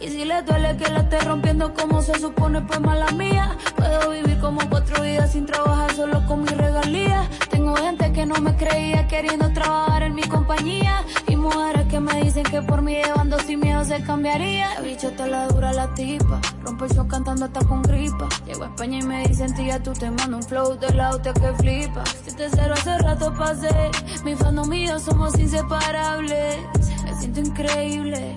Y si les duele que la esté rompiendo como se supone, pues mala mía. Puedo vivir como cuatro vidas sin trabajar solo con mi regalía. Tengo gente que no me creía queriendo trabajar en mi compañía. Y mujeres que me dicen que por mí llevando sin miedo se cambiaría. La bicha está la dura la tipa. Rompe el show cantando hasta con gripa. Llego a España y me dicen, tía, tú te mando un flow de la hostia que flipa. Si te cero hace rato pasé. Mi fandom y yo somos inseparables. Me siento increíble.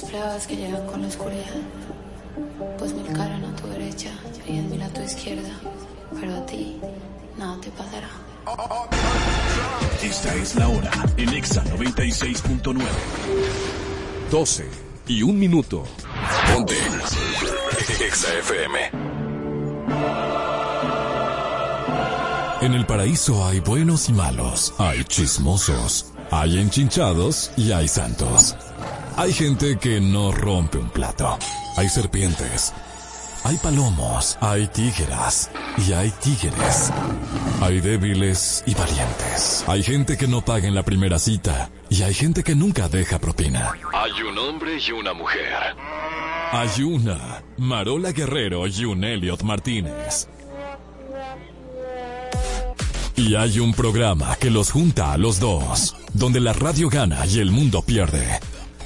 las pruebas que llegan con la oscuridad. Pues mil caras a tu derecha y diez mil a tu izquierda, pero a ti nada te pasará. Esta es la hora en Exa 96.9. 12 y un minuto. Ponte. Exa FM. En el paraíso hay buenos y malos, hay chismosos, hay enchinchados y hay santos. Hay gente que no rompe un plato. Hay serpientes. Hay palomos, hay tígeras y hay tigres. Hay débiles y valientes. Hay gente que no paga en la primera cita y hay gente que nunca deja propina. Hay un hombre y una mujer. Hay una Marola Guerrero y un Elliot Martínez. Y hay un programa que los junta a los dos, donde la radio gana y el mundo pierde.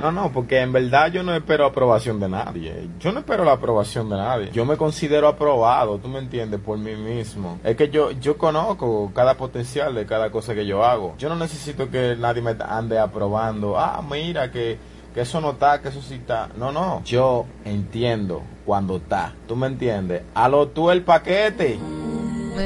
No, no, porque en verdad yo no espero aprobación de nadie. Yo no espero la aprobación de nadie. Yo me considero aprobado, tú me entiendes, por mí mismo. Es que yo, yo conozco cada potencial de cada cosa que yo hago. Yo no necesito que nadie me ande aprobando. Ah, mira que, que eso no está, que eso sí está. No, no. Yo entiendo cuando está. ¿Tú me entiendes? A lo tú el paquete.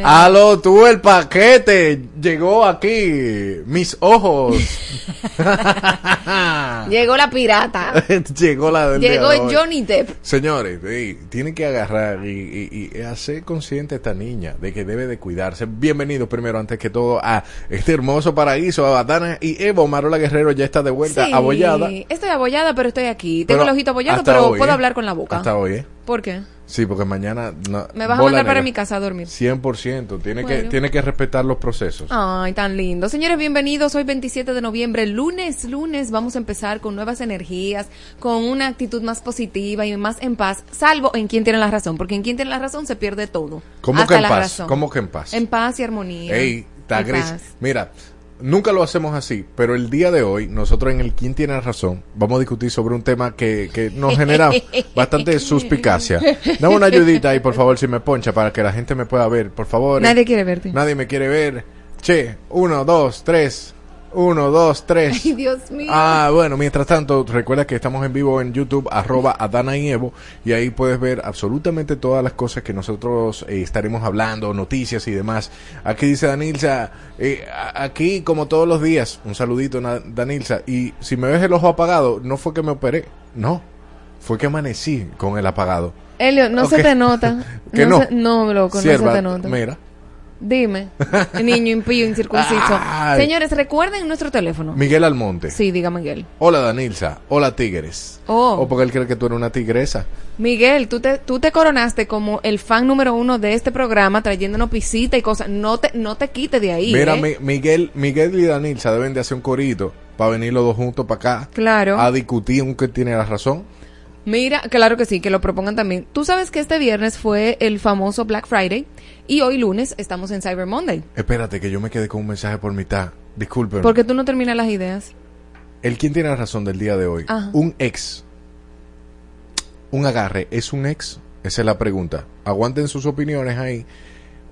Aló, tú el paquete. Llegó aquí. Mis ojos. Llegó la pirata. Llegó la del Llegó de. Johnny Depp. Señores, ey, tienen que agarrar y, y- y hacer consciente a esta niña de que debe de cuidarse. Bienvenidos primero, antes que todo, a este hermoso paraíso, a Batana y Evo. Marola Guerrero ya está de vuelta, Sí, abollada. Estoy abollada, pero estoy aquí. Tengo Pero el ojito abollado, pero hoy, puedo ¿eh? hablar con la boca. Hasta hoy, ¿eh? ¿Por qué? Sí, porque mañana... no- Me vas a mandar para mi casa a dormir. 100%. Tiene, que, tiene que respetar los procesos. Ay, tan lindo. Señores, bienvenidos. Hoy 27 de noviembre, lunes, lunes, vamos a empezar con nuevas energías, con una actitud más positiva y más en paz, salvo en quien tiene la razón, porque en quien tiene la razón se pierde todo. ¿Cómo hasta que en la paz? razón. ¿Cómo que en paz? En paz y armonía. Ey, está En gris. paz. Mira, nunca lo hacemos así, pero el día de hoy, nosotros en el Quién tiene razón, vamos a discutir sobre un tema que, que nos genera bastante suspicacia. Dame una ayudita ahí, por favor, si me poncha, para que la gente me pueda ver, por favor. Nadie quiere verte. Nadie me quiere ver. Che, uno, dos, tres. Uno, dos, tres. Ay, Dios mío. Ah, bueno, mientras tanto, recuerda que estamos en vivo en YouTube, arroba Adana y Evo, y ahí puedes ver absolutamente todas las cosas que nosotros eh, estaremos hablando, noticias y demás. Aquí dice Danilza, eh, aquí como todos los días, un saludito Danilza, y si me ves el ojo apagado, no fue que me operé, no, fue que amanecí con el apagado. Elio, no se te nota. ¿Que no? se- no, loco, Sierva, no se te nota. Mira. Dime, niño impío, incircunciso. Ay. Señores, recuerden nuestro teléfono. Miguel Almonte. Sí, diga Miguel. Hola Danilza. Hola Tigres. Oh. O porque él cree que tú eres una tigresa. Miguel, tú te, tú te coronaste como el fan número uno de este programa, trayéndonos pisita y cosas. No te, no te quites de ahí. Mira, ¿eh? Mi- Miguel, Miguel y Danilza deben de hacer un corito para venir los dos juntos para acá. Claro. A discutir un que tiene la razón. Mira, claro que sí, que lo propongan también. Tú sabes que este viernes fue el famoso Black Friday y hoy lunes estamos en Cyber Monday. Espérate, que yo me quedé con un mensaje por mitad. Disculpen. Porque tú no terminas las ideas. El quien tiene la razón del día de hoy. Ajá. Un ex. Un agarre. ¿Es un ex? Esa es la pregunta. Aguanten sus opiniones ahí.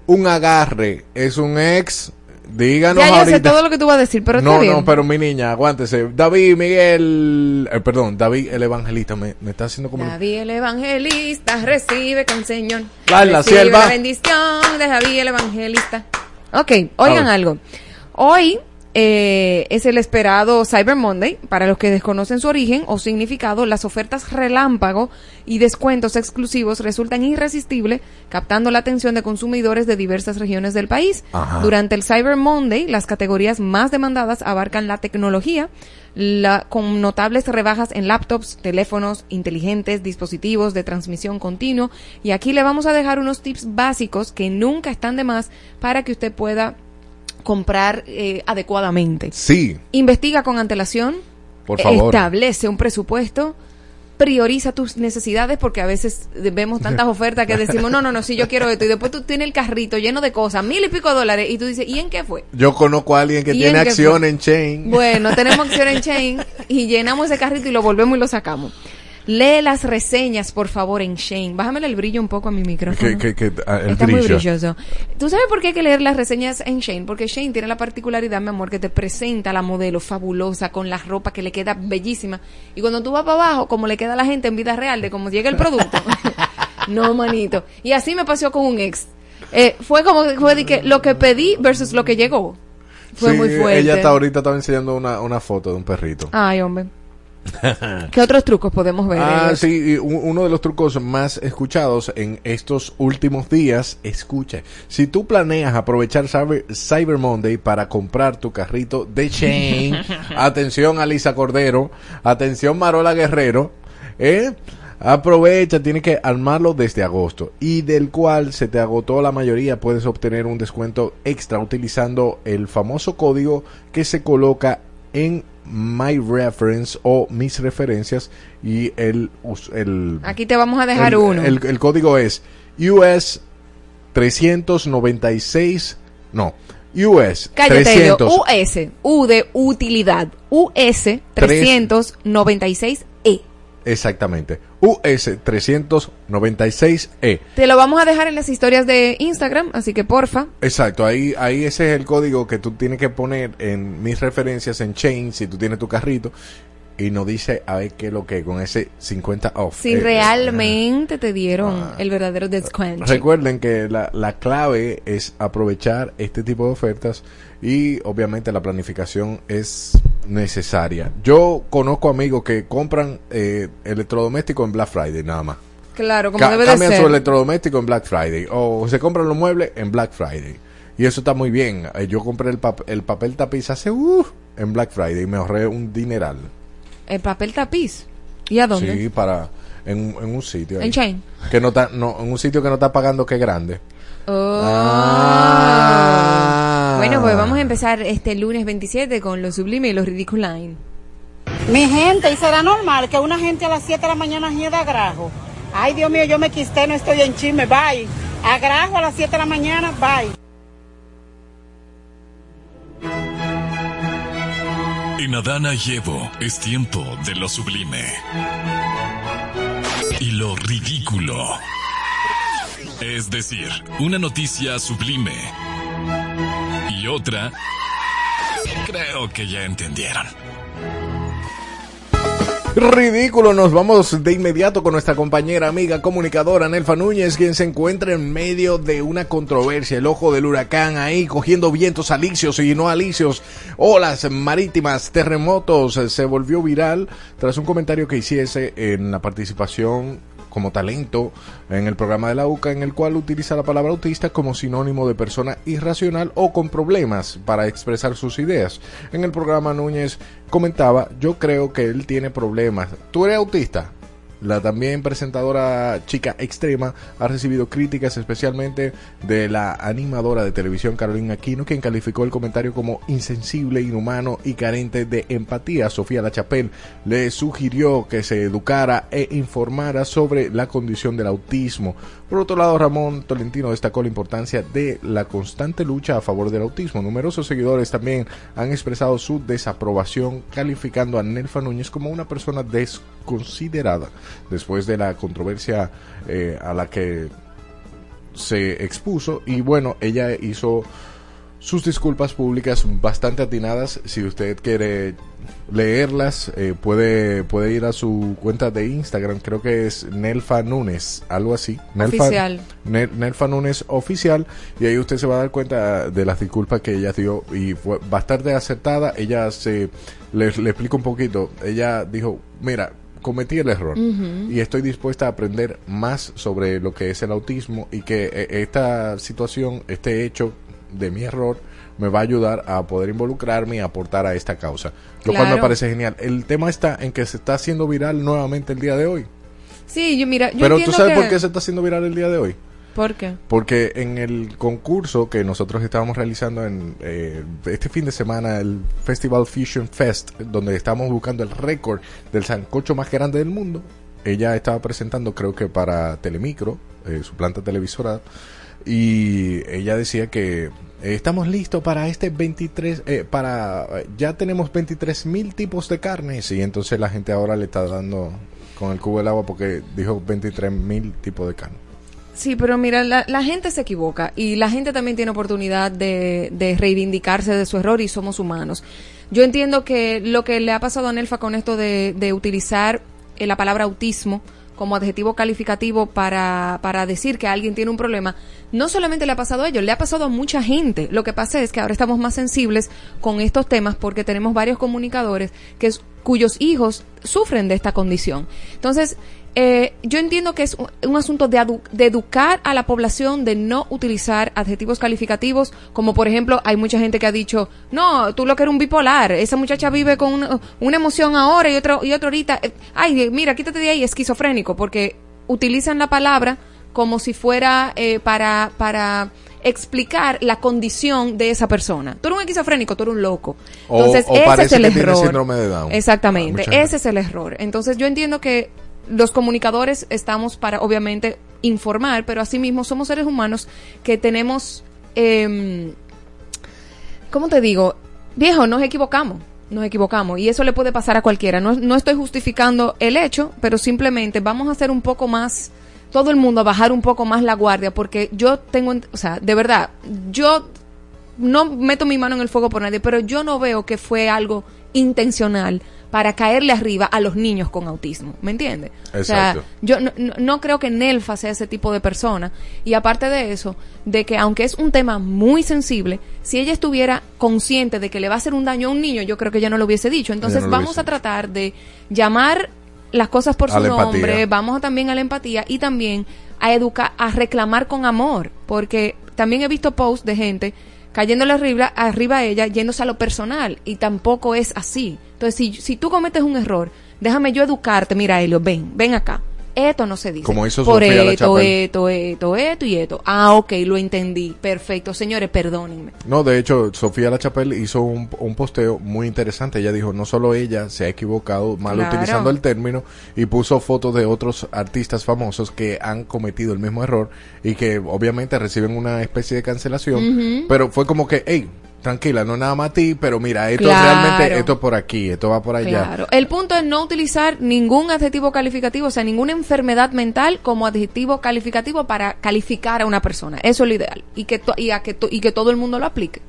Un agarre. ¿Es un ex? Díganos ya yo sé ahorita. todo lo que tú vas a decir, pero está no, bien. no, pero mi niña, aguántese. David Miguel, eh, perdón, David el evangelista me, me está haciendo como David el evangelista recibe con Señor. La- la recibe sierva. la bendición de David el evangelista. Ok, oigan ver. algo. Hoy eh, es el esperado Cyber Monday. Para los que desconocen su origen o significado, las ofertas relámpago y descuentos exclusivos resultan irresistibles, captando la atención de consumidores de diversas regiones del país. Ajá. Durante el Cyber Monday, las categorías más demandadas abarcan la tecnología, la, con notables rebajas en laptops, teléfonos inteligentes, dispositivos de transmisión continuo. Y aquí le vamos a dejar unos tips básicos que nunca están de más para que usted pueda comprar eh, adecuadamente. Sí, Investiga con antelación, por favor. establece un presupuesto, prioriza tus necesidades porque a veces vemos tantas ofertas que decimos, no, no, no, si yo quiero esto y después tú tienes el carrito lleno de cosas, mil y pico dólares y tú dices, ¿y en qué fue? Yo conozco a alguien que ¿Y tiene en acción en Chain. Bueno, tenemos acción en Chain y llenamos ese carrito y lo volvemos y lo sacamos. Lee las reseñas, por favor, en Shane. Bájame el brillo un poco a mi micrófono. Que- que- que- ah, el Está muy brillo. brilloso. ¿Tú sabes por qué hay que leer las reseñas en Shane? Porque Shane tiene la particularidad, mi amor, que te presenta a la modelo fabulosa, con la ropa que le queda bellísima. Y cuando tú vas para abajo, como le queda a la gente en vida real, de cómo llega el producto. no, manito. Y así me pasó con un ex. Eh, fue como fue de que lo que pedí versus lo que llegó. Fue Sí, muy fuerte. Ella está ahorita estaba enseñando una, una foto de un perrito. Ay, hombre. ¿Qué otros trucos podemos ver? Ah, sí, uno de los trucos más escuchados en estos últimos días, escucha, si tú planeas aprovechar Cyber, Cyber Monday para comprar tu carrito de Chain, atención Alisa Cordero, atención Marola Guerrero, ¿eh? Aprovecha, tienes que armarlo desde agosto y del cual se te agotó la mayoría, puedes obtener un descuento extra utilizando el famoso código que se coloca en My Reference o mis referencias y el, el Aquí te vamos a dejar el, uno. El, el código es US 396 no US Cállate. 300 US. U de utilidad. US 396E. exactamente US 396E Te lo vamos a dejar en las historias de Instagram, así que porfa. Exacto, ahí, ahí ese es el código que tú tienes que poner en mis referencias en Chain si tú tienes tu carrito y nos dice a ver qué es lo que con ese 50 off. Si Eh, realmente te dieron el verdadero descuento. Recuerden que la, la clave es aprovechar este tipo de ofertas y obviamente la planificación es necesaria. Yo conozco amigos que compran eh, electrodomésticos en Black Friday nada más. Claro, como Ca- debe de cambian su electrodoméstico en Black Friday o se compran los muebles en Black Friday. Y eso está muy bien. Eh, Yo compré el, pap- el papel tapiz hace uh, en Black Friday y me ahorré un dineral. El papel tapiz. ¿Y a dónde? Sí, para en, en un sitio. ahí. En Chain. Que no está, no, en un sitio que no está pagando que es grande. Oh. Ah. Bueno, pues vamos a empezar este lunes 27 con lo sublime y lo ridiculine. Mi gente, ¿y será normal que una gente a las 7 de la mañana hieda grajo? Ay, Dios mío, yo me quisté, no estoy en chisme, bye. A grajo a las 7 de la mañana, bye. En Adana y Evo es tiempo de lo sublime. Y lo ridículo. Es decir, una noticia sublime. Y otra... Creo que ya entendieron. Ridículo, nos vamos de inmediato con nuestra compañera, amiga, comunicadora Nelfa Núñez, quien se encuentra en medio de una controversia, el ojo del huracán ahí, cogiendo vientos alicios y no alicios, olas marítimas, terremotos, se volvió viral tras un comentario que hiciese en la participación como talento en el programa de la UCA en el cual utiliza la palabra autista como sinónimo de persona irracional o con problemas para expresar sus ideas. En el programa Núñez comentaba, yo creo que él tiene problemas. ¿Tú eres autista? La también presentadora chica extrema ha recibido críticas especialmente de la animadora de televisión Carolina Aquino, quien calificó el comentario como insensible, inhumano y carente de empatía. Sofía Lachapelle le sugirió que se educara e informara sobre la condición del autismo. Por otro lado, Ramón Tolentino destacó la importancia de la constante lucha a favor del autismo. Numerosos seguidores también han expresado su desaprobación calificando a Nelfa Núñez como una persona desconsiderada después de la controversia eh, a la que se expuso y bueno, ella hizo sus disculpas públicas bastante atinadas. Si usted quiere leerlas, eh, puede, puede ir a su cuenta de Instagram, creo que es Nelfa Núñez, algo así. Nelfa, Oficial. Nel- Nelfa Núñez Oficial, y ahí usted se va a dar cuenta de las disculpas que ella dio y fue bastante acertada. Ella se, le, le explico un poquito, ella dijo, mira, cometí el error y estoy dispuesta a aprender más sobre lo que es el autismo y que eh, esta situación, este hecho de mi error me va a ayudar a poder involucrarme y aportar a esta causa. Lo cual me parece genial. El tema está en que se está haciendo viral nuevamente el día de hoy. Sí, yo mira, yo Pero tú sabes que... por qué se está haciendo viral el día de hoy. ¿Por qué? Porque en el concurso que nosotros estábamos realizando en eh, este fin de semana, el Festival Fusion Fest, donde estábamos buscando el récord del sancocho más grande del mundo, ella estaba presentando, creo que para Telemicro, eh, su planta televisora, y ella decía que eh, estamos listos para este 23, eh, para, ya tenemos 23 mil tipos de carnes, y entonces la gente ahora le está dando con el cubo del agua porque dijo 23 mil tipos de carne. Sí, pero mira, la, la gente se equivoca y la gente también tiene oportunidad de, de reivindicarse de su error y somos humanos. Yo entiendo que lo que le ha pasado a Nelfa con esto de, de utilizar eh, la palabra autismo como adjetivo calificativo para, para decir que alguien tiene un problema, no solamente le ha pasado a ellos, le ha pasado a mucha gente. Lo que pasa es que ahora estamos más sensibles con estos temas porque tenemos varios comunicadores que cuyos hijos sufren de esta condición. Entonces, eh, yo entiendo que es un, un asunto de, educar a la población de no utilizar adjetivos calificativos, como por ejemplo hay mucha gente que ha dicho, no, tú lo que eres un bipolar, esa muchacha vive con una, una emoción ahora y otro, y otro ahorita, Eh, ay, mira, quítate de ahí, esquizofrénico, porque utilizan la palabra como si fuera eh, para, para explicar la condición de esa persona. Tú eres un esquizofrénico, tú eres un loco. O- Entonces, o ese parece es el que tiene error. síndrome de Down. Exactamente, gente. ese es el error. Entonces, yo entiendo que los comunicadores estamos para, obviamente, informar, pero asimismo somos seres humanos que tenemos, eh, ¿cómo te digo? Viejo, nos equivocamos, nos equivocamos y eso le puede pasar a cualquiera. No, no estoy justificando el hecho, pero simplemente vamos a hacer un poco más, todo el mundo a bajar un poco más la guardia, porque yo tengo, o sea, de verdad, yo no meto mi mano en el fuego por nadie, pero yo no veo que fue algo intencional para caerle arriba a los niños con autismo, ¿me entiendes? O sea, yo no, creo que Nelfa sea ese tipo de persona. Y aparte de eso, de que aunque es un tema muy sensible, si ella estuviera consciente de que le va a hacer un daño a un niño, yo creo que ella no lo hubiese dicho. Entonces no vamos a tratar de llamar las cosas por A su empatía. nombre, vamos a también a la empatía y también a educar, a reclamar con amor, porque también he visto posts de gente cayéndole arriba, arriba a ella, yéndose a lo personal, y tampoco es así. Entonces, si, si tú cometes un error, déjame yo educarte, mira, Elio, ven, ven acá. Esto no se dice. Como hizo Por Sofía esto, esto, esto, esto y esto. Ah, ok, lo entendí. Perfecto. Señores, perdónenme. No, de hecho, Sofía Lachapelle hizo un, un posteo muy interesante. Ella dijo, no solo ella se ha equivocado mal Claro. utilizando el término y puso fotos de otros artistas famosos que han cometido el mismo error y que obviamente reciben una especie de cancelación. Pero fue como que, hey, tranquila, no nada más a ti, pero mira, esto Claro. realmente, esto por aquí, esto va por allá. Claro. El punto es no utilizar ningún adjetivo calificativo, o sea, ninguna enfermedad mental como adjetivo calificativo para calificar a una persona. Eso es lo ideal. Y que, to- y a que, to- y que todo el mundo lo aplique.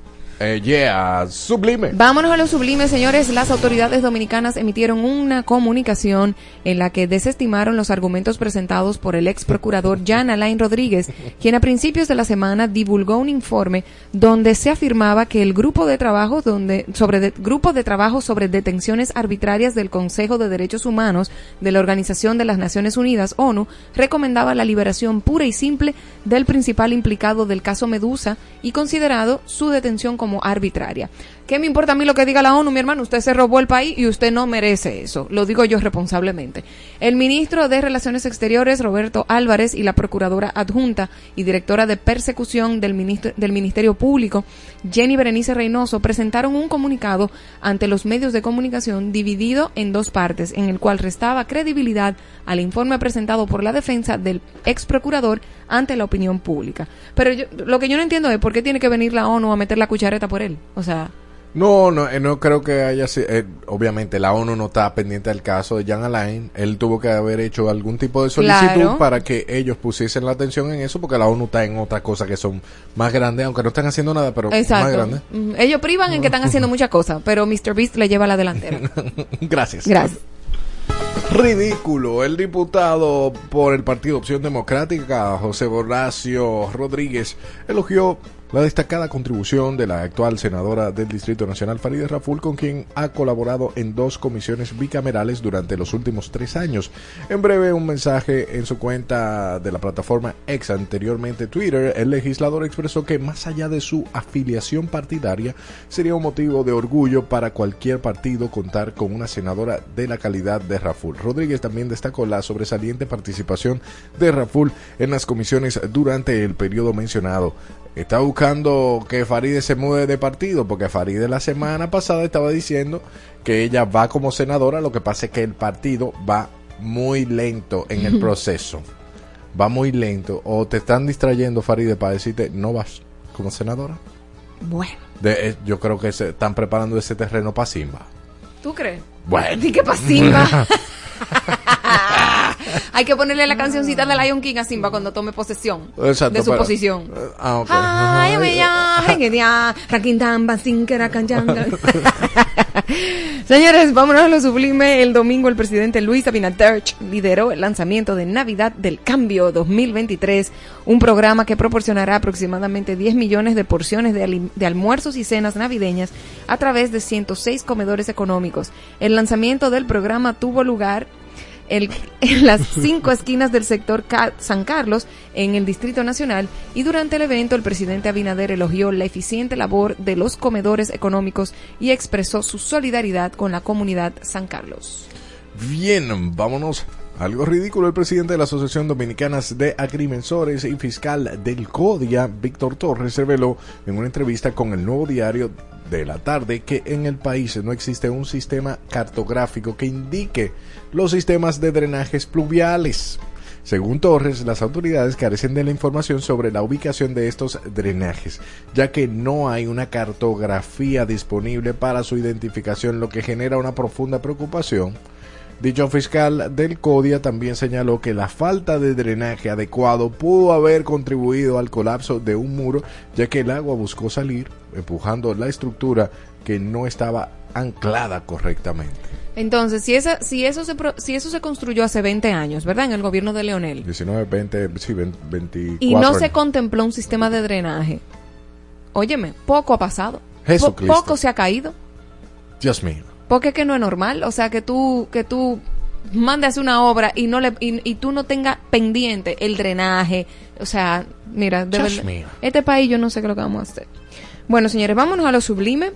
Eh, yeah, sublime. Vámonos a lo sublime, señores. Las autoridades dominicanas emitieron una comunicación en la que desestimaron los argumentos presentados por el ex procurador Jan Alain Rodríguez, quien a principios de la semana divulgó un informe donde se afirmaba que el grupo de trabajo donde sobre de- grupo de trabajo sobre detenciones arbitrarias del Consejo de Derechos Humanos de la Organización de las Naciones Unidas, ONU, recomendaba la liberación pura y simple del principal implicado del caso Medusa y considerado su detención como arbitraria. ¿Qué me importa a mí lo que diga la ONU, mi hermano? Usted se robó el país y usted no merece eso. Lo digo yo responsablemente. El ministro de Relaciones Exteriores, Roberto Álvarez, y la procuradora adjunta y directora de persecución del, ministro- del Ministerio Público, Jenny Berenice Reynoso, presentaron un comunicado ante los medios de comunicación dividido en dos partes, en el cual restaba credibilidad al informe presentado por la defensa del ex procurador ante la opinión pública. Pero yo- lo que yo no entiendo es por qué tiene que venir la ONU a meter la cuchareta por él. O sea, No, no, eh, no creo que haya sido. eh, obviamente, la ONU no está pendiente del caso de Jan Alain. Él tuvo que haber hecho algún tipo de solicitud Claro. para que ellos pusiesen la atención en eso, porque la ONU está en otras cosas que son más grandes, aunque no están haciendo nada, pero más exacto. grandes. Mm, Ellos privan en que están haciendo muchas cosas, pero Mr. Beast le lleva la delantera. Gracias. Gracias. Ridículo. El diputado por el Partido Opción Democrática, José Borracio Rodríguez, elogió la destacada contribución de la actual senadora del Distrito Nacional, Farideh Raful, con quien ha colaborado en dos comisiones bicamerales durante los últimos tres años. En breve, un mensaje en su cuenta de la plataforma ex anteriormente Twitter, el legislador expresó que más allá de su afiliación partidaria, sería un motivo de orgullo para cualquier partido contar con una senadora de la calidad de Raful. Rodríguez también destacó la sobresaliente participación de Raful en las comisiones durante el periodo mencionado. Está buscando que Faride se mude de partido, porque Faride la semana pasada estaba diciendo que ella va como senadora, lo que pasa es que el partido va muy lento en el proceso. Va muy lento. O te están distrayendo, Faride, para decirte, no vas como senadora. Bueno, De- eh, yo creo que se están preparando ese terreno para Simba. ¿tú crees? Bueno. Di que pa' Simba. Hay que ponerle la cancioncita de Lion King a Simba cuando tome posesión Exacto, de su para- posición. Eh, ah, ok. Ay, raquindamba, sinkera, canyanga. Señores, vámonos a lo sublime. El domingo el presidente Luis Abinader lideró el lanzamiento de Navidad del Cambio 2023, un programa que proporcionará aproximadamente 10 millones de porciones de, de almuerzos y cenas navideñas a través de 106 comedores económicos. El lanzamiento del programa tuvo lugar el- en las cinco esquinas del sector San Carlos en el Distrito Nacional y durante el evento el presidente Abinader elogió la eficiente labor de los comedores económicos y expresó su solidaridad con la comunidad San Carlos. Bien, vámonos. Algo ridículo, el presidente de la Asociación Dominicanas de Agrimensores y fiscal del CODIA, Víctor Torres, reveló en una entrevista con el nuevo diario de la tarde que en el país no existe un sistema cartográfico que indique los sistemas de drenajes pluviales. Según Torres, las autoridades carecen de la información sobre la ubicación de estos drenajes, ya que no hay una cartografía disponible para su identificación, lo que genera una profunda preocupación. Dicho fiscal del CODIA también señaló que la falta de drenaje adecuado pudo haber contribuido al colapso de un muro, ya que el agua buscó salir, empujando la estructura que no estaba anclada correctamente. Entonces, si, esa, si, eso se, si eso se construyó hace 20 años, ¿verdad? En el gobierno de Leonel. 19, 20, sí, 20, 24 Y no se contempló un sistema de drenaje. Óyeme, poco ha pasado. Jesucristo. poco se ha caído. Dios mío. Porque es que no es normal, o sea, que tú que tú mandes una obra y no le y, y tú no tengas pendiente el drenaje, o sea, mira, de Dios verdad, mío. este país yo no sé qué es lo que vamos a hacer. Bueno, señores, vámonos a lo sublime.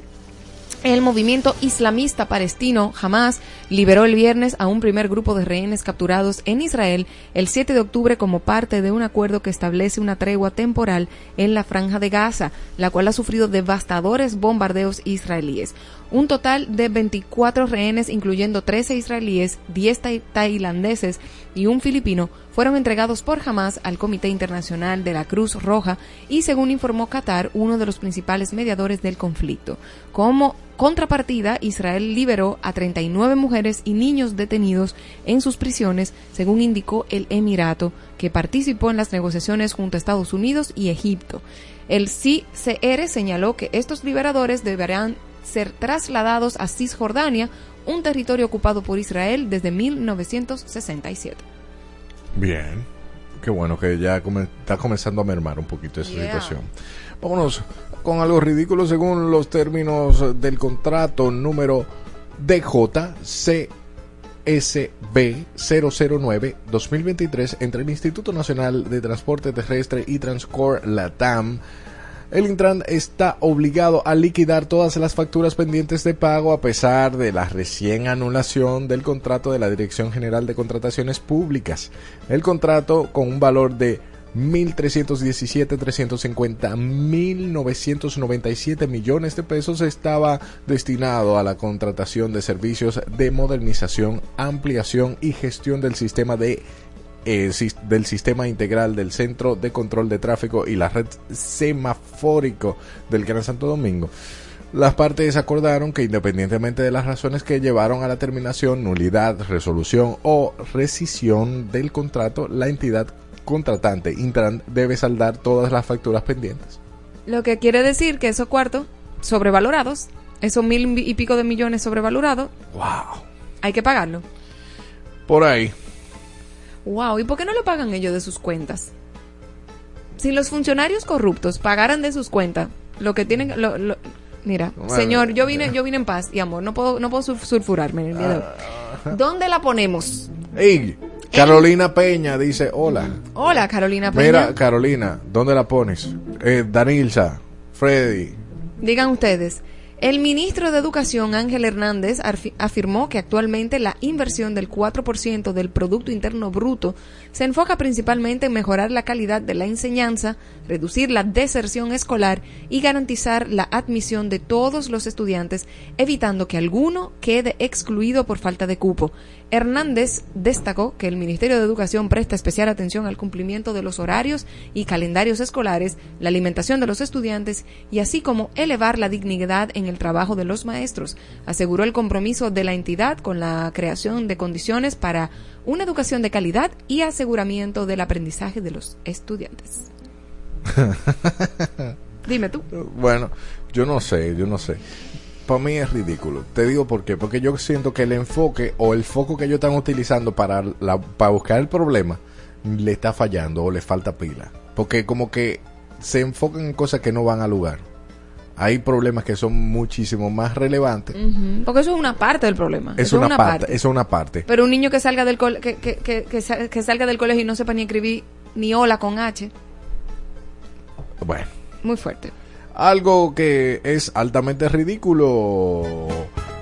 El movimiento islamista palestino Hamas liberó el viernes a un primer grupo de rehenes capturados en Israel el 7 de octubre como parte de un acuerdo que establece una tregua temporal en la franja de Gaza, la cual ha sufrido devastadores bombardeos israelíes. Un total de 24 rehenes, incluyendo 13 israelíes, 10 tai- tailandeses y un filipino, fueron entregados por Hamas al Comité Internacional de la Cruz Roja y, según informó Qatar, uno de los principales mediadores del conflicto. Como contrapartida, Israel liberó a 39 mujeres y niños detenidos en sus prisiones, según indicó el Emirato, que participó en las negociaciones junto a Estados Unidos y Egipto. El CCR señaló que estos liberadores deberán ser trasladados a Cisjordania, un territorio ocupado por Israel desde 1967. Bien. Qué bueno que ya come- está comenzando a mermar un poquito esa Yeah. situación. Vámonos con algo ridículo según los términos del contrato número DJCSB 009-2023 entre el Instituto Nacional de Transporte Terrestre y Transcor Latam. El Intran está obligado a liquidar todas las facturas pendientes de pago a pesar de la recién anulación del contrato de la Dirección General de Contrataciones Públicas. El contrato con un valor de 1.317, 350, 1.997 millones de pesos estaba destinado a la contratación de servicios de modernización, ampliación y gestión del sistema de eh, del sistema integral del Centro de Control de Tráfico y la red semafórico del Gran Santo Domingo. Las partes acordaron que independientemente de las razones que llevaron a la terminación, nulidad, resolución o rescisión del contrato, la entidad contratante Intran debe saldar todas las facturas pendientes. Lo que quiere decir que esos cuartos sobrevalorados, esos mil y pico de millones sobrevalorados, Wow. hay que pagarlo. Por ahí. Wow, ¿y por qué no lo pagan ellos de sus cuentas? Si los funcionarios corruptos pagaran de sus cuentas lo que tienen, lo- lo- mira, Bueno, señor, yo vine, yo vine en paz y amor, no puedo, no puedo sulfurarme en el hoy. ¿Dónde la ponemos? Ey, Carolina Peña dice, hola. Hola, Carolina Peña. Mira, Carolina, ¿dónde la pones? Eh, Danilza, Freddy. Digan ustedes, el ministro de Educación Ángel Hernández afirmó que actualmente la inversión del 4% del Producto Interno Bruto se enfoca principalmente en mejorar la calidad de la enseñanza, reducir la deserción escolar y garantizar la admisión de todos los estudiantes, evitando que alguno quede excluido por falta de cupo. Hernández destacó que el Ministerio de Educación presta especial atención al cumplimiento de los horarios y calendarios escolares, la alimentación de los estudiantes y así como elevar la dignidad en el trabajo de los maestros. Aseguró el compromiso de la entidad con la creación de condiciones para una educación de calidad y aseguramiento del aprendizaje de los estudiantes. Dime tú. Bueno, yo no sé, yo no sé. Para mí es ridículo. Te digo por qué. Porque yo siento que el enfoque o el foco que ellos están utilizando para, la, para buscar el problema le está fallando o le falta pila. Porque como que se enfocan en cosas que no van al lugar. Hay problemas que son muchísimo más relevantes. Porque eso es una parte del problema. Es Eso una, parte, eso es una parte. Pero un niño que salga del que, que, que, que salga del colegio y no sepa ni escribir ni hola con H, Bueno. muy fuerte. Algo que es altamente ridículo.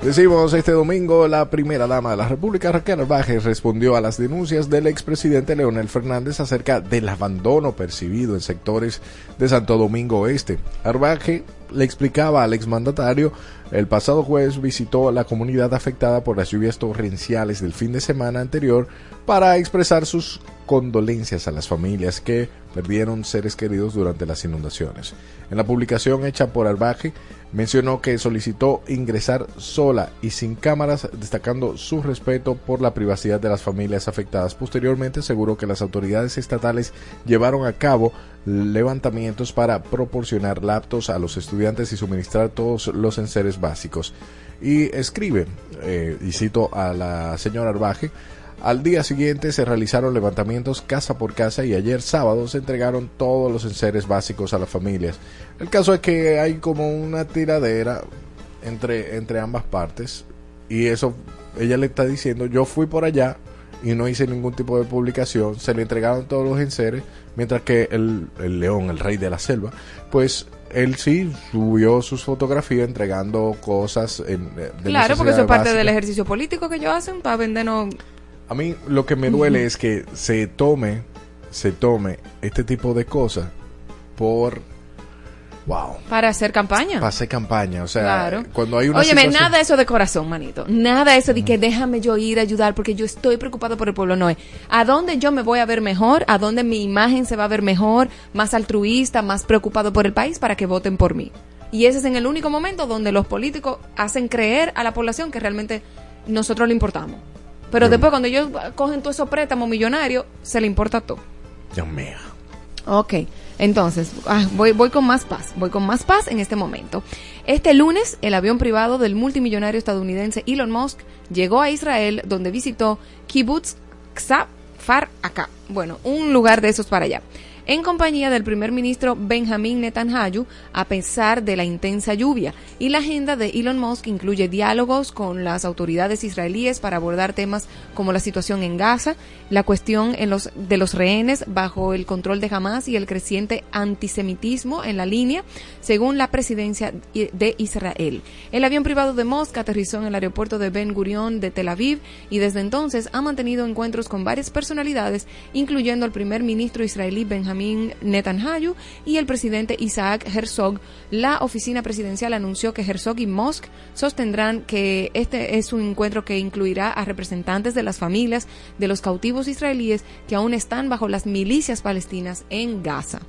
Decimos este domingo, la primera dama de la República, Raquel Arbaje, respondió a las denuncias del expresidente Leonel Fernández acerca del abandono percibido en sectores de Santo Domingo Este. Arbaje le explicaba al exmandatario, el pasado jueves visitó la comunidad afectada por las lluvias torrenciales del fin de semana anterior para expresar sus condolencias a las familias que perdieron seres queridos durante las inundaciones. En la publicación hecha por Arbaje, mencionó que solicitó ingresar sola y sin cámaras, destacando su respeto por la privacidad de las familias afectadas. Posteriormente aseguró que las autoridades estatales llevaron a cabo levantamientos para proporcionar laptops a los estudiantes y suministrar todos los enseres básicos. Y escribe, eh, y cito a la señora Arbaje, al día siguiente se realizaron levantamientos casa por casa y ayer sábado se entregaron todos los enseres básicos a las familias. El caso es que hay como una tiradera entre, entre ambas partes y eso ella le está diciendo yo fui por allá y no hice ningún tipo de publicación, se le entregaron todos los enseres, mientras que el, el león, el rey de la selva, pues él sí subió sus fotografías entregando cosas en, eh, de Claro, porque eso es parte básica. del ejercicio político que ellos hacen para vendernos. A mí lo que me duele es que se tome, se tome este tipo de cosas por Wow. para hacer campaña. Para hacer campaña, o sea, Claro. cuando hay una Óyeme, situación- nada de eso de corazón, manito. Nada de eso de que déjame yo ir a ayudar porque yo estoy preocupado por el pueblo. No es. ¿A dónde yo me voy a ver mejor? ¿A dónde mi imagen se va a ver mejor? Más altruista, más preocupado por el país para que voten por mí. Y ese es en el único momento donde los políticos hacen creer a la población que realmente nosotros le importamos. Pero después cuando ellos cogen todos esos préstamos millonarios, se le importa todo. Dios mío. Ok, entonces ah, voy, voy con más paz, voy con más paz en este momento. Este lunes, el avión privado del multimillonario estadounidense Elon Musk llegó a Israel, donde visitó Kibbutz Kfar Aka, bueno, un lugar de esos para allá, en compañía del primer ministro Benjamin Netanyahu, a pesar de la intensa lluvia. Y la agenda de Elon Musk incluye diálogos con las autoridades israelíes para abordar temas como la situación en Gaza, la cuestión en los, de los rehenes bajo el control de Hamas y el creciente antisemitismo en la línea, según la presidencia de Israel. El avión privado de Musk aterrizó en el aeropuerto de Ben Gurion de Tel Aviv y desde entonces ha mantenido encuentros con varias personalidades, incluyendo al primer ministro israelí Benjamin Netanyahu y el presidente Isaac Herzog. La oficina presidencial anunció que Herzog y Musk sostendrán que este es un encuentro que incluirá a representantes de las familias de los cautivos israelíes que aún están bajo las milicias palestinas en Gaza.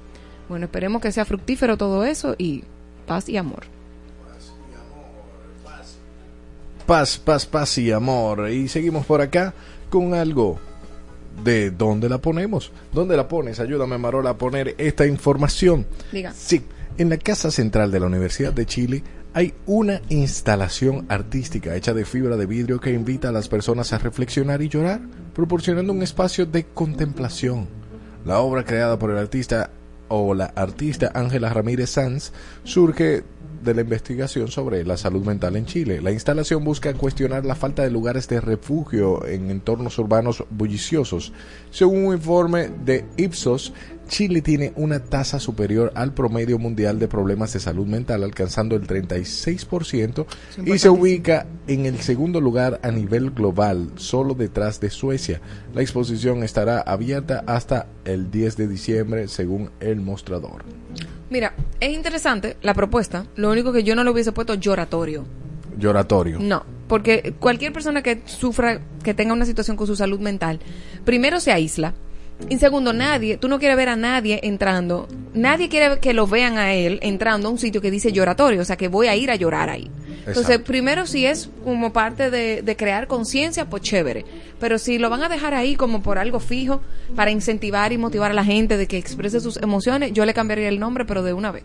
Bueno, esperemos que sea fructífero todo eso y paz y amor. Paz, paz, paz y amor. Y seguimos por acá con algo de dónde la ponemos. ¿Dónde la pones? Ayúdame, Marola, a poner esta información. Diga. Sí, en la Casa Central de la Universidad de Chile hay una instalación artística hecha de fibra de vidrio que invita a las personas a reflexionar y llorar, proporcionando un espacio de contemplación. La obra creada por el artista o la artista Ángela Ramírez Sanz surge de la investigación sobre la salud mental en Chile. La instalación busca cuestionar la falta de lugares de refugio en entornos urbanos bulliciosos. Según un informe de Ipsos, Chile tiene una tasa superior al promedio mundial de problemas de salud mental, alcanzando el 36%, y se ubica en el segundo lugar a nivel global, solo detrás de Suecia. La exposición estará abierta hasta el 10 de diciembre, según el mostrador. Mira, es interesante la propuesta. Lo único que yo no le hubiese puesto lloratorio. Lloratorio. No, porque cualquier persona que sufra, que tenga una situación con su salud mental, primero se aísla. Y segundo, nadie, tú no quieres ver a nadie entrando, nadie quiere que lo vean a él entrando a un sitio que dice lloratorio, o sea que voy a ir a llorar ahí. Entonces, primero si es como parte de, de crear conciencia, pues chévere. Pero si lo van a dejar ahí como por algo fijo, para incentivar y motivar a la gente de que exprese sus emociones, yo le cambiaría el nombre, pero de una vez.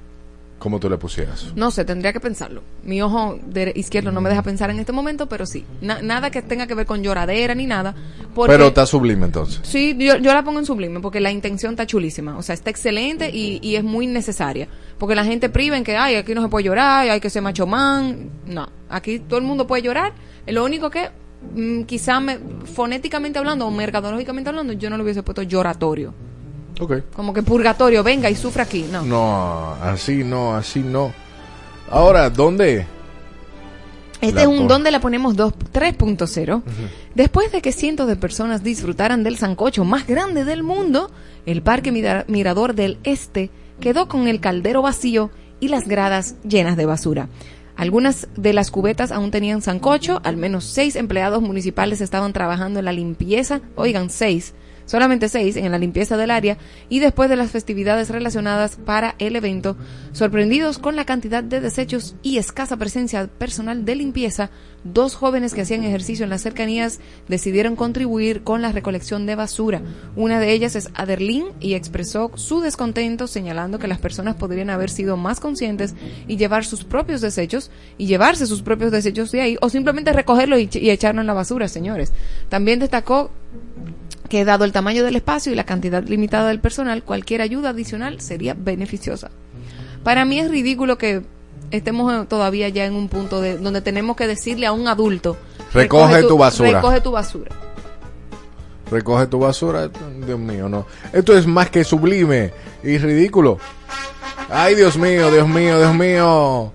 ¿Cómo tú le pusieras? No sé, tendría que pensarlo. Mi ojo de izquierdo no me deja pensar en este momento, pero sí. Na- nada que tenga que ver con lloradera ni nada. Porque, Pero está sublime entonces. Sí, yo, yo la pongo en sublime porque la intención está chulísima. O sea, está excelente y, y es muy necesaria. Porque la gente priva en que, ay, aquí no se puede llorar, hay que ser macho man. No, aquí todo el mundo puede llorar. Lo único que, mm, quizá me, fonéticamente hablando o mercadológicamente hablando, yo no le hubiese puesto lloratorio. Como que purgatorio, venga y sufra aquí. No. No, así no, así no. Ahora, ¿dónde? Este es un donde la ponemos dos- 3.0. Después de que cientos de personas disfrutaran del sancocho más grande del mundo, el Parque Mira- Mirador del Este quedó con el caldero vacío y las gradas llenas de basura. Algunas de las cubetas aún tenían sancocho, al menos seis empleados municipales estaban trabajando en la limpieza, oigan, seis, solamente seis en la limpieza del área y después de las festividades relacionadas para el evento, sorprendidos con la cantidad de desechos y escasa presencia personal de limpieza, dos jóvenes que hacían ejercicio en las cercanías decidieron contribuir con la recolección de basura. Una de ellas es Aderlin y expresó su descontento señalando que las personas podrían haber sido más conscientes y llevar sus propios desechos y llevarse sus propios desechos de ahí o simplemente recogerlo y, y echarlo en la basura, señores. También destacó que dado el tamaño del espacio y la cantidad limitada del personal, cualquier ayuda adicional sería beneficiosa. Para mí es ridículo que estemos todavía ya en un punto de donde tenemos que decirle a un adulto Recoge tu basura". Recoge tu basura. Recoge tu basura. Dios mío, no. Esto es más que sublime y ridículo. Ay, Dios mío, Dios mío, Dios mío.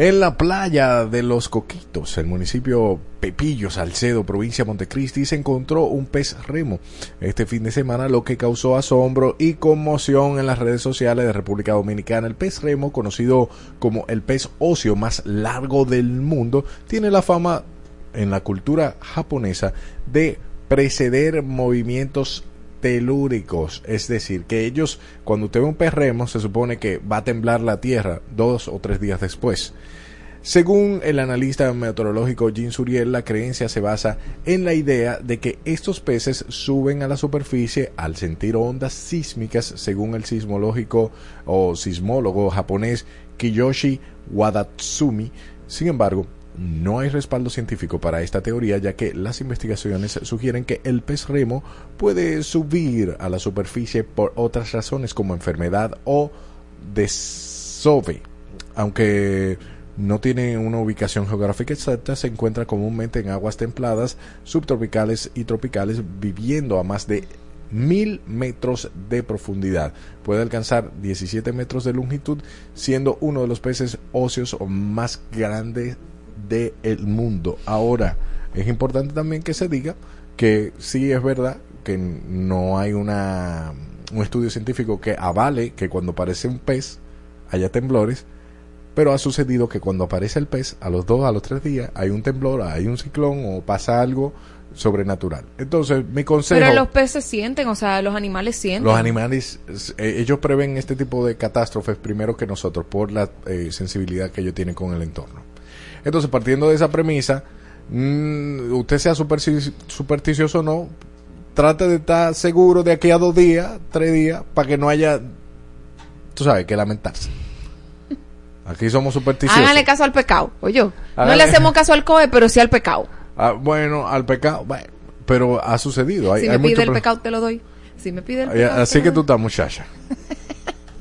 En la playa de Los Coquitos, el municipio Pepillo, Salcedo, provincia Montecristi, se encontró un pez remo este fin de semana, lo que causó asombro y conmoción en las redes sociales de República Dominicana. El pez remo, conocido como el pez óseo más largo del mundo, tiene la fama en la cultura japonesa de preceder movimientos telúricos, es decir, que ellos, cuando usted ve un pez remo, se supone que va a temblar la Tierra dos o tres días después. Según el analista meteorológico Jean Suriel, la creencia se basa en la idea de que estos peces suben a la superficie al sentir ondas sísmicas, según el sismológico o sismólogo japonés Kiyoshi Wadatsumi. Sin embargo, no hay respaldo científico para esta teoría ya que las investigaciones sugieren que el pez remo puede subir a la superficie por otras razones como enfermedad o desove. Aunque no tiene una ubicación geográfica exacta, se encuentra comúnmente en aguas templadas, subtropicales y tropicales, viviendo a más de mil metros de profundidad. Puede alcanzar 17 metros de longitud, siendo uno de los peces óseos más grandes del mundo. Ahora, es importante también que se diga que sí es verdad que no hay una, un estudio científico que avale que cuando aparece un pez haya temblores, pero ha sucedido que cuando aparece el pez, a los dos, a los tres días, hay un temblor, hay un ciclón o pasa algo sobrenatural. Entonces, mi consejo... Pero los peces sienten, o sea, los animales sienten. Los animales, eh, ellos prevén este tipo de catástrofes primero que nosotros por la eh, sensibilidad que ellos tienen con el entorno. Entonces, partiendo de esa premisa, mmm, usted sea supersticioso o no, trate de estar seguro de aquí a dos días, tres días, para que no haya, tú sabes, que lamentarse. Aquí somos supersticiosos. Háganle caso al pecado, oye. No le hacemos caso al COE, pero sí al pecado. Ah, bueno, al pecado, bueno, pero ha sucedido. Hay, si hay me pide el pecado, te lo doy. Si me pide el pecado. Así que tú estás, muchacha.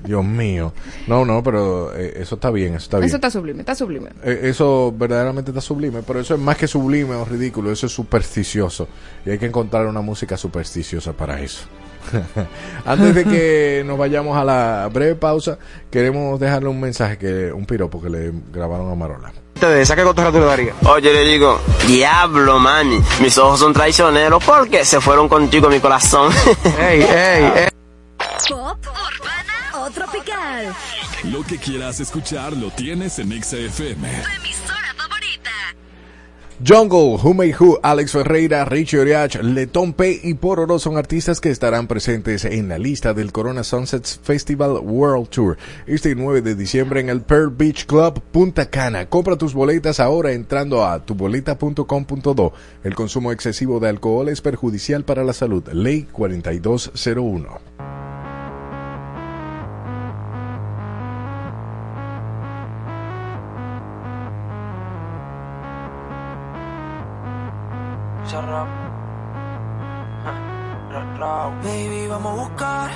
Dios mío. No, no, pero eh, eso está bien, eso está bien. Eso está sublime, está sublime. Eh, Eso verdaderamente está sublime, pero eso es más que sublime o ridículo, eso es supersticioso. Y hay que encontrar una música supersticiosa para eso. Antes de que nos vayamos a la breve pausa, queremos dejarle un mensaje, que un piropo que le grabaron a Marola. de esa que cotorra tú le darías. Oye, le digo, diablo, mani, mis ojos son traicioneros porque se fueron contigo mi corazón. ey, ey, ey. Lo que quieras escuchar lo tienes en XFM. Tu emisora favorita. Jungle, Who May Who, Alex Ferreira, Richie Oriach, Letón P y Pororo son artistas que estarán presentes en la lista del Corona Sunsets Festival World Tour este 9 de diciembre en el Pearl Beach Club Punta Cana. Compra tus boletas ahora entrando a tuboleta.com.do. El consumo excesivo de alcohol es perjudicial para la salud. Ley 4201. Baby, vamos a buscar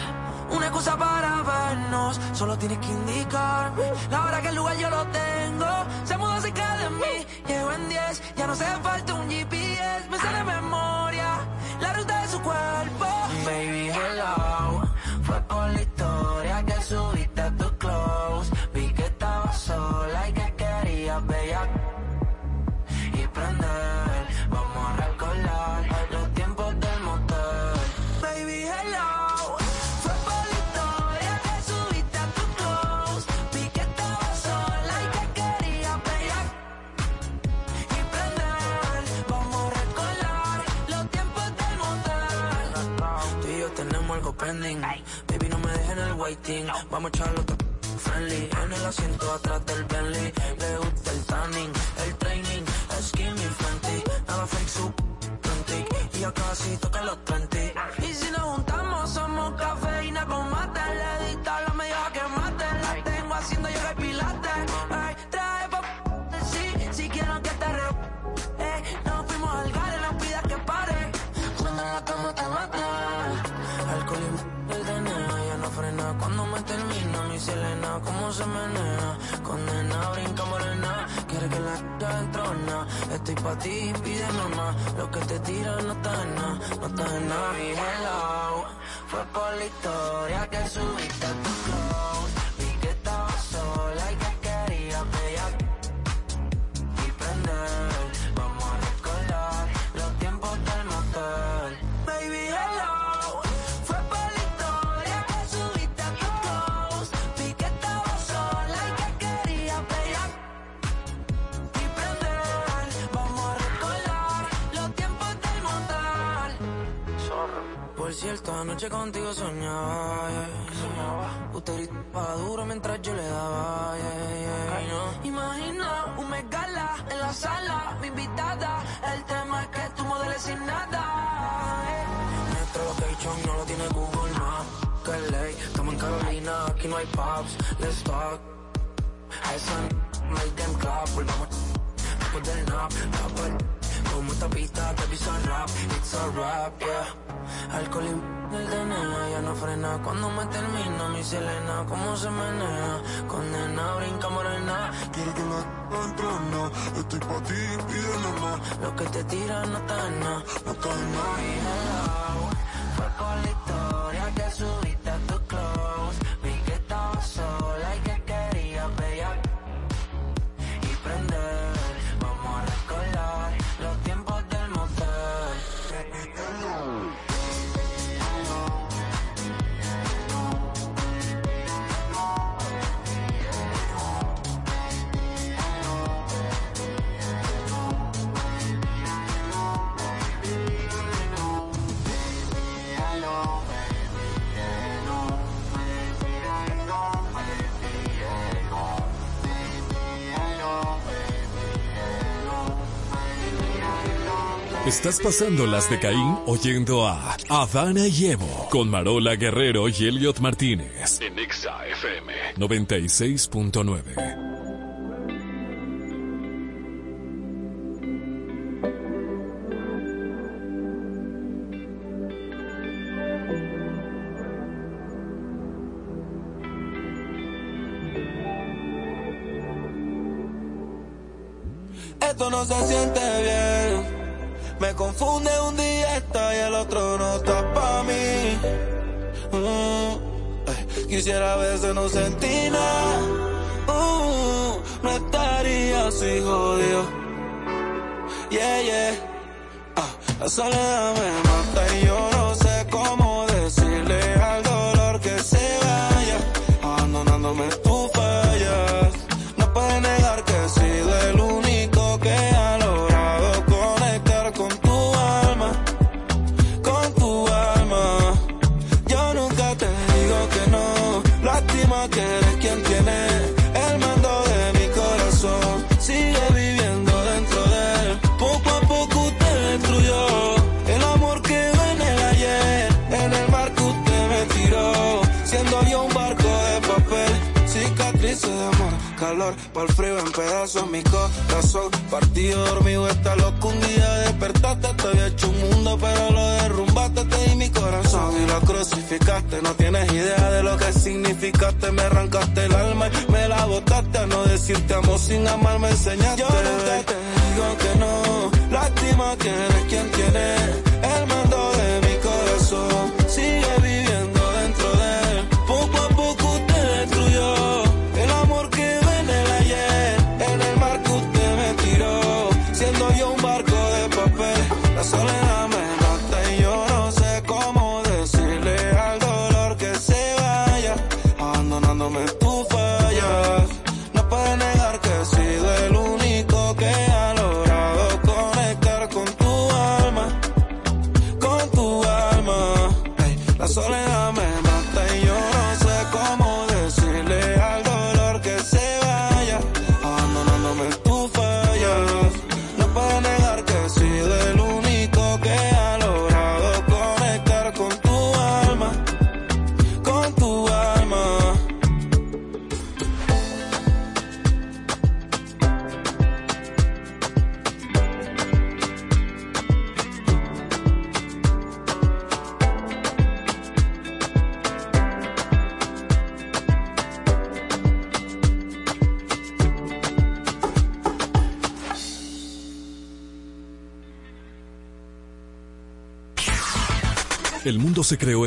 una excusa para vernos. Solo tienes que indicarme la hora que el lugar yo lo tengo. Se mudó cerca de mí, llego en 10. Ya no hace falta un GPS, me sale memoria la ruta de su cuerpo. Baby, hello, fue por la historia que subiste a tu Baby, no me dejes en el waiting. Vamos a echarlo friendly. En el asiento atrás del Bentley. Le gusta el tanning, el training. Skinny Fenty. Nada fake, su y ya casi toca los 30. Mi Selena, cómo se menea. Condena, brinca morena. Quiere que la entrona. Estoy pa' ti, pide mamá. Lo que te tira no está en nada, no está en nada. Mi hello, fue por la historia que subiste a por cierto, anoche contigo soñaba, yeah. Usted gritaba duro mientras yo le daba, yeah, yeah. No. Imagina un megala en la sala, mi invitada. El tema es que tú modeles sin nada. eh. Nuestro location no lo tiene Google Maps. Que ley, estamos en Carolina, aquí no hay pubs. Let's talk. A esa make them clap, volvamos después del nap, rapper. Como esta pista te pisa rap, it's a rap, yeah. Alcohol y el DNA ya no frena cuando me termina mi Selena, cómo se menea. Condena, brinca morena. Quiero que la entrena, estoy pa' ti, pídele más. Lo que te tira no está en nada, no está en nada. Fue con la historia que Estás pasando las de Caín oyendo a Adana y Evo con Marola Guerrero y Elliot Martínez en Exa FM 96.9.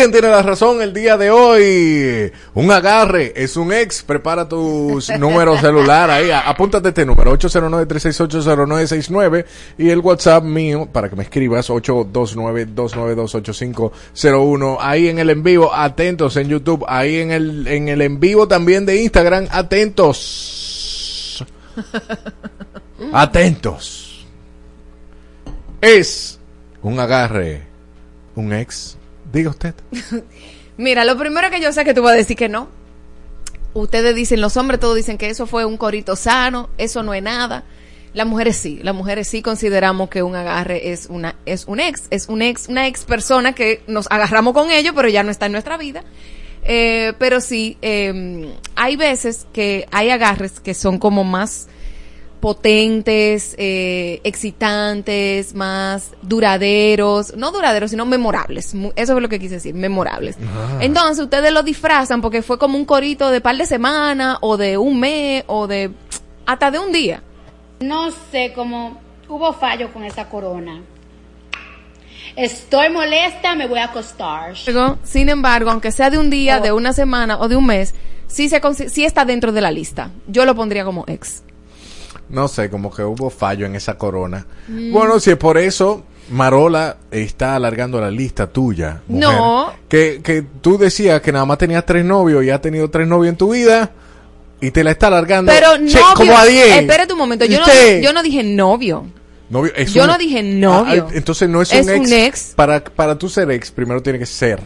¿Quién tiene la razón el día de hoy? Un agarre, es un ex. Prepara tus números celular ahí. Apúntate este número, 809-368-0969. Y el WhatsApp mío, para que me escribas, 829-292-8501. Ahí en el en vivo, atentos en YouTube. Ahí en el, en el en vivo también de Instagram, atentos. Atentos. Es un agarre, un ex. Diga usted. Mira, lo primero que yo sé que tú vas a decir que no. Ustedes dicen, los hombres todos dicen que eso fue un corito sano, eso no es nada. Las mujeres sí, las mujeres sí consideramos que un agarre es una es un ex, es un ex, una ex persona que nos agarramos con ellos, pero ya no está en nuestra vida. Eh, pero sí, eh, hay veces que hay agarres que son como más potentes, eh, excitantes, más duraderos, no duraderos, sino memorables. Eso es lo que quise decir, memorables. Entonces ustedes lo disfrazan porque fue como un corito de par de semanas o de un mes o de hasta de un día. No sé cómo hubo fallo con esa corona. Estoy molesta, me voy a acostar. Sin embargo, aunque sea de un día, de una semana o de un mes, sí, se, sí está dentro de la lista. Yo lo pondría como ex. No sé, como que hubo fallo en esa corona. Mm. Bueno, si es por eso, Marola está alargando la lista tuya. mujer. No. Que, que tú decías que nada más tenías tres novios y has tenido tres novios en tu vida y te la está alargando. Pero Che, novio, como a 10. espérate un momento, yo no, yo no dije novio. Novio, es yo un- no dije novio. Ah, entonces no es, Es un, ex. un ex. Para, para tú ser ex, primero tiene que ser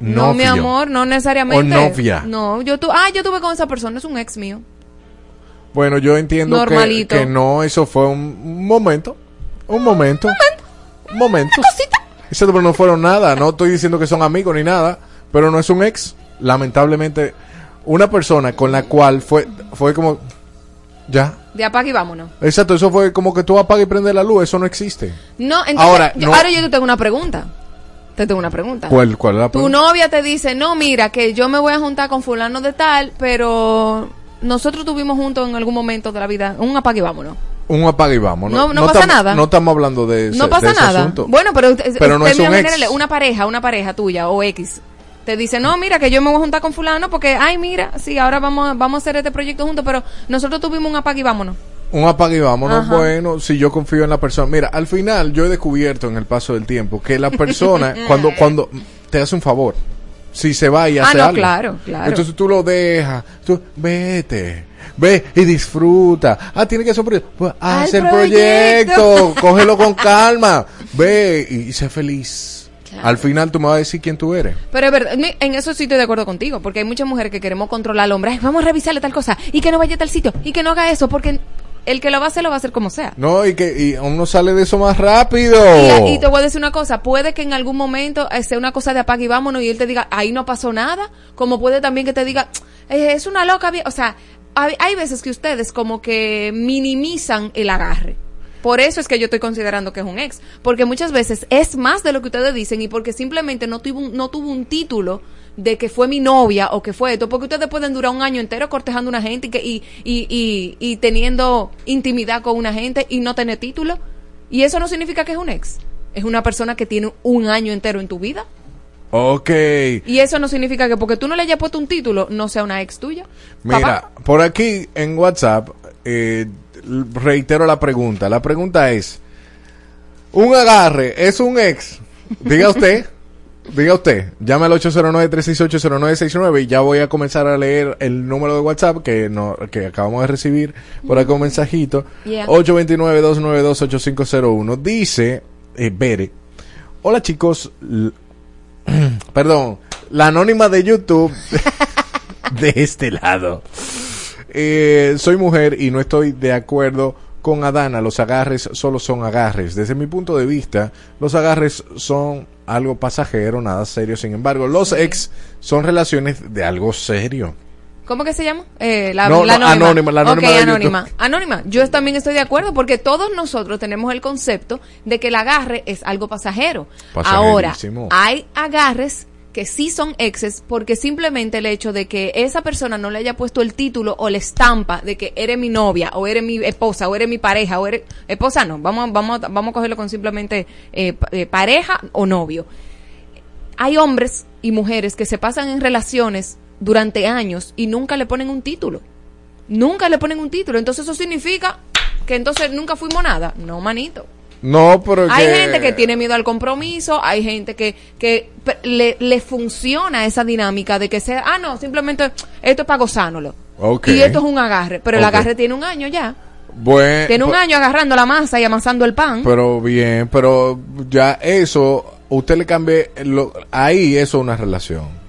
No, novio. mi amor, no necesariamente. O novia. No, yo tu, ah, yo tuve con esa persona, es un ex mío. Bueno, yo entiendo que, que no, eso fue un momento. Un momento. Un momento. Eso no fueron nada. No estoy diciendo que son amigos ni nada. Pero no es un ex. Lamentablemente, una persona con la cual fue, fue como. Ya. De apaga y vámonos. Exacto, eso fue como que tú apagas y prendes la luz. Eso no existe. No, entonces, Ahora, yo, no- ahora yo te tengo una pregunta. Te tengo una pregunta. ¿Cuál, cuál es la Tu pregunta? novia te dice, no, mira, que yo me voy a juntar con fulano de tal, pero nosotros tuvimos juntos en algún momento de la vida un apague y vámonos. Un apaga y vamos. No- no pasa nada. No estamos hablando de ese, no pasa de ese nada. asunto. Bueno, pero, Pero no es un ex. una pareja, una pareja tuya o X. Te dice, no, mira, que yo me voy a juntar con fulano porque, ay, mira, sí, ahora vamos, a- vamos a hacer este proyecto juntos, pero nosotros tuvimos un apague y vámonos. Un apague y vámonos. Ajá. Bueno, si yo confío en la persona. Mira, al final yo he descubierto en el paso del tiempo que la persona, cuando, cuando te hace un favor, si se va y Ah, hace no, algo. claro, claro. Entonces tú lo dejas, tú vete, ve y disfruta. Ah, tiene que hacer un proyecto. Pues haz el proyecto, cógelo con calma, ve y, sé feliz. Al final tú me vas a decir quién tú eres. Pero es verdad, en eso sí estoy de acuerdo contigo, porque hay muchas mujeres que queremos controlar al hombre. Ay, vamos a revisarle tal cosa, y que no vaya a tal sitio, y que no haga eso, porque el que lo va a hacer, lo va a hacer como sea. No, y que y uno sale de eso más rápido. Y, y te voy a decir una cosa, puede que en algún momento eh, sea una cosa de apague y vámonos y él te diga, ahí no pasó nada, como puede también que te diga, "Eh, es una loca, vie-". o sea, hay, hay veces que ustedes como que minimizan el agarre. Por eso es que yo estoy considerando que es un ex, porque muchas veces es más de lo que ustedes dicen y porque simplemente no tuvo un, no tuvo un título de que fue mi novia o que fue esto, porque ustedes pueden durar un año entero cortejando a una gente y, que, y, y, y, y teniendo intimidad con una gente y no tener título. Y eso no significa que es un ex. Es una persona que tiene un año entero en tu vida. Ok. Y eso no significa que porque tú no le hayas puesto un título, no sea una ex tuya. Mira, Papá. por aquí en WhatsApp, eh, reitero la pregunta. La pregunta es, ¿un agarre es un ex? Diga usted, diga usted, llame al 809-368-0969 y ya voy a comenzar a leer el número de WhatsApp que, no, que acabamos de recibir por acá un mensajito. Yeah. 829-292-8501. Dice, eh, Bere, hola chicos, perdón, la anónima de YouTube de este lado. Eh, soy mujer y no estoy de acuerdo con Adana. Los agarres solo son agarres. Desde mi punto de vista, los agarres son algo pasajero, nada serio. Sin embargo, los ex son relaciones de algo serio. ¿Cómo que se llama? Eh, la, No, la no, anónima. la anónima anónima. Anónima. Yo también estoy de acuerdo porque todos nosotros tenemos el concepto de que el agarre es algo pasajero. Ahora, hay agarres que sí son exes porque simplemente el hecho de que esa persona no le haya puesto el título o la estampa de que eres mi novia o eres mi esposa o eres mi pareja o eres esposa no vamos vamos vamos a cogerlo con simplemente eh, eh, pareja o novio hay hombres y mujeres que se pasan en relaciones durante años y nunca le ponen un título. Nunca le ponen un título. Entonces eso significa que entonces nunca fuimos nada. No, manito. No, pero Hay gente que tiene miedo al compromiso, hay gente que, que le, le funciona esa dinámica de que sea, ah, no, simplemente esto es para gozándolo. Ok. Y esto es un agarre, pero el agarre tiene un año ya. Bueno, Tiene un pues- año agarrando la masa y amasando el pan. Pero bien, pero ya eso, usted le cambie, lo- ahí eso es una relación.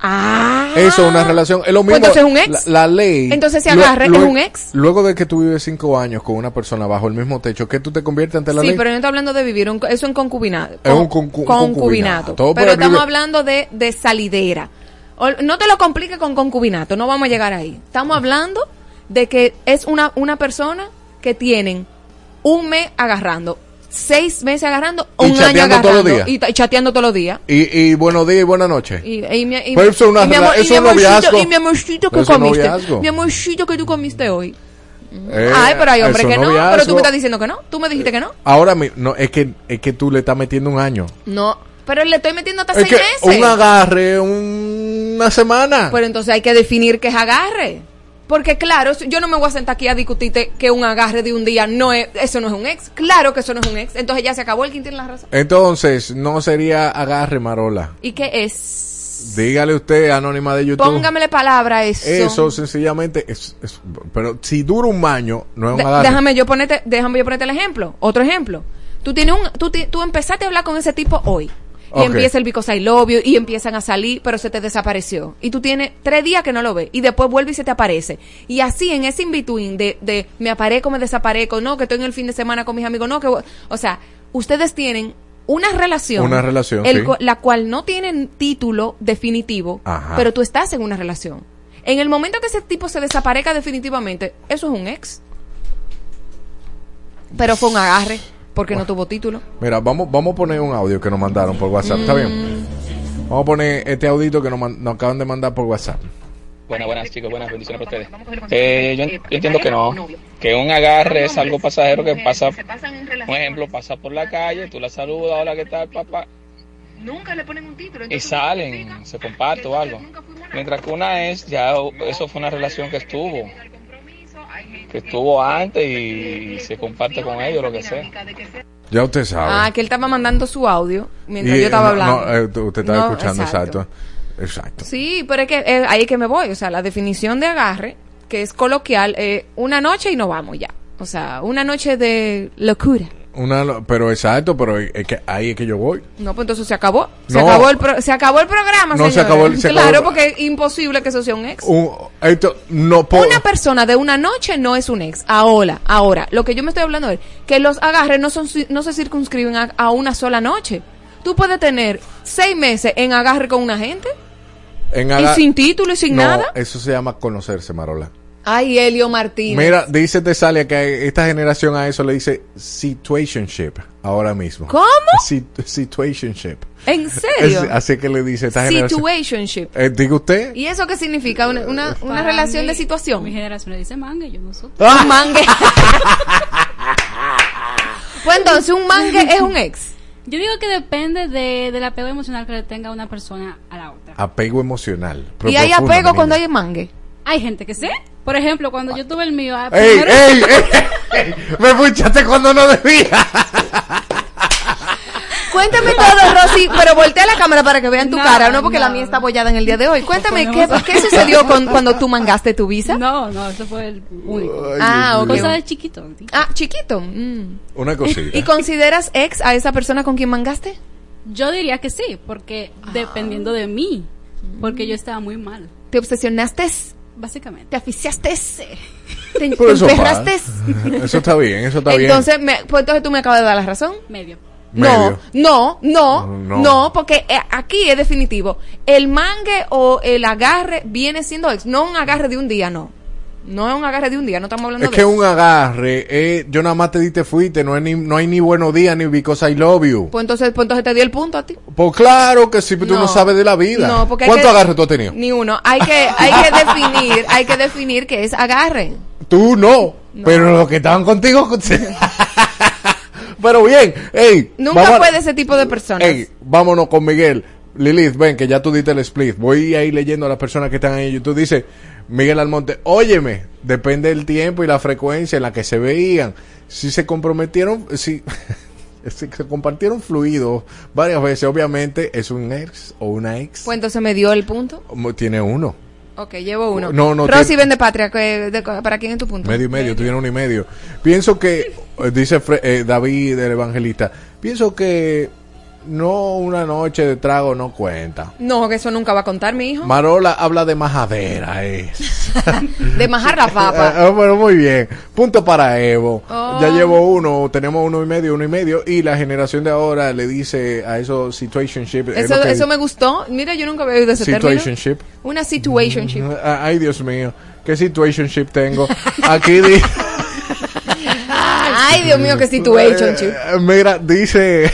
Ah. Eso es una relación. Es lo Pues mismo. entonces es un ex. La, la ley. Entonces lue- agarre es lue- un ex. Luego de que tú vives cinco años con una persona bajo el mismo techo, ¿qué tú te conviertes ante la Sí, ley? pero yo no estoy hablando de vivir, un- eso en concubinato. Es un concu- concubinato. Por Pero estamos hablando de, de salidera. O- no te lo compliques con concubinato, no vamos a llegar ahí. Estamos hablando de que es una, una persona que tienen un mes agarrando, seis meses agarrando, Y un año chateando todos los agarrando días. y, chateando todos los días. Y, y buenos días y buenas noches. Y, y, mi- y- Pero eso es una y mi amor- y eso mi amorcito-. Y mi amorcito que comiste. noviazgo. Mi amorcito que tú comiste hoy. Eh, Ay, pero hay hombres es que no, pero tú me estás diciendo que no. Tú me dijiste que no. Ahora no, es que, es que tú le estás metiendo un año. No, pero le estoy metiendo hasta Es seis meses. un agarre, un- una semana. Pero entonces hay que definir qué es agarre. Porque claro, yo no me voy a sentar aquí a discutirte que un agarre de un día no es, eso no es un ex. Claro que eso no es un ex. Entonces ya se acabó el quien tiene la razón. Entonces, no sería agarre, Marola. ¿Y qué es? Dígale usted, anónima de YouTube. Póngamele palabra a eso. Eso sencillamente es, es- pero si dura un año no es un De- agarre. déjame yo ponerte, déjame yo ponerte el ejemplo. Otro ejemplo. Tú tienes un, tú, tú empezaste a hablar con ese tipo hoy. Y empieza el because I love you, y empiezan a salir, pero se te desapareció. Y tú tienes tres días que no lo ves. Y después vuelve y se te aparece. Y así en ese in-between de, de me aparezco, me desaparezco, no, que estoy en el fin de semana con mis amigos, no, que... O sea, ustedes tienen una relación. Una relación, el sí. cu- La cual no tienen título definitivo, Ajá. pero tú estás en una relación. En el momento que ese tipo se desaparezca definitivamente, eso es un ex. Pero fue un agarre, porque no tuvo título. Mira, vamos, vamos a poner un audio que nos mandaron por WhatsApp, ¿está bien? Mm. Vamos a poner este audito que nos, nos acaban de mandar por WhatsApp. Buenas, buenas chicos, buenas bendiciones para ustedes. Eh, yo, yo entiendo que no, que un agarre es algo pasajero que pasa, un ejemplo, pasa por la calle, tú la saludas, hola, ¿qué tal, papá? Nunca le ponen un título. Y salen, se comparte o algo. Mientras que una es, ya eso fue una relación que estuvo, que estuvo antes y se comparte con ellos, lo que sea. Ya usted sabe. Ah, que él estaba mandando su audio mientras Y, yo estaba hablando. no, eh, usted estaba No, escuchando, exacto. exacto. Exacto. Sí, pero es que eh, ahí es que me voy. O sea, la definición de agarre, que es coloquial, eh, una noche y nos vamos ya. O sea, una noche de locura. Una, pero exacto, pero es que ahí es que yo voy. No, pues entonces se acabó. Se, No. acabó, el pro- se acabó el programa, No, se acabó el- se Claro, acabó- porque es imposible que eso sea un ex. Un, esto, no po- Una persona de una noche no es un ex. Ahora, ahora, lo que yo me estoy hablando es que los agarres no son no se circunscriben a, a una sola noche. Tú puedes tener seis meses en agarre con una gente en y sin título y sin No, nada. Eso se llama conocerse, Marola. Ay, Elio Martínez. Mira, dice Tesalia que esta generación a eso le dice situationship ahora mismo. ¿Cómo? Sit- situationship. ¿En serio? Es- así que le dice esta generación. Situationship. Eh, diga usted. ¿Y eso qué significa? ¿Una, una, una Para relación mí, de situación? Mi generación le dice manga y yo no soy. Un mangue. pues entonces, un mangue es un ex. Yo digo que depende de, del apego emocional que le tenga una persona a la otra. Apego emocional. Y hay apego cuando hay mangue. Hay gente que sí. Por ejemplo, cuando yo tuve el mío. ah, ¡Ey, primero- ey, ey, ey! Me escuchaste cuando no debía. Cuéntame todo, Rosy, pero voltea la cámara para que vean tu No, cara, no porque la mía está apoyada en el día de hoy. Cuéntame, ¿qué, qué sucedió con, cuando tú mangaste tu visa? No, no, eso fue el único. Ah, ok. Cosa de chiquito. Ah, chiquito. mm. Una cosita. ¿Y consideras ex a esa persona con quien mangaste? Yo diría que sí, porque dependiendo de mí, porque yo estaba muy mal, ¿Te obsesionaste? Básicamente. ¿Te aficiaste? ¿Te, te Pero eso, eso está bien, eso está bien. Entonces, me, pues entonces tú me acabas de dar la razón. Medio. Medio. No, no, no, No. no, porque eh, aquí es definitivo. El mangue o el agarre viene siendo ex, no un agarre de un día, no. No es un agarre de un día, no estamos hablando Es de que eso. un agarre, eh, yo nada más te di te fuiste, no hay ni, no hay ni buenos días ni because I love you. Pues entonces, pues entonces te di el punto a ti. Pues claro que sí, pero tú no sabes de la vida. No, porque hay ¿Cuántos que- agarres tú has tenido? Ni uno. Hay que, hay que definir, hay que definir qué es agarre. Tú no, pero los que estaban contigo. Pero bien, ey. Nunca vamos a- fue de ese tipo de personas. Ey, vámonos con Miguel. Lilith, ven, que ya tú diste el split. Voy ahí leyendo a las personas que están ahí en YouTube. Dice Miguel Almonte, óyeme, depende del tiempo y la frecuencia en la que se veían. Si se comprometieron, si, si se compartieron fluidos varias veces, obviamente es un ex o una ex. Pues entonces me dio el punto. Tiene uno. Ok, llevo uno. No, no, Rosy tiene- vende patria. que- de- ¿Para quién es tu punto? Medio y medio, tuvieron uno y medio. Pienso que, eh, dice Fre- eh, David el evangelista, pienso que no una noche de trago no cuenta. No, que eso nunca va a contar mi hijo. Marola habla de majadera, eh. De majar la papa. Ah, bueno, muy bien. Punto para Evo. Oh. Ya llevo uno, tenemos uno y medio, uno y medio. Y la generación de ahora le dice a esos situationship. es Eso, eso me gustó. Mira, yo nunca había oído ese término. Situationship. Una situationship. Ah, Ay, Dios mío. ¿Qué situationship tengo? Aquí di- Ay, Dios mío, qué situationship. Eh, Mira, dice,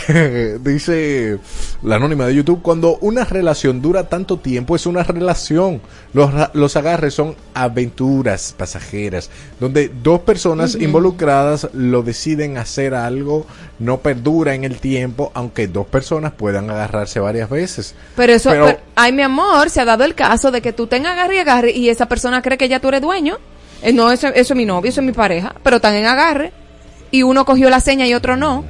dice la anónima de YouTube, cuando una relación dura tanto tiempo es una relación. Los, los agarres son aventuras pasajeras, donde dos personas involucradas lo deciden hacer algo, no perdura en el tiempo, aunque dos personas puedan agarrarse varias veces. Pero eso, Pero- pero- ay, mi amor, se ha dado el caso de que tú tengas agarre y agarre y esa persona cree que ya tú eres dueño. Eh, no, eso, eso es mi novio, eso es mi pareja, pero están en agarre y uno cogió la seña y otro no.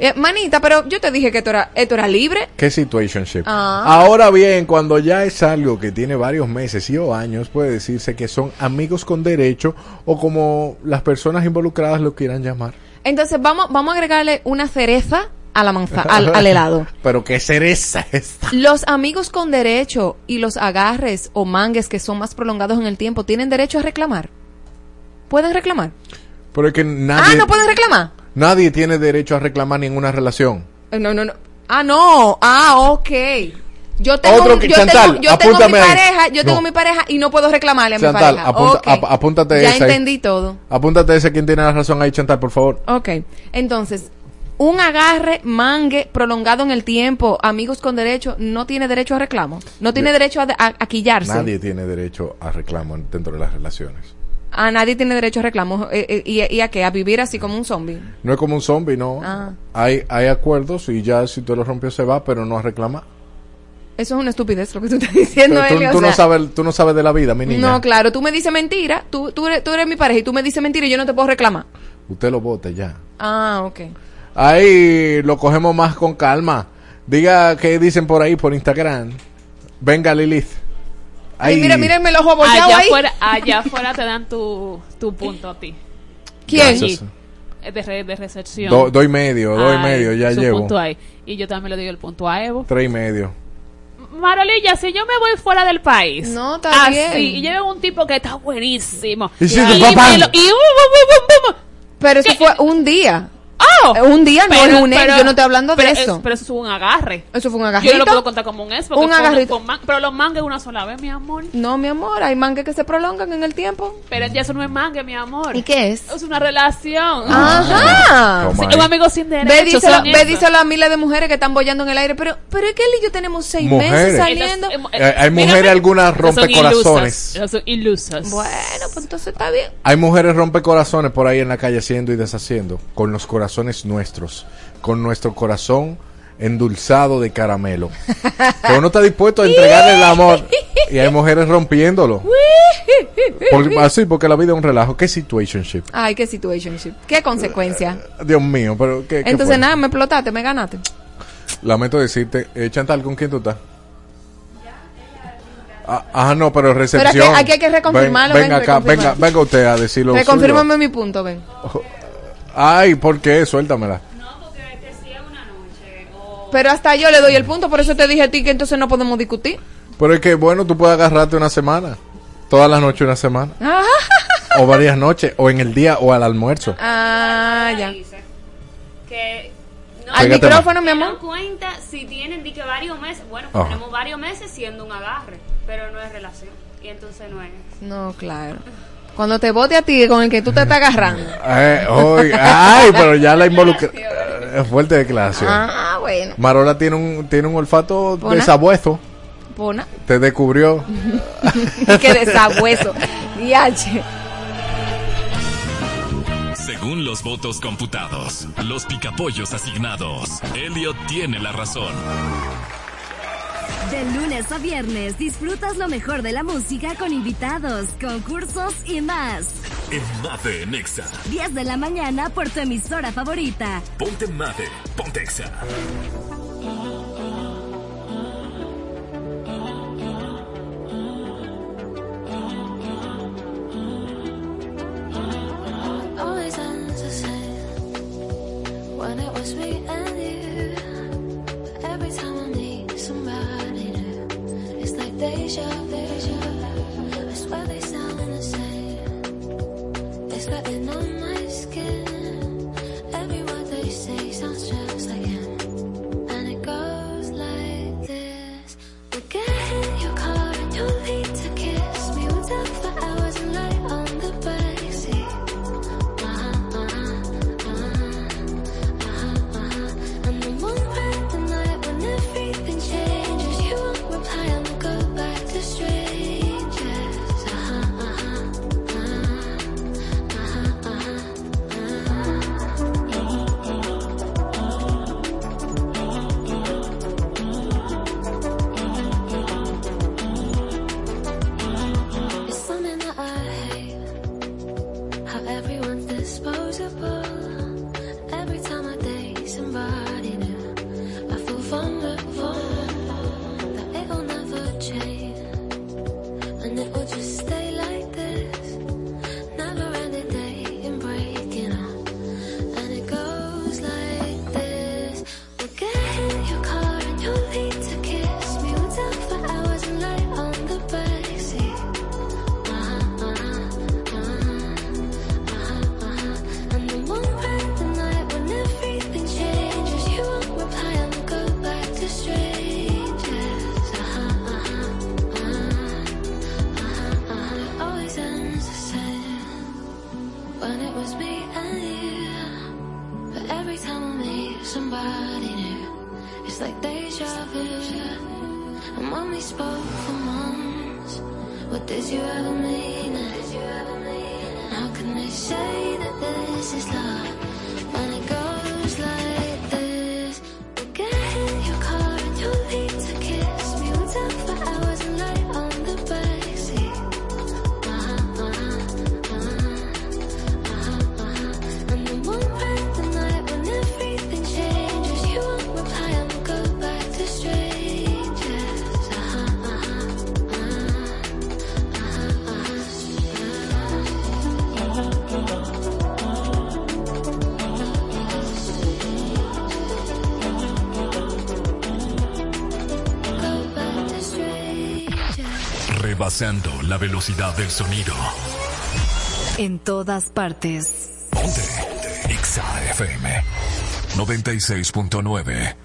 Eh, manita, pero yo te dije que esto era, esto era libre. ¿Qué situationship? Ah. Ahora bien, cuando ya es algo que tiene varios meses y o años, puede decirse que son amigos con derecho o como las personas involucradas lo quieran llamar. Entonces vamos, vamos a agregarle una cereza a la manza, al, al helado. Pero qué cereza esta. Los amigos con derecho y los agarres o mangues que son más prolongados en el tiempo tienen derecho a reclamar. ¿Pueden reclamar? Pero es que Ah, no pueden reclamar. nadie tiene derecho a reclamar ninguna relación. Eh, No, no, no. Ah, no. Ah, ok. Yo tengo, Otro que- yo Chantal, tengo, yo tengo mi pareja, yo tengo mi pareja y no puedo reclamarle a mi pareja. apunta- apúntate Ya esa ahí. entendí todo. Apúntate ese quien tiene la razón ahí, Chantal, por favor. Ok. Entonces, un agarre, mangue prolongado en el tiempo, amigos con derecho, no tiene derecho a reclamo. No tiene derecho a, a- a quillarse. Nadie tiene derecho a reclamo dentro de las relaciones. A nadie tiene derecho a reclamo. Eh, eh, y, ¿Y a qué? A vivir así como un zombie. No es como un zombie, no. Ah. Hay, hay acuerdos y ya si tú lo rompió se va, pero no a reclamar. Eso es una estupidez lo que tú estás diciendo, tú, tú o no sabes, tú no sabes de la vida, mi niña. No, claro, tú me dices mentira, tú, tú, eres, tú eres mi pareja y tú me dices mentira y yo no te puedo reclamar. Usted lo vote ya. Ah, ok. Ahí lo cogemos más con calma. Diga qué dicen por ahí por Instagram. Venga, Lilith. Ay, Ahí. mira, mírenme los ojos bollados Allá ahí. afuera, allá afuera te dan tu, tu punto a ti. ¿Quién? Gracias. De, re- de recepción. Do- doy medio, doy Ay, medio, ya su llevo. punto ahí. Y yo también le doy el punto a Evo. Tres y medio. Marolilla, si yo me voy fuera del país. No, está así, bien. Y veo un tipo que está buenísimo. Y sí, y, papá. me lo- y, uh, uh, uh, uh, uh, uh. Pero eso fue un día. ¡Oh! Un día no Pero- es un ex, pero- yo no estoy hablando de pero eso. es- pero eso es un agarre. Eso fue un Yo agarrito. no lo puedo contar como un ex. porque Un fue agarrito. con man- pero los mangues una sola vez, mi amor. No, mi amor, hay mangas que se prolongan en el tiempo. Pero ya eso no es mangue, mi amor. ¿Y qué es? Es una relación. Ajá. Sí, un amigo sin derecho. Ve, díselo, ve, a miles de mujeres que están bollando en el aire. Pero, pero es que él y yo tenemos seis Mujeres. meses saliendo. Entonces, Eh, hay mírame, mujeres algunas son rompecorazones. son ilusas. Bueno, pues entonces está bien. Hay mujeres rompecorazones por ahí en la calle haciendo y deshaciendo con los corazones nuestros, con nuestro corazón endulzado de caramelo. que uno está dispuesto a entregarle el amor y hay mujeres rompiéndolo. Por- así, porque la vida es un relajo. ¿Qué situationship? Ay, qué situationship. Qué consecuencia. Dios mío, pero ¿qué, qué Entonces, fue? nada, me explotaste, me ganaste. Lamento decirte, eh, Chantal, ¿con quién tú estás? Ah, ah, no, pero Pero recepción. aquí- aquí hay que reconfirmarlo, Ven- ven, venga acá, venga, venga usted a decirlo. Reconfírmame mi punto, ven. Ay, ¿por qué? Suéltamela. Pero hasta yo le doy el punto, por eso te dije a ti que entonces no podemos discutir. Pero es que, bueno, tú puedes agarrarte una semana. Todas las noches una semana. Ah, O varias noches. O en el día o al almuerzo. ah, ya. Que no Al micrófono, mi amor. dan cuenta si tienen di que varios meses, bueno, pues tenemos varios meses siendo un agarre, pero no es relación. Y entonces no es. No, claro. Cuando te vote a ti con el que tú te estás agarrando. Eh, ay, pero ya la involucra. Eh, fuerte declaración. Ah, bueno. Marola tiene un, tiene un olfato ¿Pona? de sabueso. ¿Pona? Te descubrió. que de sabueso. Yache. Según los votos computados, los picapollos asignados, Elliot tiene la razón. De lunes a viernes disfrutas lo mejor de la música con invitados, concursos y más. En Mave Nexa. 10 de la mañana por tu emisora favorita. Ponte Mave, ponte Exa. pleasure Sobrepasando la velocidad del sonido. En todas partes. Ponte. Ponte. XAFM 96.9.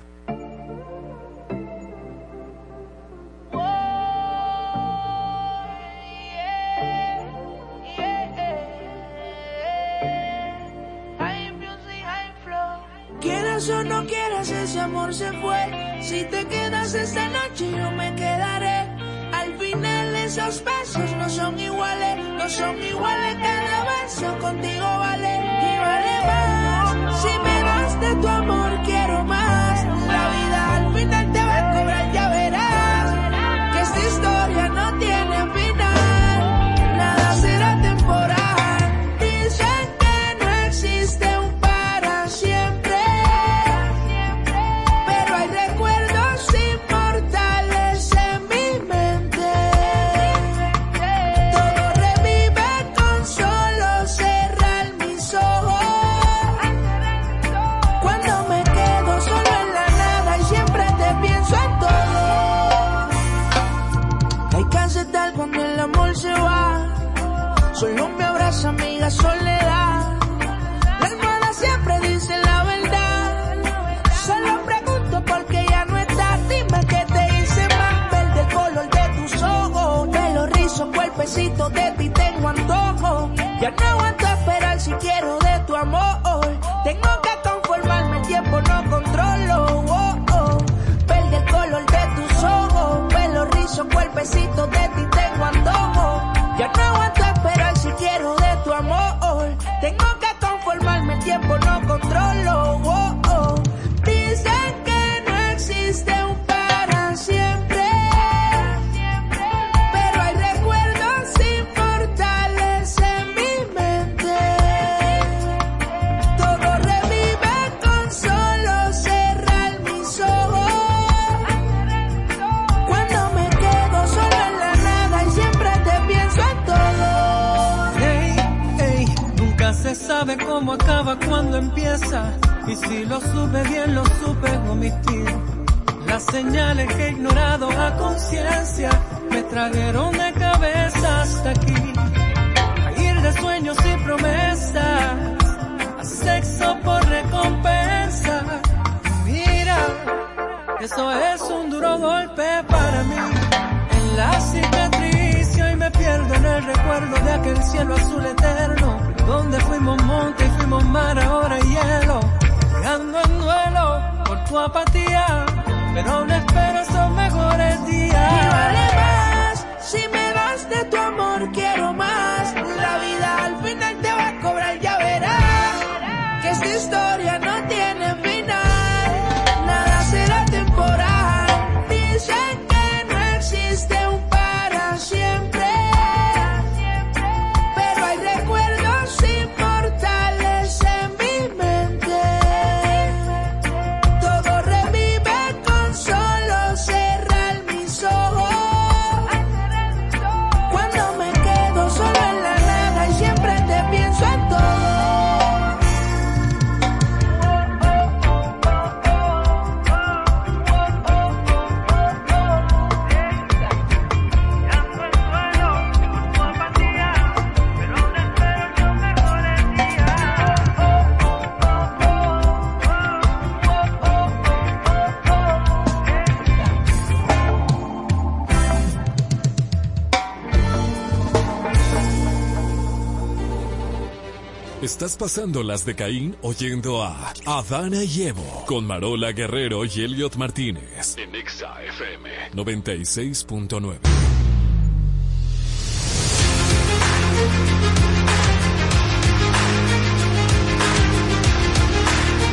Estás pasando las de Caín oyendo a Adana y Evo con Marola Guerrero y Elliot Martínez en Exa FM 96.9.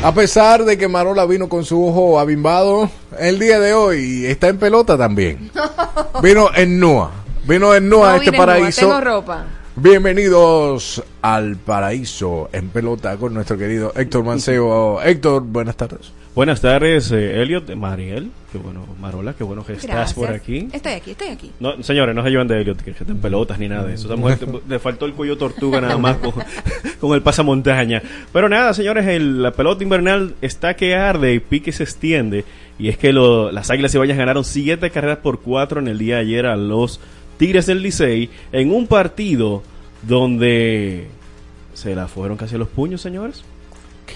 A pesar de que Marola vino con su ojo abimbado, el día de hoy está en pelota también. Vino en Nua. Vino en Nua a este vine nua, paraíso. tengo ropa. Bienvenidos al paraíso en pelota con nuestro querido Héctor Manceo. Héctor, buenas tardes. Buenas tardes, eh, Elliot, Mariel, qué bueno, Marola, qué bueno que estás Gracias. por aquí. Estoy aquí, estoy aquí. No, señores, no se lleven de Elliot, que esté en pelotas ni nada de eso. Esa mujer te- le faltó el cuello tortuga nada más con, con el pasamontaña. Pero nada, señores, el- la pelota invernal está que arde y pique se extiende. Y es que lo- las Águilas Cibañas ganaron siete carreras por cuatro en el día de ayer a los Tigres del Licey en un partido donde se la fueron casi a los puños, señores.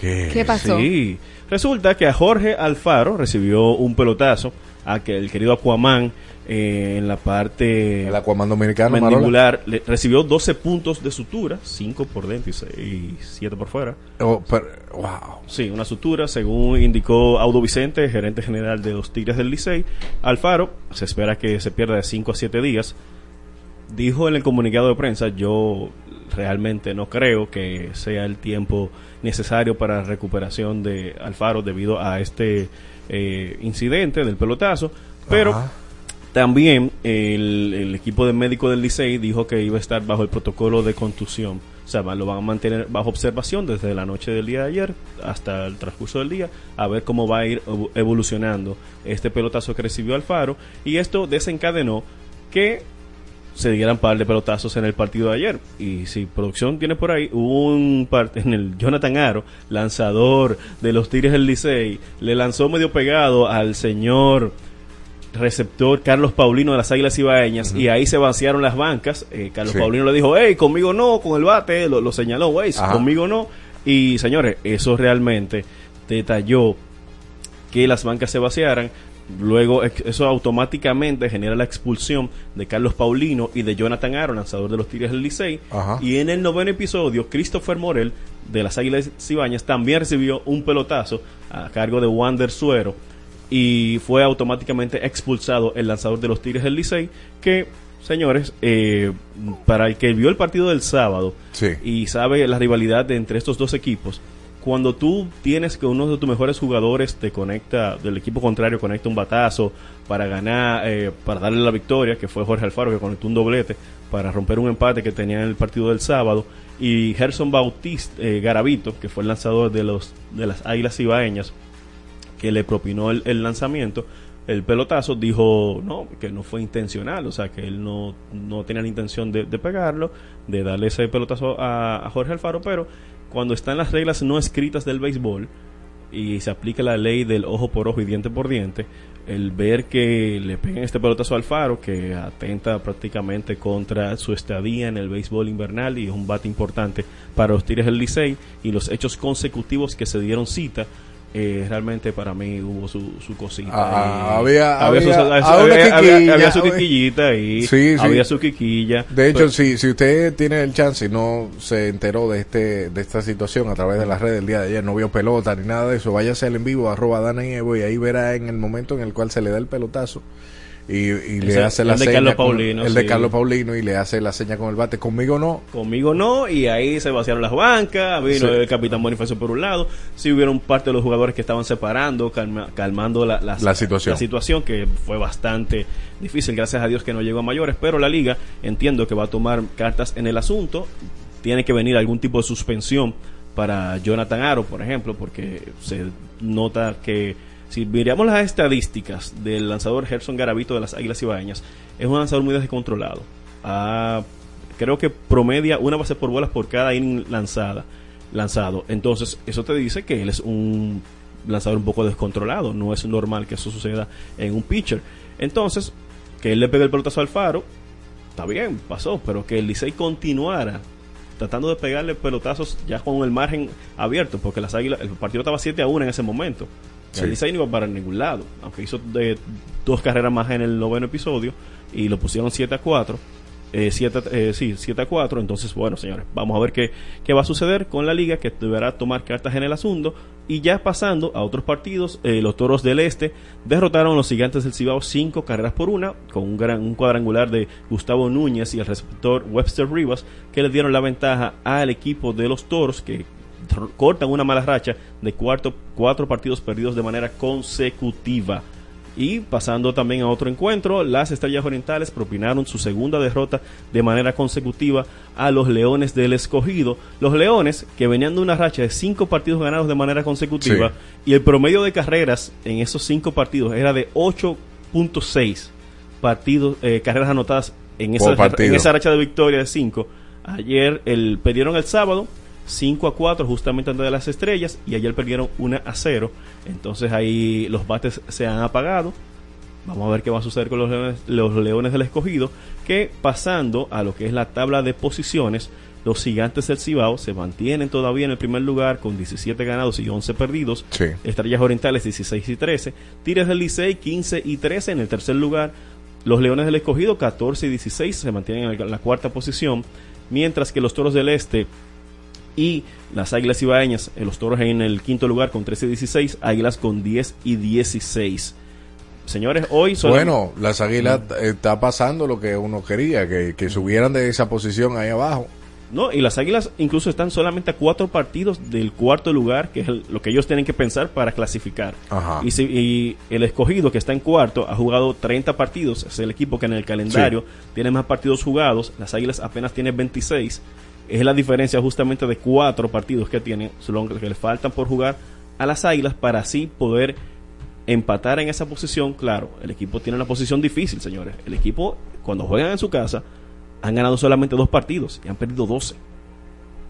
¿Qué? ¿Qué pasó? Sí. Resulta que a Jorge Alfaro recibió un pelotazo a que el querido Aquaman eh, en la parte El Aquaman dominicano, mandibular le- recibió 12 puntos de sutura, 5 por dentro y 7 por fuera. Oh, pero- wow. Sí, una sutura, según indicó Audo Vicente, gerente general de los Tigres del Licey. Alfaro se espera que se pierda de 5 a 7 días. Dijo en el comunicado de prensa, yo realmente no creo que sea el tiempo necesario para la recuperación de Alfaro debido a este eh, incidente del pelotazo, pero Ajá. también el, el equipo de médico del Licey dijo que iba a estar bajo el protocolo de contusión. O sea, lo van a mantener bajo observación desde la noche del día de ayer hasta el transcurso del día, a ver cómo va a ir evo- evolucionando este pelotazo que recibió Alfaro. Y esto desencadenó que se dieran par de pelotazos en el partido de ayer. Y si producción tiene por ahí, hubo un parte en el Jonathan Aro, lanzador de los Tigres del Licey, le lanzó medio pegado al señor receptor Carlos Paulino de las Águilas Ibaeñas y ahí se vaciaron las bancas. Eh, Carlos Sí. Paulino le dijo, hey, conmigo no, con el bate, lo, lo señaló, güey, conmigo no. Y señores, eso realmente detalló que las bancas se vaciaran. Luego eso automáticamente genera la expulsión de Carlos Paulino y de Jonathan Aaron, lanzador de los Tigres del Licey. Ajá. Y en el noveno episodio, Christopher Morel de las Águilas Cibañas también recibió un pelotazo a cargo de Wander Suero y fue automáticamente expulsado el lanzador de los Tigres del Licey que señores eh, para el que vio el partido del sábado Sí. y sabe la rivalidad de entre estos dos equipos cuando tú tienes que uno de tus mejores jugadores te conecta del equipo contrario conecta un batazo para ganar eh, para darle la victoria que fue Jorge Alfaro que conectó un doblete para romper un empate que tenía en el partido del sábado y Gerson Bautista eh, Garavito que fue el lanzador de los de las Águilas Ibaeñas que le propinó el, lanzamiento, el pelotazo, dijo no, que no fue intencional, o sea, que él no, no tenía la intención de, pegarlo, de darle ese pelotazo a Jorge Alfaro, pero cuando están las reglas no escritas del béisbol y se aplica la ley del ojo por ojo y diente por diente, el ver que le peguen este pelotazo al faro que atenta prácticamente contra su estadía en el béisbol invernal y es un bate importante para los Tigres del Licey y los hechos consecutivos que se dieron cita eh, realmente para mí hubo su, su cosita. Ah, ahí. había- su- había- había- había había- había- había su había- quiquillita ahí, Sí, sí. había su quiquilla. De hecho, Pero- si, si usted tiene el chance y no se enteró de este de esta situación a través de las redes el día de ayer, no vio pelota ni nada de eso, váyase al en vivo, arroba Dana y Evo, y ahí verá en el momento en el cual se le da el pelotazo y, y le Ese- hace el la de seña Carlos con- Paulino, el de. Carlos Paulino y le hace la seña con el bate. Conmigo no. Conmigo no, y ahí se vaciaron las bancas, vino Sí. el capitán Bonifacio por un lado, sí hubieron parte de los jugadores que estaban separando, calma- calmando la, la- La situación. la situación, que fue bastante difícil, gracias a Dios que no llegó a mayores, pero la liga entiendo que va a tomar cartas en el asunto, tiene que venir algún tipo de suspensión para Jonathan Aro, por ejemplo, porque se nota que si miramos las estadísticas del lanzador Gerson Garavito de las Águilas Ibaeñas, es un lanzador muy descontrolado. Ah, creo que promedia una base por bolas por cada inning lanzada, lanzado. Entonces, eso te dice que él es un lanzador un poco descontrolado. No es normal que eso suceda en un pitcher. Entonces, que él le pegue el pelotazo al faro, está bien, pasó, pero que el Licey continuara tratando de pegarle pelotazos ya con el margen abierto, porque las águilas, el partido estaba 7 a 1 en ese momento. Sí. El Licey no iba para ningún lado, aunque hizo de, dos carreras más en el noveno episodio y lo pusieron 7 a 4. Eh, siete, eh, sí, 7 a 4. Entonces, bueno, señores, vamos a ver qué, qué va a suceder con la liga, que deberá tomar cartas en el asunto. Y ya pasando a otros partidos, eh, los toros del este derrotaron a los gigantes del Cibao 5 carreras por una, con un, gran, un cuadrangular de Gustavo Núñez y el receptor Webster Rivas, que le dieron la ventaja al equipo de los toros, que cortan una mala racha de cuarto, cuatro partidos perdidos de manera consecutiva. Y pasando también a otro encuentro, las Estrellas Orientales propinaron su segunda derrota de manera consecutiva a los Leones del Escogido. Los Leones, que venían de una racha de cinco partidos ganados de manera consecutiva, y el promedio de carreras en esos cinco partidos era de 8.6 partidos, eh, carreras anotadas en esa, en racha de victoria de 5. Ayer el, perdieron el sábado 5 a 4 justamente ante las estrellas y ayer perdieron 1 a 0. Entonces ahí los bates se han apagado. Vamos a ver qué va a suceder con los leones, los leones del escogido. Que pasando a lo que es la tabla de posiciones, los gigantes del Cibao se mantienen todavía en el primer lugar con 17 ganados y 11 perdidos. Sí. Estrellas Orientales 16 y 13. Tigres del Licey 15 y 13 en el tercer lugar. Los Leones del Escogido 14 y 16 se mantienen en la cuarta posición. Mientras que los Toros del Este y las Águilas Ibaeñas, eh, los Toros en el quinto lugar con 13 y 16, Águilas con 10 y 16. Señores, hoy son... Bueno, las águilas eh, está pasando lo que uno quería, que, que subieran de esa posición ahí abajo. No, y las Águilas incluso están solamente a cuatro partidos del cuarto lugar, que es el- lo que ellos tienen que pensar para clasificar. Ajá. Y, si- y el escogido que está en cuarto ha jugado 30 partidos, es el equipo que en el calendario tiene más partidos jugados, las Águilas apenas tienen 26. Es la diferencia justamente de cuatro partidos que tienen, que le faltan por jugar a las Águilas para así poder empatar en esa posición. Claro, el equipo tiene una posición difícil, señores. El equipo, cuando juegan en su casa, han ganado solamente dos partidos y han perdido 12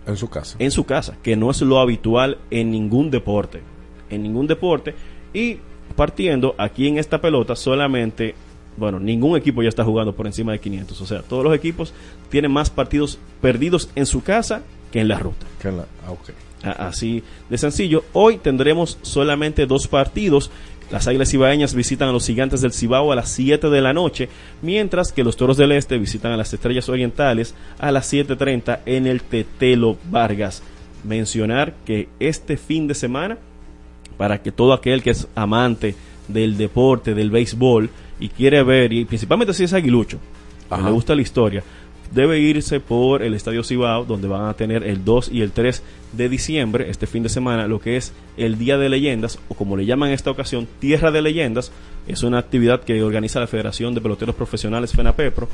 En su casa. en su casa, que no es lo habitual en ningún deporte. En ningún deporte. Y partiendo aquí en esta pelota, solamente, bueno, ningún equipo ya está jugando por encima de 500. O sea, todos los equipos tienen más partidos perdidos en su casa que en la ruta. Que la- ah, ok. A- Así de sencillo. Hoy tendremos solamente dos partidos. Las Águilas Ibaeñas visitan a los Gigantes del Cibao a las 7 de la noche, mientras que los Toros del Este visitan a las Estrellas Orientales a las 7.30 en el Tetelo Vargas. Mencionar que este fin de semana, para que todo aquel que es amante del deporte, del béisbol, y quiere ver, y principalmente si es aguilucho, que le gusta la historia, debe irse por el Estadio Cibao, donde van a tener el 2 y el 3 de diciembre, este fin de semana, lo que es el Día de Leyendas, o como le llaman en esta ocasión, Tierra de Leyendas. Es una actividad que organiza la Federación de Peloteros Profesionales FENAPEPRO,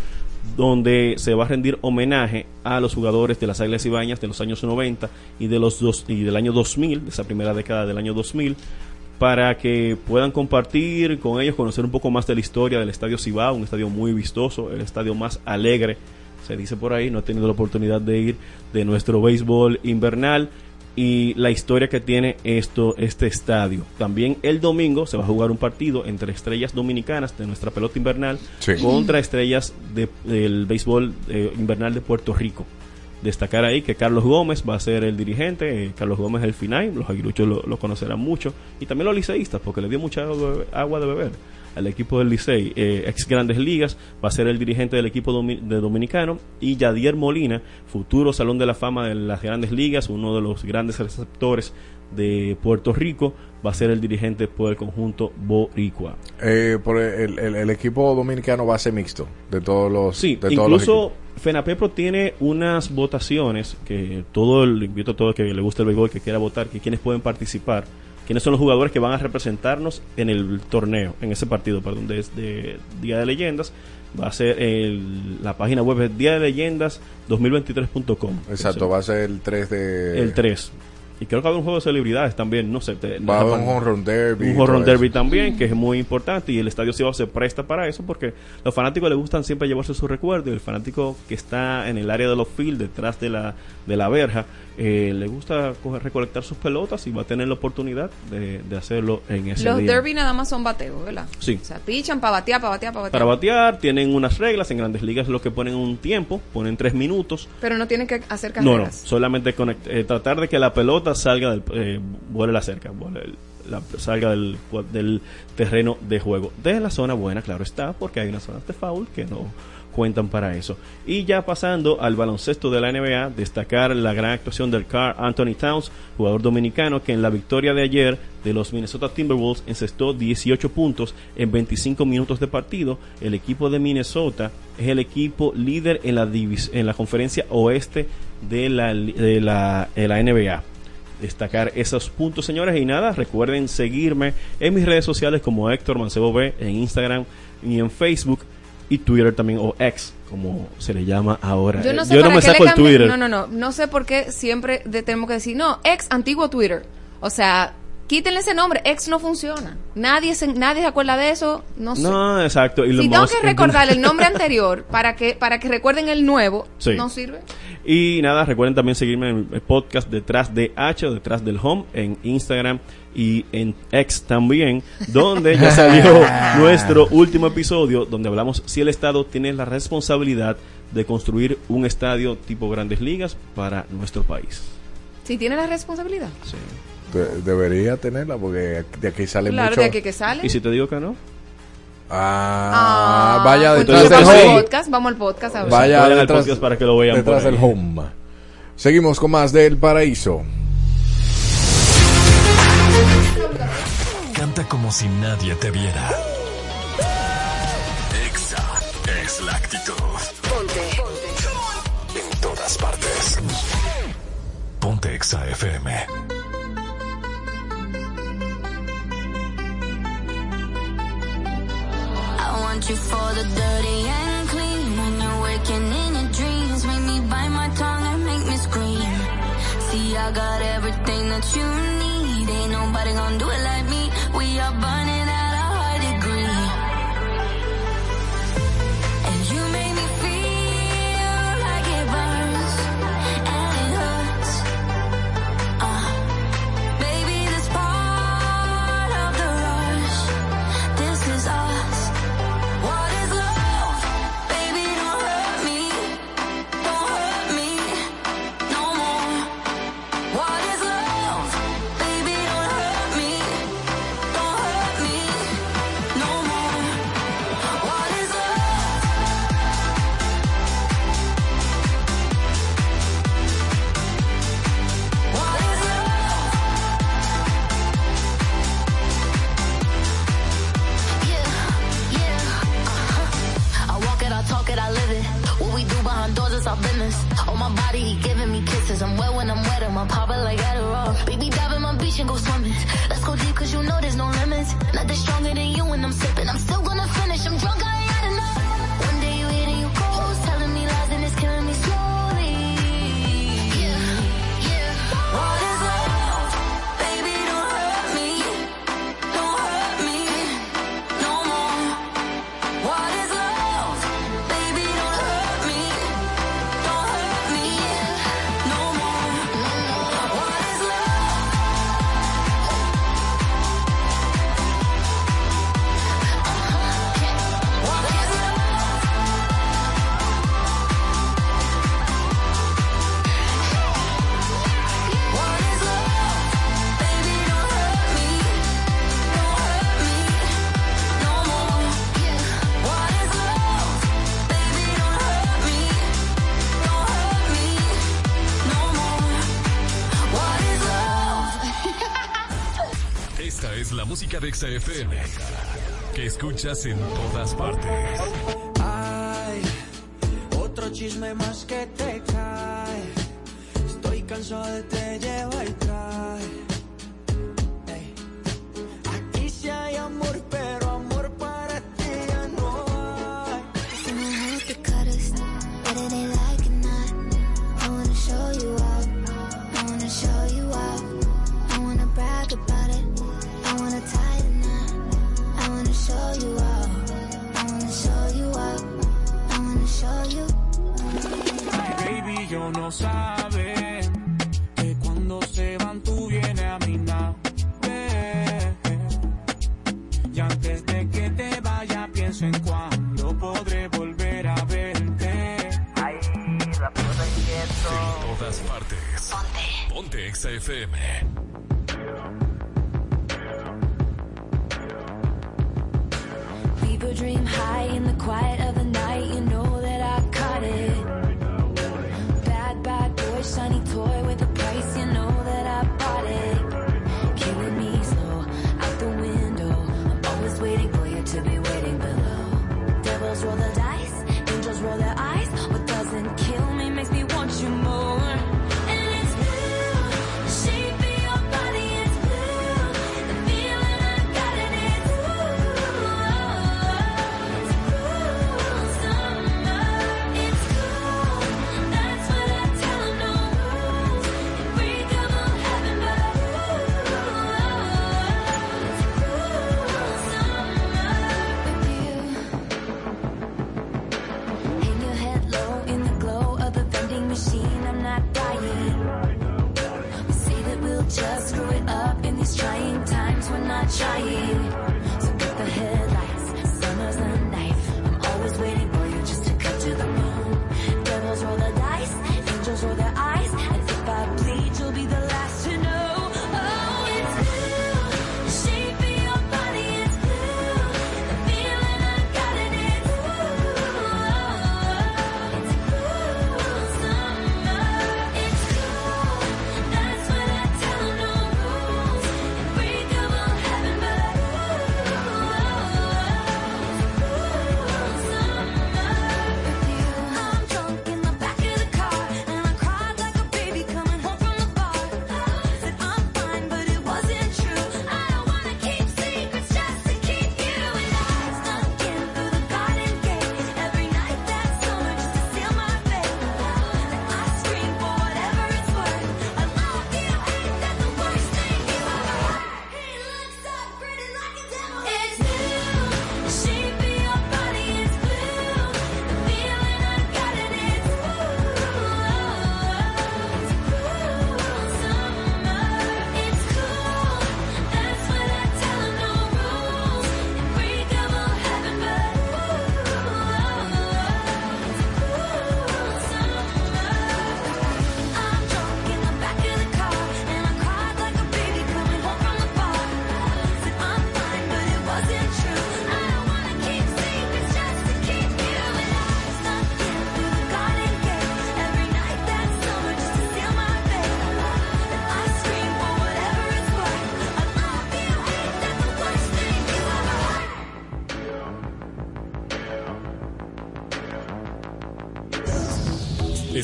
donde se va a rendir homenaje a los jugadores de las Águilas Ibañas de los años 90 y, de los dos, y del año 2000, de esa primera década del año 2000, para que puedan compartir con ellos, conocer un poco más de la historia del Estadio Cibao, un estadio muy vistoso, el estadio más alegre, se dice por ahí, no he tenido la oportunidad de ir, de nuestro béisbol invernal. y la historia que tiene esto este estadio. También el domingo se va a jugar un partido entre estrellas dominicanas de nuestra pelota invernal Sí. contra estrellas de- del béisbol eh, invernal de Puerto Rico. Destacar ahí que Carlos Gómez va a ser el dirigente, eh, Carlos Gómez el final, los aguiluchos lo, conocerán mucho, y también los liceístas, porque le dio mucha agua, de beber al equipo del Licey, eh, ex Grandes Ligas, va a ser el dirigente del equipo de Dominicano, y Yadier Molina, futuro Salón de la Fama de las Grandes Ligas, uno de los grandes receptores de Puerto Rico, va a ser el dirigente por el conjunto Boricua. Eh, por el, el- el equipo dominicano va a ser mixto de todos los Sí, de todos los incluso FENAPEPRO tiene unas votaciones que todo el invito a todo el que le guste el béisbol, que quiera votar, que quienes pueden participar, quiénes son los jugadores que van a representarnos en el torneo, en ese partido, perdón, de, de Día de Leyendas. Va a ser el- la página web día de leyendas 2023.com. Exacto, va a ser el 3 de El 3. Y creo que va a haber un juego de celebridades también, no sé. te- Va a haber un home run derby Un home run todo derby eso. también, que es muy importante. Y el estadio Cibao se presta para eso porque los fanáticos les gustan siempre llevarse su recuerdo. Y el fanático que está en el área de los field, detrás de la, de la verja, eh, le gusta coger, recolectar sus pelotas y va a tener la oportunidad de, de hacerlo en ese Los día. derby nada más son bateos, ¿verdad? Sí. O sea, pichan para batear, para batear, para batear. Para batear, tienen unas reglas. En grandes ligas lo que ponen un tiempo, ponen tres minutos. Pero no tienen que hacer No, no, carreras. solamente conect- eh, tratar de que la pelota salga del, eh, vuele la cerca, vuele el- la- salga del, del terreno de juego. De la zona buena, claro está, porque hay unas zonas de foul que no cuentan para eso. Y ya pasando al baloncesto de la NBA, destacar la gran actuación del Car Anthony Towns, jugador dominicano que en la victoria de ayer de los Minnesota Timberwolves encestó 18 puntos en 25 minutos de partido. El equipo de Minnesota es el equipo líder en la, divis- en la conferencia oeste de la, de la, de la NBA destacar esos puntos, señores. Y nada, recuerden seguirme en mis redes sociales como Héctor Mancebo B, en Instagram y en Facebook y Twitter también, o X, como se le llama ahora. Yo no sé para me qué saco el Twitter. No, no, no. No sé por qué siempre de- tenemos que decir, no, ex antiguo Twitter. O sea, quítenle ese nombre, ex no funciona. Nadie se, nadie se acuerda de eso, no sé. No, exacto. Si tengo que recordar el nombre anterior para que para que recuerden el nuevo, Sí. no sirve. Y nada, recuerden también seguirme en el podcast Detrás de H o Detrás del Home en Instagram y en X también, donde ya salió nuestro último episodio donde hablamos si el Estado tiene la responsabilidad de construir un estadio tipo Grandes Ligas para nuestro país. Si tiene la responsabilidad. De- debería tenerla porque de aquí sale Claro, mucho. de aquí que sale. ¿Y si te digo que no? Ah, Ah, vaya detrás del home. podcast, vamos al podcast a ver. Vaya Vayan al detrás, podcast para que lo vean detrás del home. Seguimos con más del paraíso. Canta como si nadie te viera. Exa es la actitud. En todas partes. Ponte Exa FM. I want you for the dirty and clean. When you're waking in your dreams, make me bite my tongue and make me scream. See, I got everything that you need. Ain't nobody gonna do it like I'm wet when I'm wet, I'm popping like Adderall. Baby, dive in my beach and go swimming. Let's go deep, escuchas en todas partes.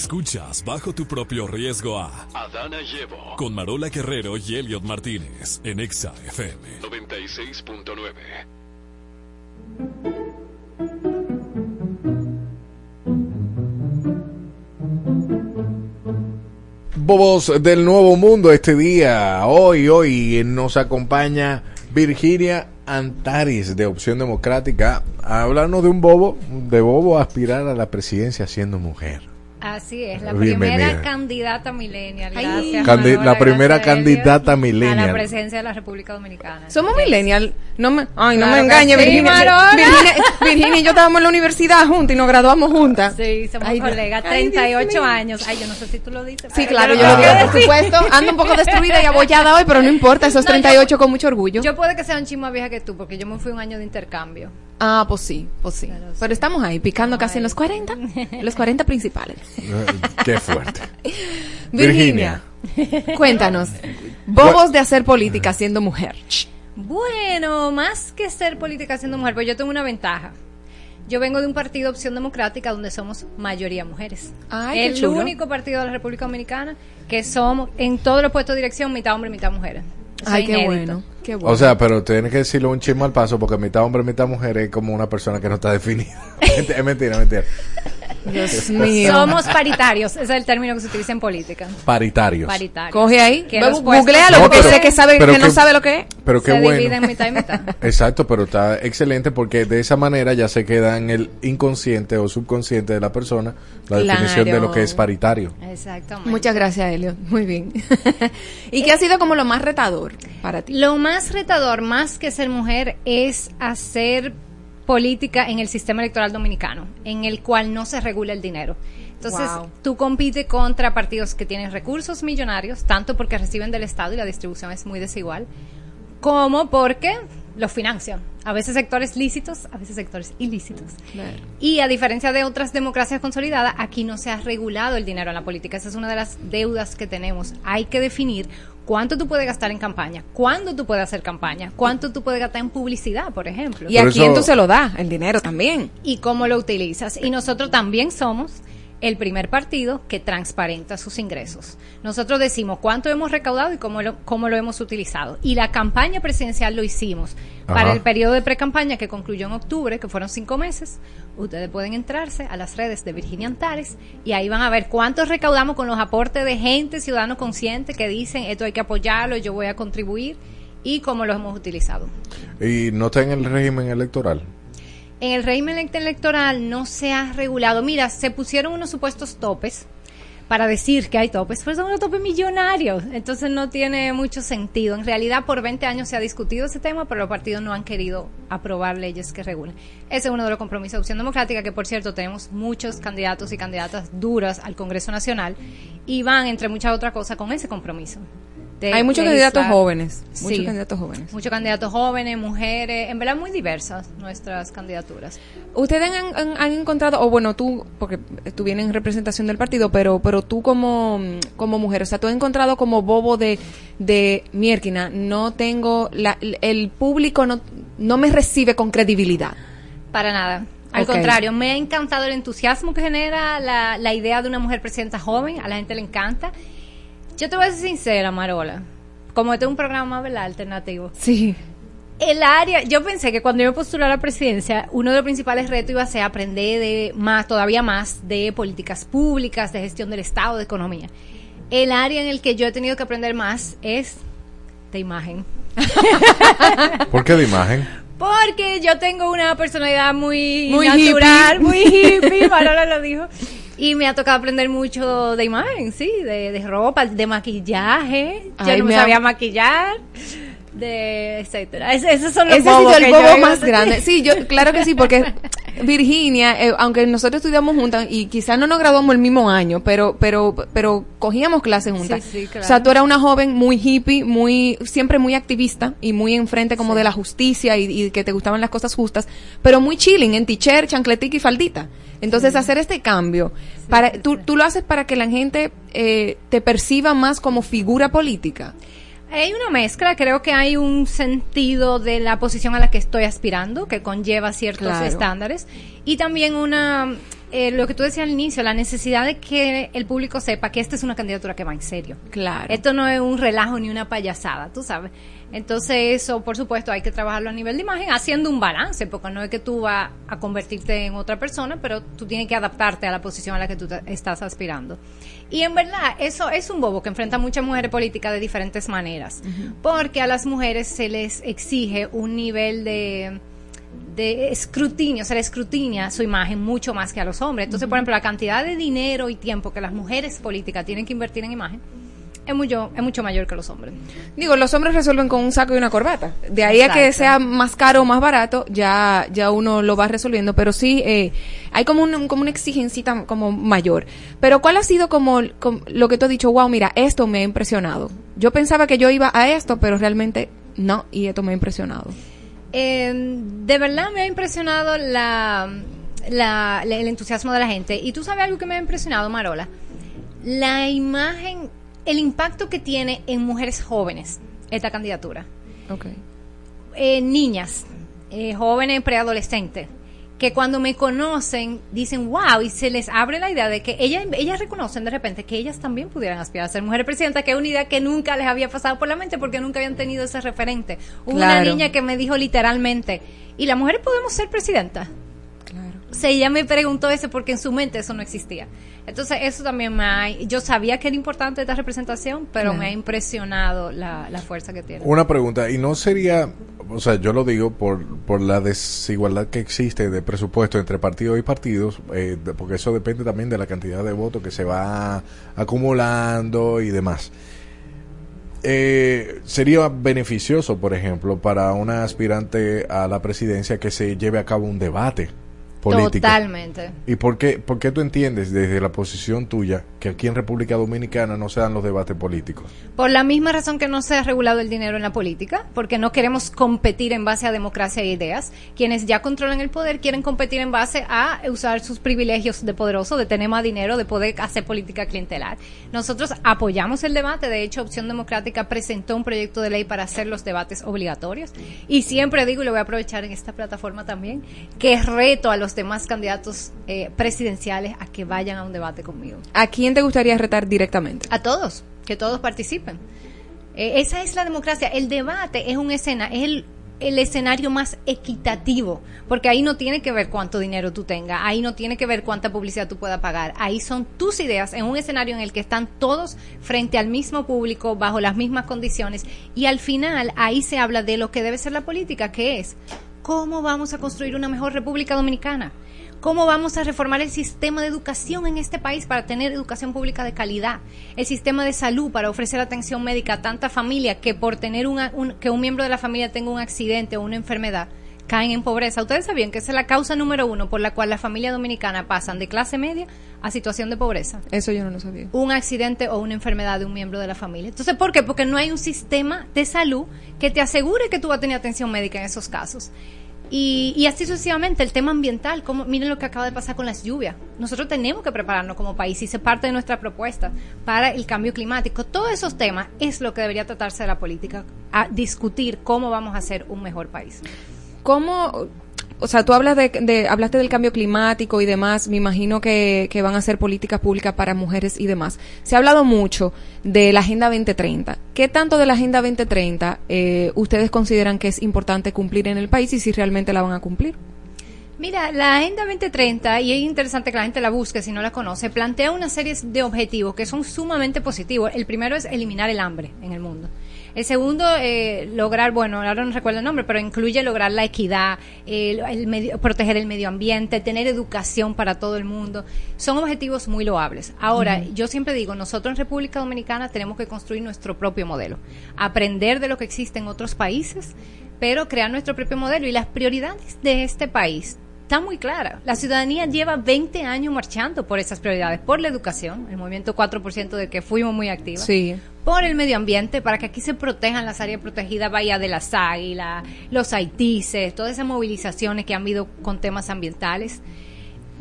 Escuchas bajo tu propio riesgo a Adana Llevo con Marola Guerrero y Elliot Martínez en Exa FM 96.9. Bobos del Nuevo Mundo este día. Hoy, hoy nos acompaña Virginia Antares de Opción Democrática a hablarnos de un bobo, de bobo aspirar a la presidencia siendo mujer. Así es, la primera candidata millennial. Gracias, la primera candidata a. A la presencia de la República Dominicana. Somos yes. No me, ay, no me engañe, Virginia, Virginia, y yo estábamos en la universidad juntas y nos graduamos juntas. Sí, somos ay, colegas, 38 ay, años. Ay, yo no sé si tú lo dices. Sí, claro, yo lo digo, por supuesto. Ando un poco destruida y abollada hoy, pero no importa, esos no, 38 yo, con mucho orgullo. Yo puede que sea un chisma vieja que tú, porque yo me fui un año de intercambio. Ah, pues sí, pues sí. Pero, estamos ahí, picando casi en los 40, los 40 principales. Eh, qué fuerte. Virginia, cuéntanos, bobos de hacer política siendo mujer. Bueno, más que ser política siendo mujer, pues yo tengo una ventaja. Yo vengo de un partido Opción Democrática donde somos mayoría mujeres. El único partido de la República Dominicana que somos en todos los puestos de dirección mitad hombre, mitad mujeres. Ay, qué inédito. bueno. Qué bueno. O sea, pero tienes que decirlo un chisme al paso porque mitad hombre, mitad mujer es como una persona que no está definida. es mentira, es mentira. Dios mío. Somos paritarios, ese es el término que se utiliza en política. Paritarios. Paritarios. Coge ahí, googlealo porque sé que sabe que no sabe lo que es. Pero qué se bueno. dividen mitad y mitad. Exacto, pero está excelente porque de esa manera ya se queda en el inconsciente o subconsciente de la persona la Claro. definición de lo que es paritario. Exactamente. Muchas gracias, Elio. Muy bien. ¿Y qué ha sido como lo más retador para ti? Lo más retador, más que ser mujer, es hacer política en el sistema electoral dominicano, en el cual no se regula el dinero. Entonces, Wow. tú compites contra partidos que tienen recursos millonarios, tanto porque reciben del Estado y la distribución es muy desigual, como porque los financian. A veces sectores lícitos, a veces sectores ilícitos. Y a diferencia de otras democracias consolidadas, aquí no se ha regulado el dinero en la política. Esa es una de las deudas que tenemos. Hay que definir cuánto tú puedes gastar en campaña, cuándo tú puedes hacer campaña, cuánto tú puedes gastar en publicidad, por ejemplo. ¿Y a quién tú se lo das? El dinero también. Y cómo lo utilizas. Y nosotros también somos el primer partido que transparenta sus ingresos. Nosotros decimos cuánto hemos recaudado y cómo lo, cómo lo hemos utilizado. Y la campaña presidencial lo hicimos para el periodo de pre-campaña que concluyó en octubre, que fueron cinco meses. Ustedes pueden entrarse a las redes de Virginia Antares y ahí van a ver cuánto recaudamos con los aportes de gente, ciudadanos conscientes que dicen esto hay que apoyarlo, yo voy a contribuir y cómo lo hemos utilizado. Y no está en el régimen electoral. En el régimen elect- electoral no se ha regulado. Mira, se pusieron unos supuestos topes para decir que hay topes, pero son unos topes millonarios. Entonces no tiene mucho sentido. En realidad, por 20 años se ha discutido ese tema, pero los partidos no han querido aprobar leyes que regulen. Ese es uno de los compromisos de Opción Democrática, que por cierto tenemos muchos candidatos y candidatas duras al Congreso Nacional y van, entre muchas otras cosas, con ese compromiso. De Hay muchos candidatos jóvenes. Muchos Sí. candidatos jóvenes. Muchos candidatos jóvenes, mujeres, en verdad muy diversas nuestras candidaturas. Ustedes han, han- han encontrado, o bueno, tú, porque tú vienes en representación del partido, pero pero tú como, como mujer, o sea, tú has encontrado como bobo de, de Mierkina, no tengo, la, el público no, no me recibe con credibilidad. Para nada. Al contrario, me ha encantado el entusiasmo que genera la, la idea de una mujer presidenta joven, a la gente le encanta. Yo te voy a ser sincera, Marola, como este es un programa ¿verdad? alternativo. Sí. El área, yo pensé que cuando yo me postulé a la presidencia, uno de los principales retos iba a ser aprender de más, todavía más, de políticas públicas, de gestión del Estado, de economía. El área en el que yo he tenido que aprender más es de imagen. ¿Por qué de imagen? Porque yo tengo una personalidad muy, Muy natural, hippie. muy hippie, Marola lo dijo. Y me ha tocado aprender mucho de imagen, sí, de, de ropa, de maquillaje. Ay, yo no me sabía maquillar, de etcétera. Es- esos son los Ese ha bobos sido el bobo más grande. Sí, yo, claro que sí, porque Virginia, eh, aunque nosotros estudiamos juntas y quizás no nos graduamos el mismo año, pero, pero, pero cogíamos clases juntas. Sí, sí, claro. O sea, tú eras una joven muy hippie, muy, siempre muy activista y muy enfrente como de la justicia y, y que te gustaban las cosas justas, pero muy chilling en t-shirt, chancletica y faldita. Entonces, hacer este cambio, para, tú, tú lo haces para que la gente eh, te perciba más como figura política. Hay una mezcla, creo que hay un sentido de la posición a la que estoy aspirando, que conlleva ciertos Claro. estándares, y también una, eh, lo que tú decías al inicio, la necesidad de que el público sepa que esta es una candidatura que va en serio. Claro. Esto no es un relajo ni una payasada, tú sabes. Entonces eso, por supuesto, hay que trabajarlo a nivel de imagen, haciendo un balance, porque no es que tú vas a convertirte en otra persona, pero tú tienes que adaptarte a la posición a la que tú estás aspirando. Y en verdad, eso es un bobo que enfrenta a muchas mujeres políticas de diferentes maneras, porque a las mujeres se les exige un nivel de de escrutinio, se le escrutinia su imagen mucho más que a los hombres. Entonces, por ejemplo, la cantidad de dinero y tiempo que las mujeres políticas tienen que invertir en imagen es mucho, es mucho mayor que los hombres. Digo, los hombres resuelven con un saco y una corbata. De ahí a que sea más caro o más barato, ya, ya uno lo va resolviendo. Pero sí, eh, hay como, un, como una exigencia como mayor. Pero ¿cuál ha sido como, como lo que tú has dicho? Wow, mira, esto me ha impresionado. Yo pensaba que yo iba a esto, pero realmente no, y esto me ha impresionado. Eh, de verdad me ha impresionado la, la- la- el entusiasmo de la gente. Y tú sabes algo que me ha impresionado, Marola. La imagen, el impacto que tiene en mujeres jóvenes esta candidatura. Ok. eh, niñas, eh, jóvenes preadolescentes, que cuando me conocen dicen wow y se les abre la idea de que ellas, ellas reconocen de repente que ellas también pudieran aspirar a ser mujeres presidentas, que es una idea que nunca les había pasado por la mente porque nunca habían tenido ese referente. Hubo una niña que me dijo literalmente, ¿y las mujeres podemos ser presidentas? Sea, ella me preguntó eso porque en su mente eso no existía. Entonces, eso también me ha... Yo sabía que era importante esta representación, pero Claro. me ha impresionado la, la fuerza que tiene. Una pregunta, y no sería, o sea, yo lo digo por, por la desigualdad que existe de presupuesto entre partidos y partidos, eh, porque eso depende también de la cantidad de votos que se va acumulando y demás. Eh, sería beneficioso, por ejemplo, para una aspirante a la presidencia que se lleve a cabo un debate Totalmente. ¿Y por qué, por qué tú entiendes desde la posición tuya que aquí en República Dominicana no se dan los debates políticos? Por la misma razón que no se ha regulado el dinero en la política, porque no queremos competir en base a democracia e ideas. Quienes ya controlan el poder quieren competir en base a usar sus privilegios de poderoso, de tener más dinero, de poder hacer política clientelar. Nosotros apoyamos el debate, de hecho Opción Democrática presentó un proyecto de ley para hacer los debates obligatorios. Y siempre digo, y lo voy a aprovechar en esta plataforma también, que reto a los demás candidatos eh, presidenciales a que vayan a un debate conmigo. ¿A quién te gustaría retar directamente? A todos, que todos participen. Eh, esa es la democracia. El debate es un escena, es el, el escenario más equitativo, porque ahí no tiene que ver cuánto dinero tú tengas, ahí no tiene que ver cuánta publicidad tú puedas pagar, ahí son tus ideas en un escenario en el que están todos frente al mismo público, bajo las mismas condiciones, y al final ahí se habla de lo que debe ser la política, que es cómo vamos a construir una mejor República Dominicana. ¿Cómo vamos a reformar el sistema de educación en este país para tener educación pública de calidad? El sistema de salud para ofrecer atención médica a tanta familia que por tener una- un, que un miembro de la familia tenga un accidente o una enfermedad caen en pobreza. Ustedes sabían que esa es la causa número uno por la cual la familia dominicana pasan de clase media a situación de pobreza. Eso yo no lo sabía. Un accidente o una enfermedad de un miembro de la familia. Entonces, ¿por qué? Porque no hay un sistema de salud que te asegure que tú vas a tener atención médica en esos casos. Y, y así sucesivamente, el tema ambiental, como, miren lo que acaba de pasar con las lluvias. Nosotros tenemos que prepararnos como país y se parte de nuestra propuesta para el cambio climático. Todos esos temas es lo que debería tratarse de la política, a discutir cómo vamos a hacer un mejor país. ¿Cómo, o sea, tú hablas de, hablaste del cambio climático y demás, me imagino que, que van a ser políticas públicas para mujeres y demás. Se ha hablado mucho de la Agenda 2030. ¿Qué tanto de la Agenda 2030 eh, ustedes consideran que es importante cumplir en el país y si realmente la van a cumplir? Mira, la Agenda 2030, y es interesante que la gente la busque si no la conoce, plantea una serie de objetivos que son sumamente positivos. El primero es eliminar el hambre en el mundo. El segundo, eh, lograr, bueno, ahora no recuerdo el nombre, pero incluye lograr la equidad, el, el medio- proteger el medio ambiente, tener educación para todo el mundo. Son objetivos muy loables. Ahora, yo siempre digo, nosotros en República Dominicana tenemos que construir nuestro propio modelo, aprender de lo que existe en otros países, pero crear nuestro propio modelo y las prioridades de este país. Está muy clara. La ciudadanía lleva 20 años marchando por esas prioridades, por la educación, el movimiento 4% de que fuimos muy activos, Sí. por el medio ambiente, para que aquí se protejan las áreas protegidas, Bahía de las Águilas, los haitises, todas esas movilizaciones que han habido con temas ambientales.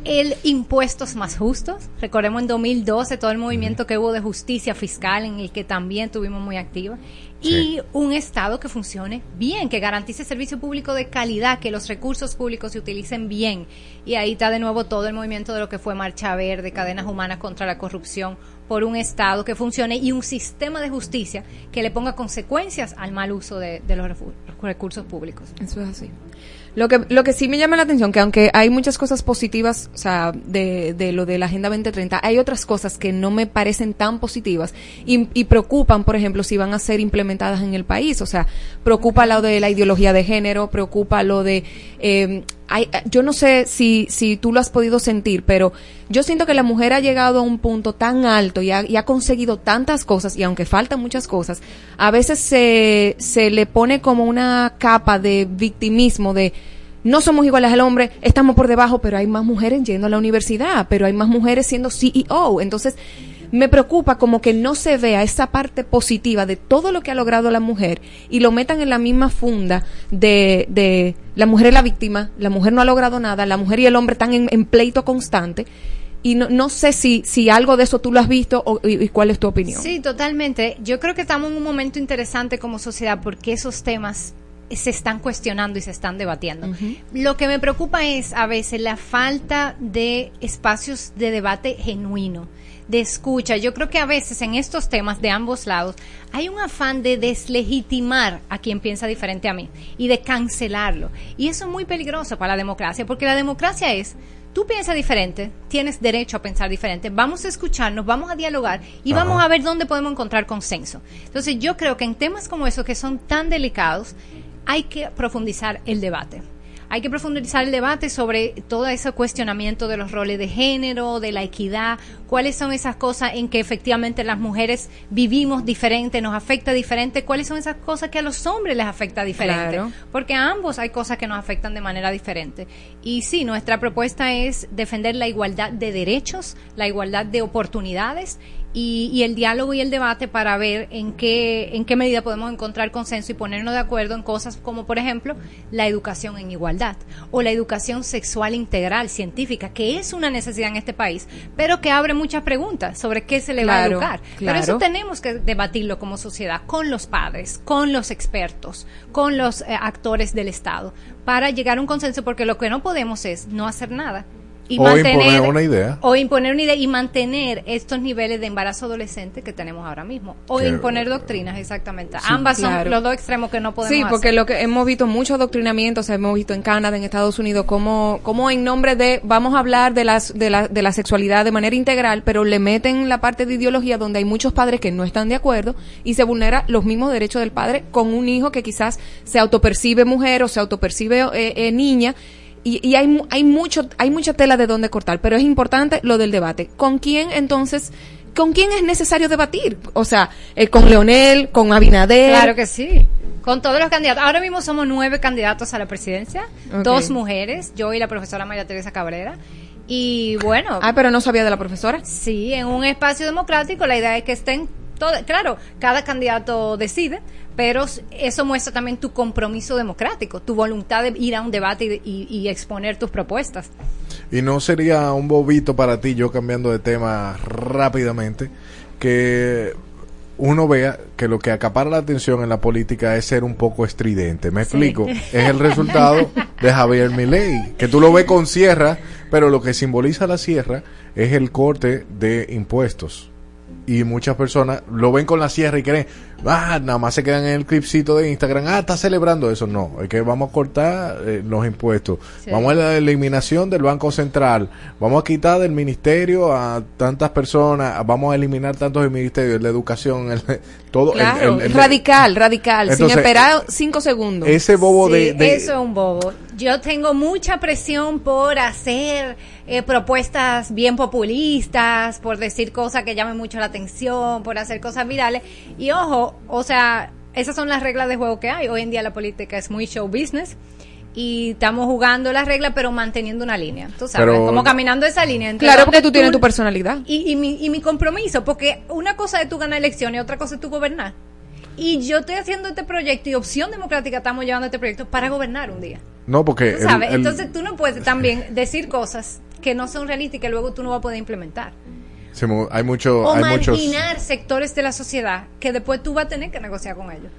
El impuestos más justos. Recordemos en 2012 todo el movimiento que hubo de justicia fiscal en el que también tuvimos muy activa. Y un Estado que funcione bien, que garantice servicio público de calidad, que los recursos públicos se utilicen bien. Y ahí está de nuevo todo el movimiento de lo que fue Marcha Verde, cadenas humanas contra la corrupción, por un Estado que funcione y un sistema de justicia que le ponga consecuencias al mal uso de, de los recursos públicos. Eso es así. Lo que, lo que sí me llama la atención, que aunque hay muchas cosas positivas, o sea, de, de lo de la Agenda 2030, hay otras cosas que no me parecen tan positivas y, y preocupan, por ejemplo, si van a ser implementadas en el país. O sea, preocupa lo de la ideología de género, preocupa lo de... eh, hay- yo no sé si, si tú lo has podido sentir, pero yo siento que la mujer ha llegado a un punto tan alto y ha, y ha conseguido tantas cosas, y aunque faltan muchas cosas, a veces se, se le pone como una capa de victimismo de no somos iguales al hombre, estamos por debajo, pero hay más mujeres yendo a la universidad, pero hay más mujeres siendo CEO. Entonces, me preocupa como que no se vea esa parte positiva de todo lo que ha logrado la mujer y lo metan en la misma funda de, de la mujer es la víctima, la mujer no ha logrado nada, la mujer y el hombre están en, en pleito constante. Y no, no sé si, si algo de eso tú lo has visto o, y, y cuál es tu opinión. Sí, totalmente. Yo creo que estamos en un momento interesante como sociedad porque esos temas se están cuestionando y se están debatiendo. Lo que me preocupa es a veces la falta de espacios de debate genuino, de escucha. Yo creo que a veces en estos temas de ambos lados hay un afán de deslegitimar a quien piensa diferente a mí y de cancelarlo. Y eso es muy peligroso para la democracia, porque la democracia es tú piensas diferente, tienes derecho a pensar diferente, vamos a escucharnos, vamos a dialogar y Ajá. vamos a ver dónde podemos encontrar consenso. Entonces yo creo que en temas como esos que son tan delicados, hay que profundizar el debate. Hay que profundizar el debate sobre todo ese cuestionamiento de los roles de género, de la equidad, cuáles son esas cosas en que efectivamente las mujeres vivimos diferente, nos afecta diferente, cuáles son esas cosas que a los hombres les afecta diferente. Claro. Porque a ambos hay cosas que nos afectan de manera diferente. Y sí, nuestra propuesta es defender la igualdad de derechos, la igualdad de oportunidades y, y el diálogo y el debate para ver en qué, en qué medida podemos encontrar consenso y ponernos de acuerdo en cosas como, por ejemplo, la educación en igualdad o la educación sexual integral científica, que es una necesidad en este país, pero que abre muchas preguntas sobre qué se le va a Claro, educar. Pero eso tenemos que debatirlo como sociedad con los padres, con los expertos, con los eh, actores del Estado, para llegar a un consenso, porque lo que no podemos es no hacer nada. Y O mantener, imponer una idea. O imponer una idea y mantener estos niveles de embarazo adolescente que tenemos ahora mismo. O Que- imponer doctrinas, exactamente. Sí, Ambas claro. son los dos extremos que no podemos Sí, porque hacer. lo que hemos visto muchos adoctrinamientos, hemos visto en Canadá, en Estados Unidos, como, como en nombre de vamos a hablar de las de la, de la sexualidad de manera integral, pero le meten la parte de ideología donde hay muchos padres que no están de acuerdo y se vulnera los mismos derechos del padre con un hijo que quizás se autopercibe mujer o se autopercibe eh, eh, niña. Y, y hay, hay mucho, hay mucha tela de donde cortar, pero es importante lo del debate. ¿Con quién entonces, con quién es necesario debatir? O sea, eh, con Leonel, con Abinader. Claro que sí. Con todos los candidatos. Ahora mismo somos nueve candidatos a la presidencia. Dos mujeres, yo y la profesora María Teresa Cabrera. Y bueno. Ah, pero no sabía de la profesora. Sí, en un espacio democrático la idea es que estén todos. Claro, cada candidato decide, pero eso muestra también tu compromiso democrático, tu voluntad de ir a un debate y, de- y- y exponer tus propuestas. Y no sería un bobito para ti, yo cambiando de tema rápidamente, que uno vea que lo que acapara la atención en la política es ser un poco estridente. Me Sí. explico. Es el resultado de Javier Milei, que tú lo ves con sierra, pero lo que simboliza la sierra es el corte de impuestos. Y muchas personas lo ven con la sierra y creen, ah, nada más se quedan en el clipcito de Instagram, ah, está celebrando eso. No, es que vamos a cortar eh, los impuestos. Sí. Vamos a la eliminación del Banco Central. Vamos a quitar del ministerio a tantas personas. Vamos a eliminar tantos del ministerio, la educación, el- todo. el- Claro, el- el- radical, radical, Entonces, sin esperar cinco segundos. ese bobo Sí, de, de- Eso es un bobo. Yo tengo mucha presión por hacer eh, propuestas bien populistas, por decir cosas que llamen mucho la atención, por hacer cosas virales. Y ojo, o sea, esas son las reglas de juego que hay. Hoy en día la política es muy show business. Y estamos jugando las reglas, pero manteniendo una línea. Tú sabes, Pero- como caminando esa línea. Claro, porque tú tienes tu personalidad. Y, y mi, y mi compromiso, porque una cosa es tú ganar elecciones y otra cosa es tú gobernar. Y yo estoy haciendo este proyecto y Opción Democrática estamos llevando este proyecto para gobernar un día. No, porque... ¿Tú el- sabes? el- Entonces tú no puedes también decir cosas que no son realistas y que luego tú no vas a poder implementar. Se hay mucho, O hay muchos... marginar sectores de la sociedad que después tú vas a tener que negociar con ellos.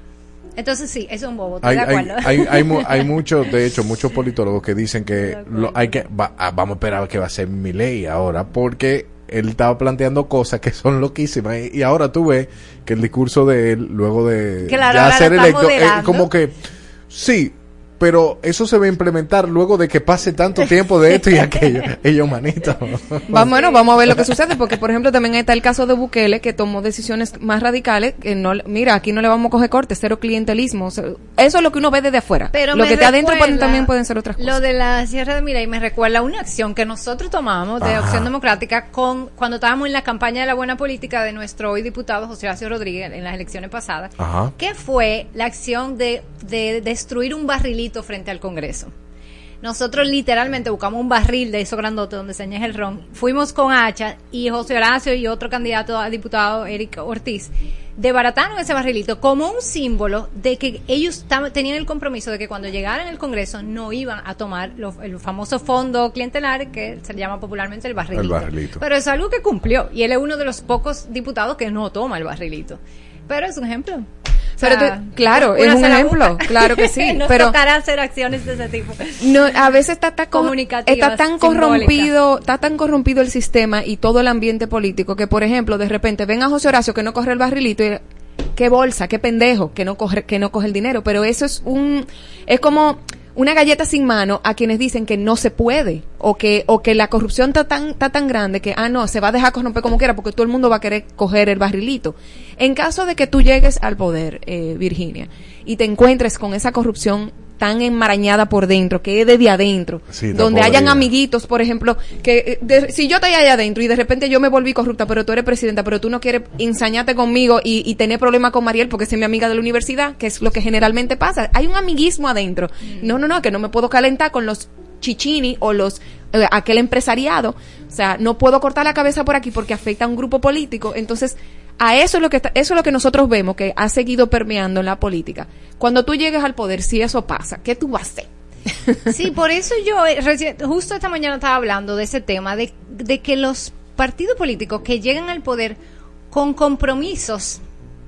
Entonces sí, es un bobo, estoy Hay, de hay, acuerdo. hay, hay, mu- hay muchos, de hecho, muchos politólogos que dicen que lo- hay que va- ah, vamos a esperar a que va a ser mi ley ahora, porque él estaba planteando cosas que son loquísimas y, y ahora tú ves que el discurso de él luego de Claro, ya ser electo es moderando. como que sí, pero eso se va a implementar luego de que pase tanto tiempo de esto y aquello. Ellos manito. Vamos, bueno, vamos a ver lo que sucede, porque por ejemplo también está el caso de Bukele, que tomó decisiones más radicales, que no, mira, aquí no le vamos a coger corte, cero clientelismo, o sea, eso es lo que uno ve desde afuera. Pero lo que está adentro pueden- también pueden ser otras cosas. Lo de la Sierra de Mirai me recuerda una acción que nosotros tomamos de Ajá. Opción Democrática con cuando estábamos en la campaña de la buena política de nuestro hoy diputado José Horacio Rodríguez en las elecciones pasadas, Ajá. que fue la acción de, de destruir un barrilito frente al Congreso. Nosotros literalmente buscamos un barril de esos grandotes donde se añeja el ron. Fuimos con hacha y José Horacio y otro candidato a diputado, Eric Ortiz, desbarataron ese barrilito como un símbolo de que ellos tenían el compromiso de que cuando llegaran al Congreso no iban a tomar lo- el famoso fondo clientelar que se le llama popularmente el barrilito. El barrilito. Pero es algo que cumplió y él es uno de los pocos diputados que no toma el barrilito. Pero es un ejemplo. Pero O sea, tú- claro, es un ejemplo, busca. claro que sí, Nos pero- tocará hacer acciones de ese tipo. No, a veces está, tan Comunicativas, está tan corrompido, está tan corrompido el sistema y todo el ambiente político que, por ejemplo, de repente ven a José Horacio que no corre el barrilito y qué bolsa, qué pendejo, que no coge, que no coge el dinero. Pero eso es un, es como una galleta sin mano a quienes dicen que no se puede o que, o que la corrupción está tan, está tan grande que, ah, no, se va a dejar corromper como quiera porque todo el mundo va a querer coger el barrilito. En caso de que tú llegues al poder, eh, Virginia, y te encuentres con esa corrupción tan enmarañada por dentro, que es desde adentro, Sí, donde hayan amiguitos, por ejemplo, que eh, de- si yo estoy allá adentro y de repente yo me volví corrupta, pero tú eres presidenta, pero tú no quieres ensañarte conmigo y, y tener problemas con Mariel porque es mi amiga de la universidad, que es lo que generalmente pasa. Hay un amiguismo adentro. No, no, no, que no me puedo calentar con los chichini o los eh, aquel empresariado. O sea, no puedo cortar la cabeza por aquí porque afecta a un grupo político. Entonces, a eso es lo que está- eso es lo que nosotros vemos que ha seguido permeando en la política. Cuando tú llegues al poder, si eso pasa, ¿qué tú vas a hacer? Sí, por eso yo eh, justo esta mañana estaba hablando de ese tema, de, de que los partidos políticos que llegan al poder con compromisos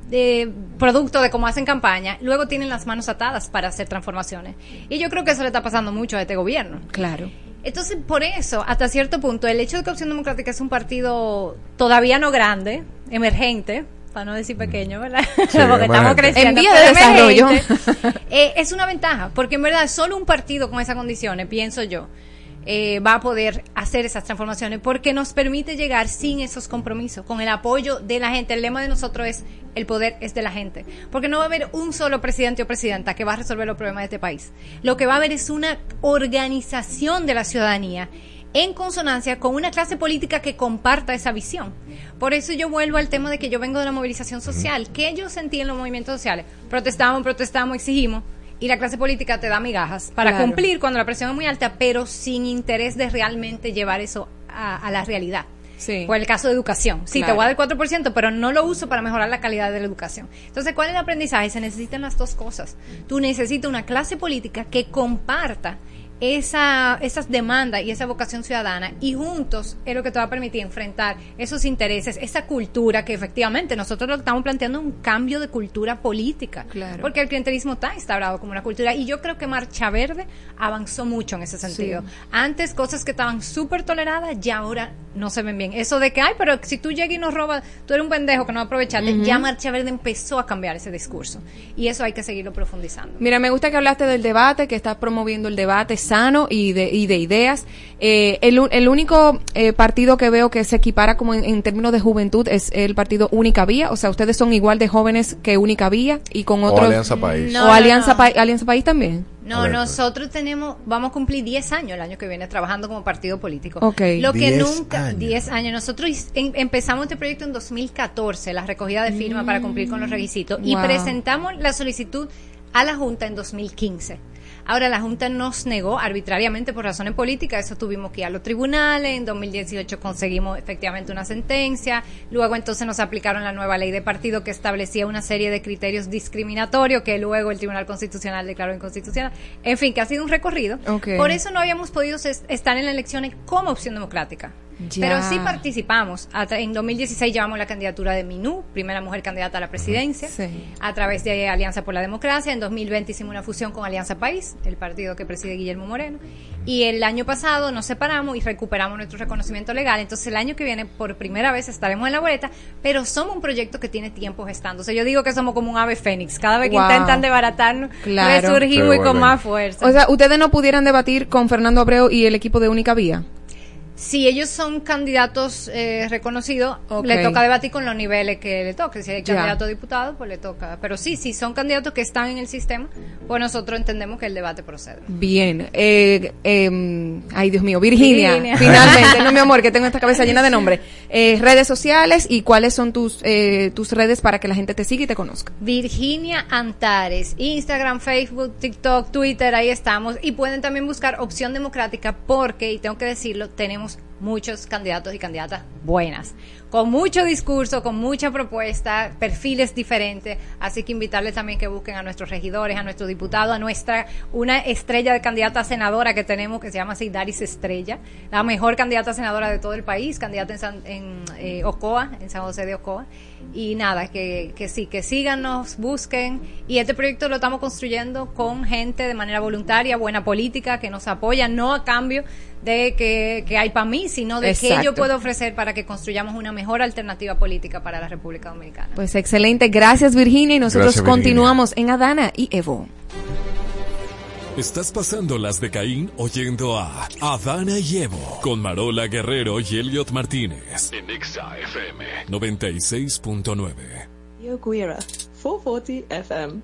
de producto de cómo hacen campaña, luego tienen las manos atadas para hacer transformaciones. Y yo creo que eso le está pasando mucho a este gobierno. Claro. Entonces, por eso, hasta cierto punto, el hecho de que Opción Democrática es un partido todavía no grande, emergente, para no decir pequeño, ¿verdad? porque estamos creciendo. En vía de desarrollo. emergente, eh, es una ventaja, porque en verdad solo un partido con esas condiciones, pienso yo, eh, va a poder hacer esas transformaciones porque nos permite llegar sin esos compromisos, con el apoyo de la gente. El lema de nosotros es el poder es de la gente, porque no va a haber un solo presidente o presidenta que va a resolver los problemas de este país. Lo que va a haber es una organización de la ciudadanía en consonancia con una clase política que comparta esa visión. Por eso yo vuelvo al tema de que yo vengo de la movilización social. que yo sentí en los movimientos sociales? Protestamos, protestamos, exigimos. Y la clase política te da migajas para Claro. cumplir cuando la presión es muy alta, pero sin interés de realmente llevar eso a, a la realidad. Sí. Por el caso de educación. Sí, te voy a dar el 4%, pero no lo uso para mejorar la calidad de la educación. Entonces, ¿cuál es el aprendizaje? Se necesitan las dos cosas. Tú necesitas una clase política que comparta esa, esas demandas y esa vocación ciudadana y juntos es lo que te va a permitir enfrentar esos intereses, esa cultura que efectivamente nosotros lo que estamos planteando es un cambio de cultura política. Claro. Porque el clientelismo está instaurado como una cultura y yo creo que Marcha Verde avanzó mucho en ese sentido. Antes cosas que estaban súper toleradas ya ahora no se ven bien. Eso de que, ay, pero si tú llegas y nos robas, tú eres un pendejo que no aprovechaste, ya Marcha Verde empezó a cambiar ese discurso. Y eso hay que seguirlo profundizando. Mira, me gusta que hablaste del debate, que estás promoviendo el debate sano y de, y de ideas. Eh, el, único eh, partido que veo que se equipara como en, en términos de juventud es el partido Única Vía. O sea, ustedes son igual de jóvenes que Única Vía y con O otros. Alianza País. No, o no, Alianza, no. Pa- Alianza País también. No, Alerta. nosotros tenemos, vamos a cumplir 10 años el año que viene trabajando como partido político. Ok. Lo que 10 nunca, años. 10 años. Nosotros em- empezamos este proyecto en 2014, la recogida de firmas para cumplir con los requisitos, y presentamos la solicitud a la Junta en 2015. Ahora la Junta nos negó arbitrariamente por razones políticas, eso tuvimos que ir a los tribunales, en 2018 conseguimos efectivamente una sentencia, luego entonces nos aplicaron la nueva ley de partido que establecía una serie de criterios discriminatorios que luego el Tribunal Constitucional declaró inconstitucional, en fin, que ha sido un recorrido. Por eso no habíamos podido es- estar en las elecciones como opción democrática. Ya. Pero sí participamos. En 2016 llevamos la candidatura de Minú, primera mujer candidata a la presidencia, Sí. a través de Alianza por la Democracia. En 2020 hicimos una fusión con Alianza País, el partido que preside Guillermo Moreno. Y el año pasado nos separamos y recuperamos nuestro reconocimiento legal. Entonces el año que viene por primera vez estaremos en la boleta, pero somos un proyecto que tiene tiempo gestándose. Yo digo que somos como un ave fénix. Cada vez que Wow. intentan desbaratarnos, Claro. resurgimos y con más fuerza. O sea, ustedes no pudieran debatir con Fernando Abreu y el equipo de Única Vía. Si ellos son candidatos eh, reconocidos, le toca debatir con los niveles que le toque. Si hay candidato a diputado, pues le toca. Pero sí, si son candidatos que están en el sistema, pues nosotros entendemos que el debate procede. Bien. Eh, eh, ay, Dios mío. Virginia. Virginia. Finalmente, no mi amor, que tengo esta cabeza llena de nombres. Eh, redes sociales y cuáles son tus, eh, tus redes para que la gente te siga y te conozca. Virginia Antares, Instagram, Facebook, TikTok, Twitter, ahí estamos. Y pueden también buscar Opción Democrática porque, y tengo que decirlo, tenemos muchos candidatos y candidatas buenas. con mucho discurso, con mucha propuesta, perfiles diferentes. Así que invitarles también que busquen a nuestros regidores, a nuestro diputado, a nuestra, una estrella de candidata a senadora que tenemos que se llama así Daris Estrella, la mejor candidata senadora de todo el país, candidata en, San- en eh, Ocoa, en San José de Ocoa. Y nada, que, que sí, que síganos, busquen. Y este proyecto lo estamos construyendo con gente de manera voluntaria, buena política, que nos apoya, no a cambio de que, que hay para mí, sino de que Exacto. yo puedo ofrecer para que construyamos una mejor alternativa política para la República Dominicana. Pues excelente, gracias Virginia y nosotros Gracias, Virginia. continuamos en Adana y Evo. Estás pasando las de Caín oyendo a Adana y Evo con Marola Guerrero y Elliot Martínez En Exa FM. 96.9. Yo Guira, 440 FM.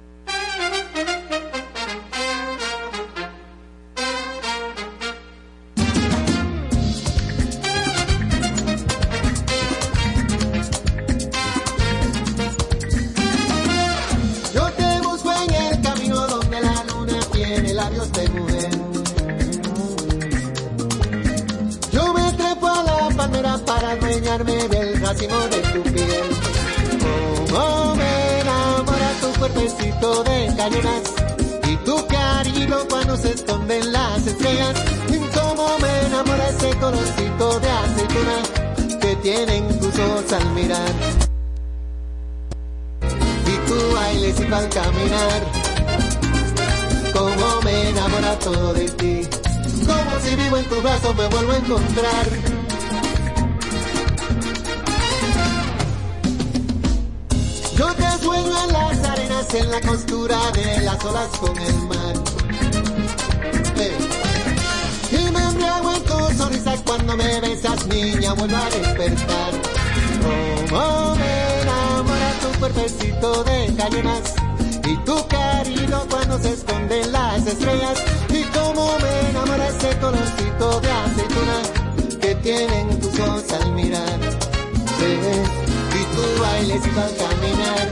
Racimo tu. Como me enamora tu cuerpecito de cañonas y tu cariño cuando se esconden las estrellas. Como me enamora ese colorcito de aceituna que tienen tus ojos al mirar y tu bailecito al caminar. Como me enamora todo de ti, como si vivo en tus brazos me vuelvo a encontrar. Yo te sueño en las arenas, en la costura de las olas con el mar. Hey. Y me embriago en tu sonrisa cuando me besas, niña, vuelvo a despertar. Como me enamora tu cuerpecito de cañonas y tu cariño cuando se esconden las estrellas y como me enamora ese colorcito de aceituna que tienen tus ojos al mirar y tu bailecito al caminar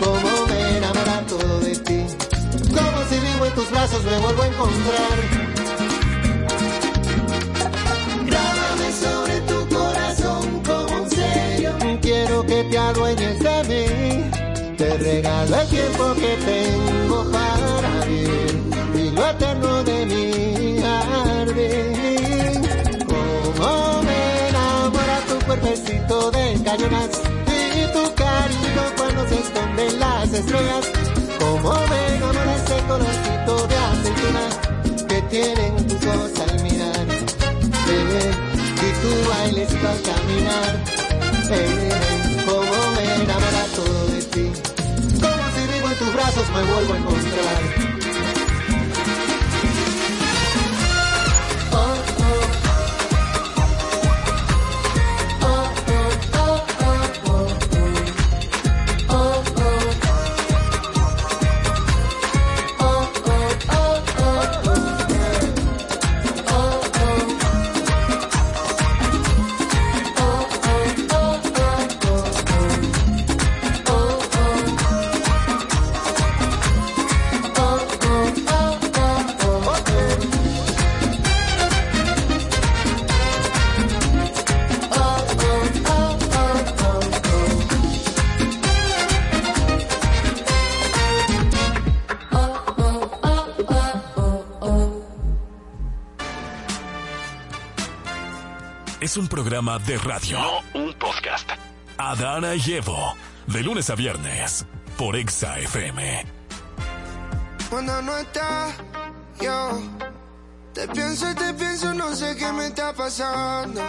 como me enamora todo de ti como si vivo en tus brazos me vuelvo a encontrar Grábame sobre tu corazón como un sello. Quiero que te adueñes de mí. Te regalo el tiempo que tengo para vivir y lo eterno de mi jardín. Como me enamora tu cuerpecito de y tu cariño cuando se esconden las estrellas. Como me enamora ese colorcito de aceituna que tienen tus ojos al mirar. Eh, y tu bailecito al caminar. Eh, como me enamora todo de ti. Como si vivo en tus brazos me vuelvo a encontrar. Programa de radio. No un podcast. Adana y Evo. De lunes a viernes. Por Exa FM. Cuando no estás, yo te pienso y te pienso, no sé qué me está pasando.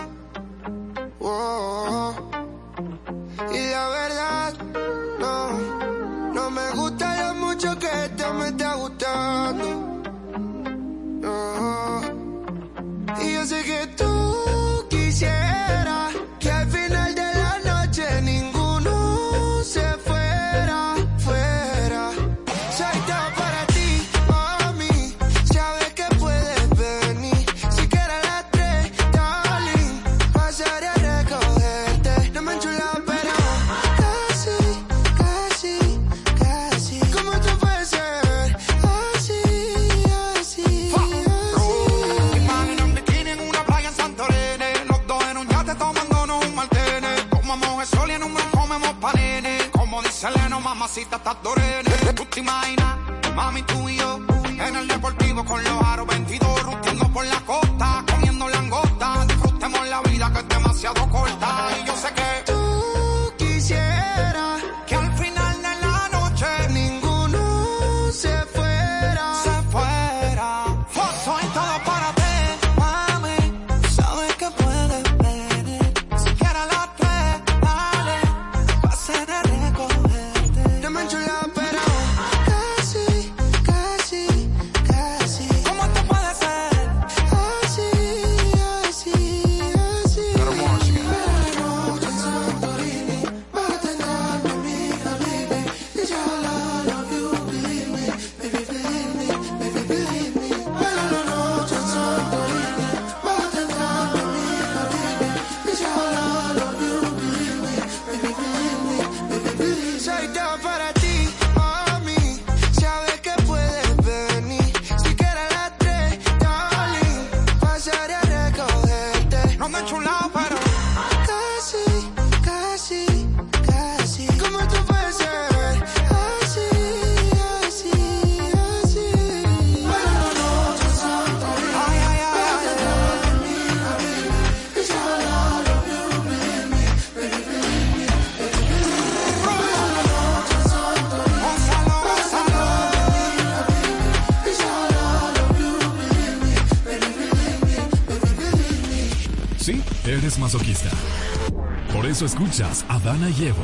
Eso escuchas a Dana y Evo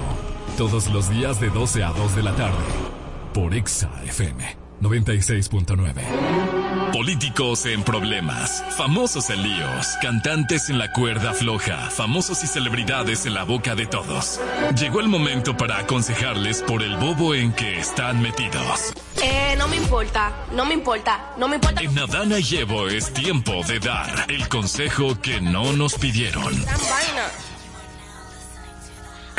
todos los días de 12 a 2 de la tarde por Exa FM 96.9. Políticos en problemas, famosos en líos, cantantes en la cuerda floja, famosos y celebridades en la boca de todos. Llegó el momento para aconsejarles por el bobo en que están metidos. Eh, no me importa, no me importa, no me importa. En Adana y Evo es tiempo de dar el consejo que no nos pidieron.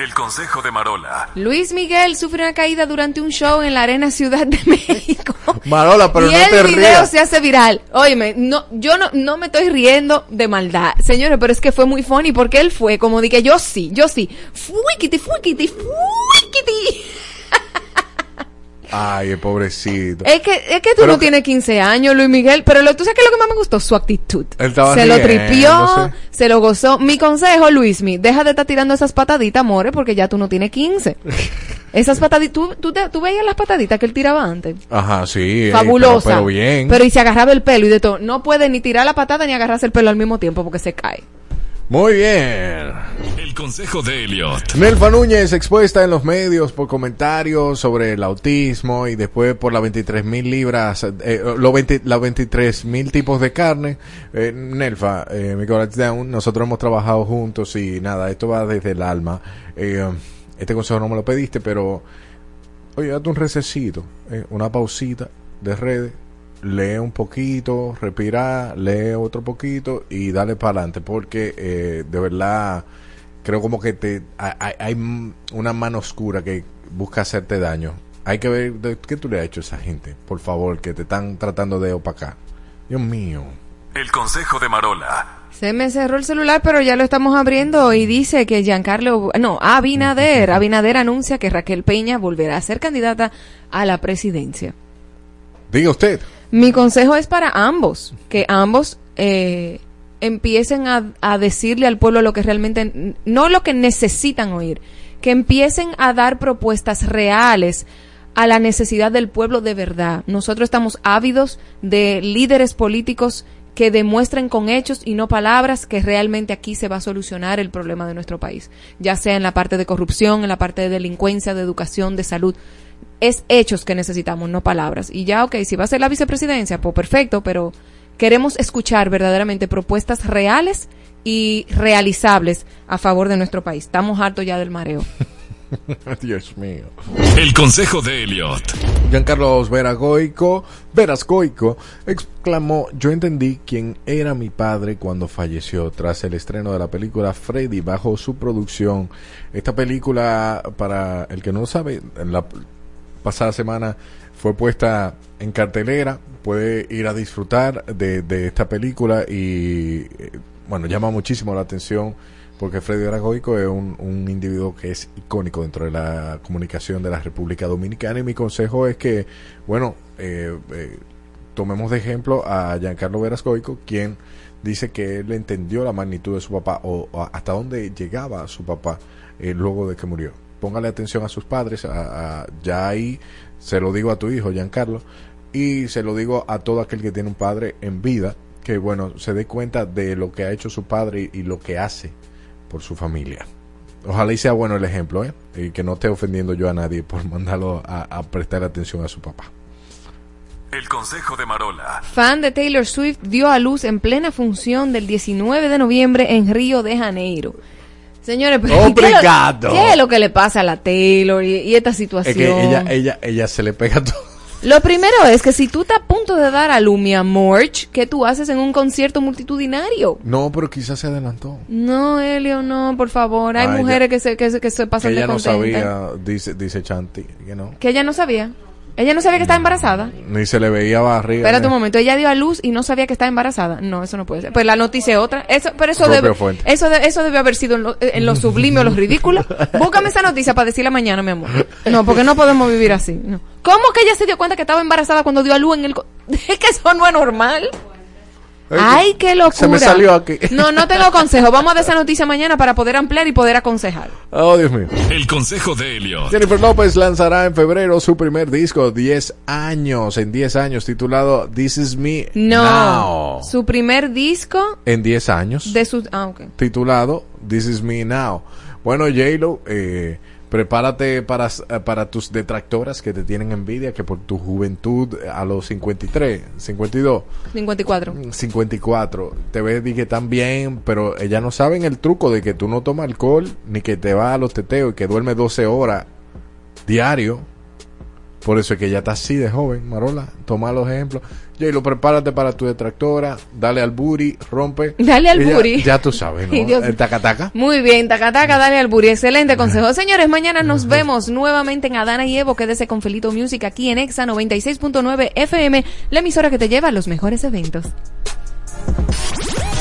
El consejo de Marola. Luis Miguel sufre una caída durante un show en la Arena Ciudad de México. Marola, pero y no te el video rías. se hace viral. Óyeme, no, yo no, no me estoy riendo de maldad. Señores, pero es que fue muy funny porque él fue como dije, yo sí, yo sí. Fuiquiti, fuiquiti, fuiquiti. Ay, el pobrecito. Es que, es que tú Pero no que- tienes 15 años, Luis Miguel, pero lo, tú sabes que lo que más me gustó, su actitud. Él estaba Se lo tripió, se lo gozó. Mi consejo, Luismi, deja de estar tirando esas pataditas, amores, porque ya tú no tienes 15. Esas pataditas, ¿tú, tú, te- tú veías las pataditas que él tiraba antes. Ajá, sí. eh, Fabulosa. Pero, pero bien. Pero y se agarraba el pelo y de todo. No puede ni tirar la patada ni agarrarse el pelo al mismo tiempo porque se cae. Muy bien. El consejo de Elliot. Nelfa Núñez expuesta en los medios por comentarios sobre el autismo y después por las 23 mil libras, eh, los 20 las 23 mil tipos de carne. Eh, Nelfa, eh, mi corazón, nosotros hemos trabajado juntos y nada, esto va desde el alma. Eh, este consejo no me lo pediste, pero oye, date un recesito, eh, una pausita de redes, lee un poquito, respira, lee otro poquito y dale para adelante, porque eh, de verdad creo como que te hay, hay- una mano oscura que busca hacerte daño. Hay que ver de- qué tú le has hecho a esa gente, por favor, que te están tratando de opacar. Dios mío. El consejo de Marola. Se me cerró el celular, pero ya lo estamos abriendo y dice que Giancarlo, no, Abinader, Abinader anuncia que Raquel Peña volverá a ser candidata a la presidencia. Diga usted. Mi consejo es para ambos, que ambos eh, empiecen a, a decirle al pueblo lo que realmente, no lo que necesitan oír, que empiecen a dar propuestas reales a la necesidad del pueblo de verdad. Nosotros estamos ávidos de líderes políticos que demuestren con hechos y no palabras que realmente aquí se va a solucionar el problema de nuestro país, ya sea en la parte de corrupción, en la parte de delincuencia, de educación, de salud es hechos que necesitamos, no palabras. Y ya, ok, si va a ser la vicepresidencia, pues perfecto, pero queremos escuchar verdaderamente propuestas reales y realizables a favor de nuestro país. Estamos hartos ya del mareo. Dios mío. El consejo de Elliot. Giancarlos Veragoico, Verascoico, exclamó, yo entendí quién era mi padre cuando falleció tras el estreno de la película Freddy bajo su producción. Esta película, para el que no sabe, la- pasada semana fue puesta en cartelera. Puede ir a disfrutar de, de esta película y, eh, bueno, llama muchísimo la atención porque Freddy Aragoico es un, un individuo que es icónico dentro de la comunicación de la República Dominicana y mi consejo es que, bueno, eh, eh, tomemos de ejemplo a Giancarlo Verascoico, quien dice que él entendió la magnitud de su papá o, o hasta dónde llegaba su papá eh, luego de que murió. Póngale atención a sus padres, a- a- ya ahí se lo digo a tu hijo, Giancarlo, y se lo digo a todo aquel que tiene un padre en vida, que bueno, se dé cuenta de lo que ha hecho su padre y, y lo que hace por su familia. Ojalá y sea bueno el ejemplo, ¿eh? Y que no esté ofendiendo yo a nadie por mandarlo a, a prestar atención a su papá. El consejo de Marola. Fan de Taylor Swift dio a luz en plena función del 19 de noviembre en Río de Janeiro. Señores, pero ¿qué es lo- Obrigado. ¿qué es lo que le pasa a la Taylor y, y esta situación? Es que ella, ella, ella se le pega todo. Lo primero es que si tú estás a punto de dar a Lumia Morch, ¿qué tú haces en un concierto multitudinario? No, pero quizás se adelantó. No, Elio, no, por favor. Hay Ah, mujeres ella- que se, que, se- que se Que pasan de ella no sabía, dice, dice Chanti, que no. Que ella no sabía. Ella no sabía que estaba embarazada. Ni se le veía barriga. Espérate un ni- momento, ella dio a luz y no sabía que estaba embarazada. No, eso no puede ser. Pues la noticia es otra. Eso, pero eso Propia debe, fuente. eso, de- eso debe haber sido en lo, en lo sublime o lo ridículo. Búscame esa noticia para decirla mañana, mi amor. No, porque no podemos vivir así. no. ¿Cómo que ella se dio cuenta que estaba embarazada cuando dio a luz en el... co- Es que eso no es normal. Ay, qué locura. Se me salió aquí. No, no tengo consejo. Vamos a dar esa noticia mañana para poder ampliar y poder aconsejar. Oh, Dios mío. El consejo de Elliot. Jennifer López lanzará en febrero su primer disco, 10 años, en 10 años, titulado This Is Me No. Now. Su primer disco En 10 años, de su... Ah, titulado This Is Me Now. Bueno, J-Lo, eh, prepárate para, para tus detractoras que te tienen envidia, que por tu juventud a los 53, 52, 54. 54, te ves di que tan bien, pero ellas no saben el truco de que tú no tomas alcohol, ni que te vas a los teteos y que duermes 12 horas diario. Por eso es que ella está así de joven, Marola. Toma los ejemplos. J-Lo, prepárate para tu detractora, dale al booty, rompe. Dale al Y ya- tú sabes, ¿no? Dios. El taca-taca. Muy bien, tacataca, dale al buri. Excelente consejo. Señores, mañana nos vemos nuevamente en Adana y Evo. Quédese con Felito Music aquí en Exa 96.9 FM, la emisora que te lleva a los mejores eventos.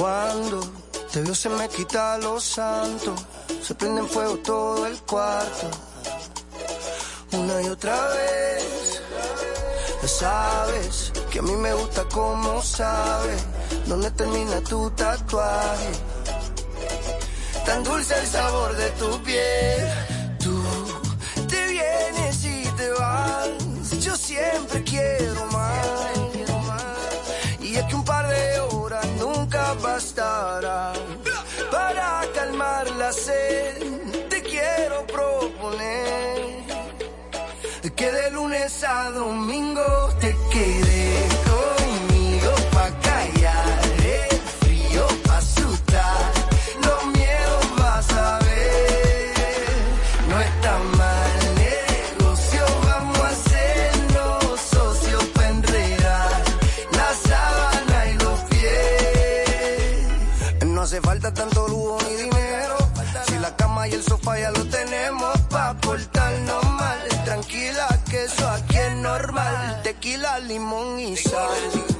Cuando te veo se me quita lo santo, se prende en fuego todo el cuarto. Una y otra vez, ya sabes que a mí me gusta como sabes, dónde termina tu tatuaje. Tan dulce el sabor de tu piel, tú te vienes y te vas, yo siempre que de lunes a domingo te quede conmigo pa' callar el frío, pa' asustar los miedos vas a ver. No está mal negocio, vamos a hacernos socios pa' enredar la sábana y los pies. No hace falta tanto lujo ni dinero. Si la cama y el sofá ya lo Tequila, limón y sal.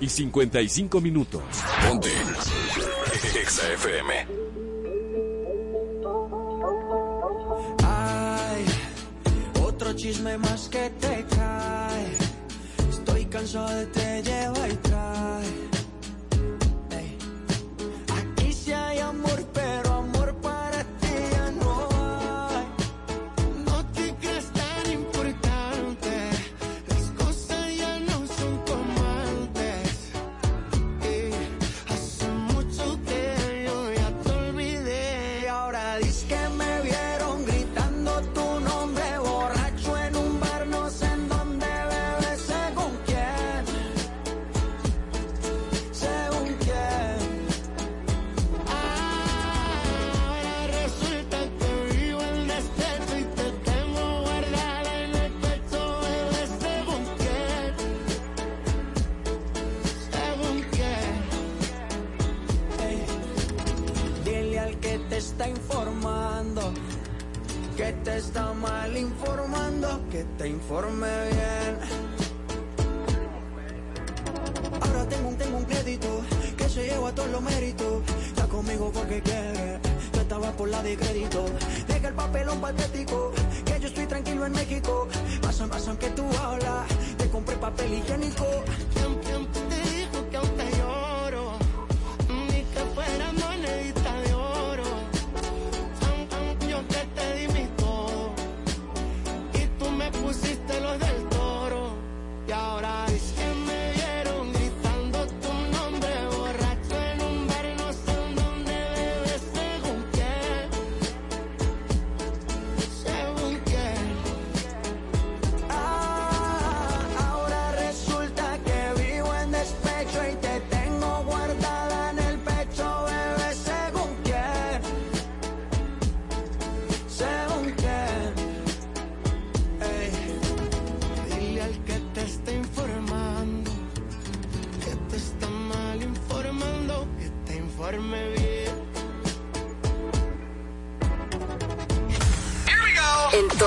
Y 55 minutos. Ponte. Exa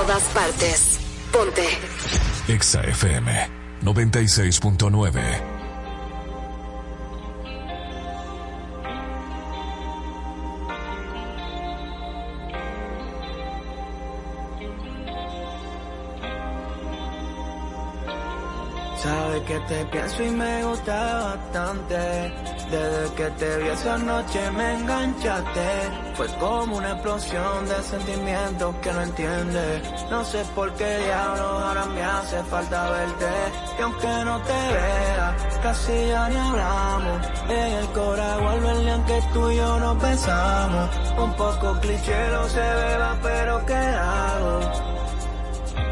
todas partes. Ponte. Exa FM 96.9. Sabes que te pienso y me gusta bastante. Desde que te vi esa noche me enganchaste. Fue como una explosión de sentimientos que no entiendes. No sé por qué diablos ahora me hace falta verte. Y aunque no te vea, casi ya ni hablamos. En el corazón guardo el día que tú y yo nos besamos. Un poco cliché lo se beba, pero ¿qué hago?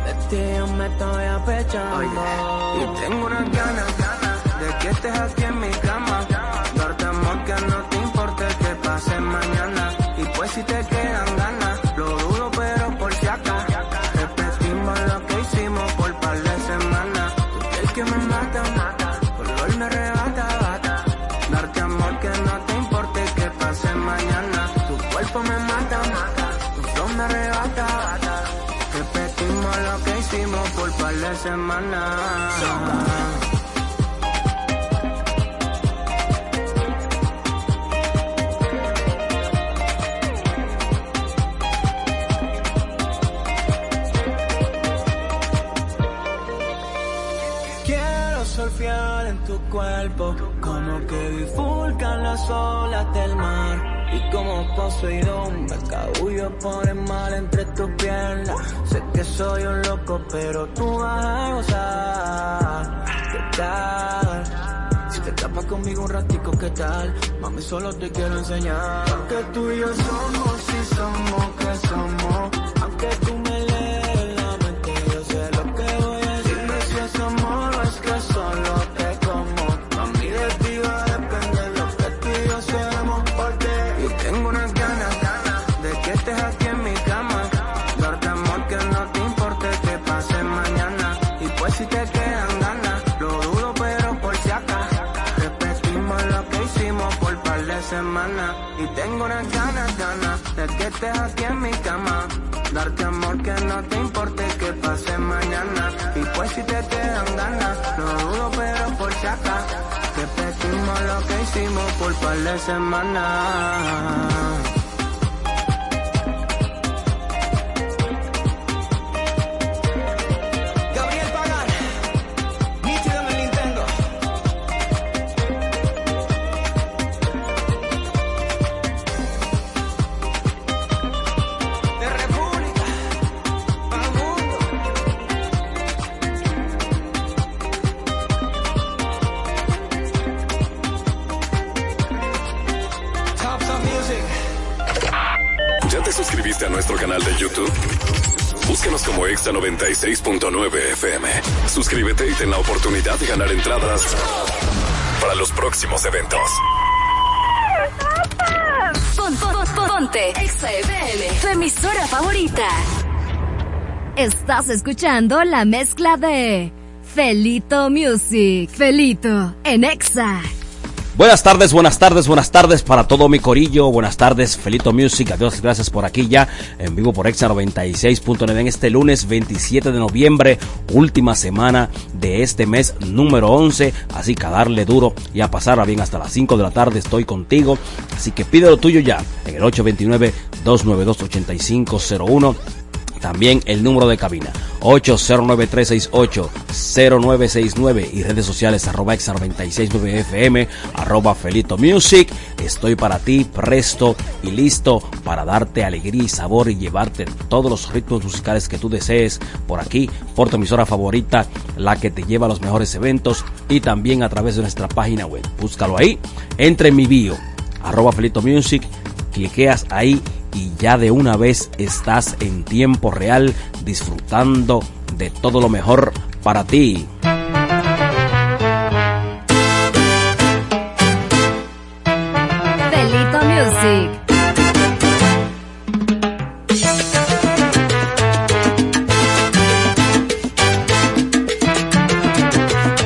De ti yo me estoy apechando Y tengo unas ganas, ganas De que estés aquí en mi cama que no te importe que pase mañana. Y pues si te quedan ganas Lo dudo pero por si acá Repetimos lo que hicimos por par de semanas Tu piel que me mata, mata. Tu olor me arrebata, bata. Darte amor que no te importe que pase mañana. Tu cuerpo me mata, mata. Tu flow me arrebata, bata. Repetimos lo que hicimos por par de semanas. Como que bifurcan las olas del mar. Y como Poseidón me cabullo por el mal entre tus piernas. Sé que soy un loco, pero tú vas a gozar. ¿Qué tal? Si te tapas conmigo un ratico, ¿qué tal? Mami, solo te quiero enseñar. Que tú y yo somos, que somos. Tengo unas ganas, ganas de que estés aquí en mi cama. Darte amor que no te importe que pase mañana. Y pues si te quedan ganas, lo dudo, pero por acaso. Repetimos lo que hicimos por par de semanas. Suscribiste a nuestro canal de YouTube? Búscanos como Exa 96.9 FM. Suscríbete y ten la oportunidad de ganar entradas para los próximos eventos. Pon- pon- pon- Ponte Exa FM, tu emisora favorita. Estás escuchando la mezcla de Felito Music. Felito en Exa. Buenas tardes, buenas tardes, buenas tardes para todo mi corillo. Buenas tardes, Felito Music. Adiós, gracias por aquí ya en vivo por Exa 96.9 en este lunes 27 de noviembre, última semana de este mes número 11. Así que a darle duro y a pasarla bien hasta las 5 de la tarde. Estoy contigo. Así que pide lo tuyo ya en el 829-292-8501. También el número de cabina 809-368-0969 y redes sociales arroba exa 969 FM arroba Felito Music. Estoy para ti presto y listo para darte alegría y sabor y llevarte todos los ritmos musicales que tú desees por aquí, por tu emisora favorita, la que te lleva a los mejores eventos y también a través de nuestra página web. Búscalo ahí, entre en mi bio arroba Felito Music, cliqueas ahí y ya de una vez estás en tiempo real disfrutando de todo lo mejor para ti. Felito Music.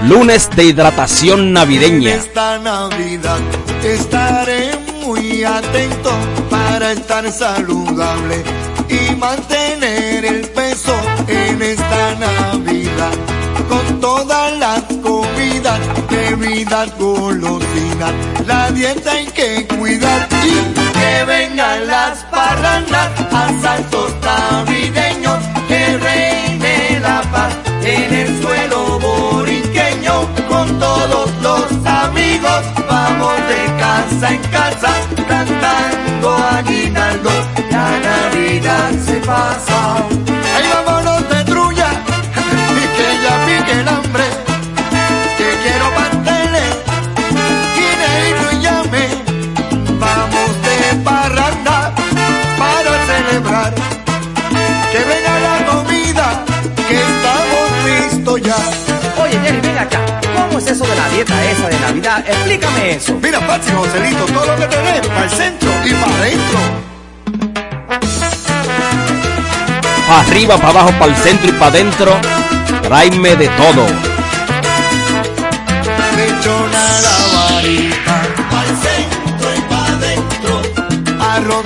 Lunes de hidratación navideña. Esta Navidad estaré atento para estar saludable y mantener el peso en esta Navidad. Con todas las comidas, bebidas, golosinas, la dieta hay que cuidar y que vengan las parrandas, asaltos navideños, casa en casa cantando aguinaldo la navidad se pasa ¿Cómo es eso de la dieta esa de Navidad? Explícame eso. Mira, Pachi, Joselito, todo lo que tenés para el centro y para adentro. Pa' arriba, para abajo, para el centro y para adentro. Tráeme de todo. Lechona la varita, para el centro y para adentro. Arroz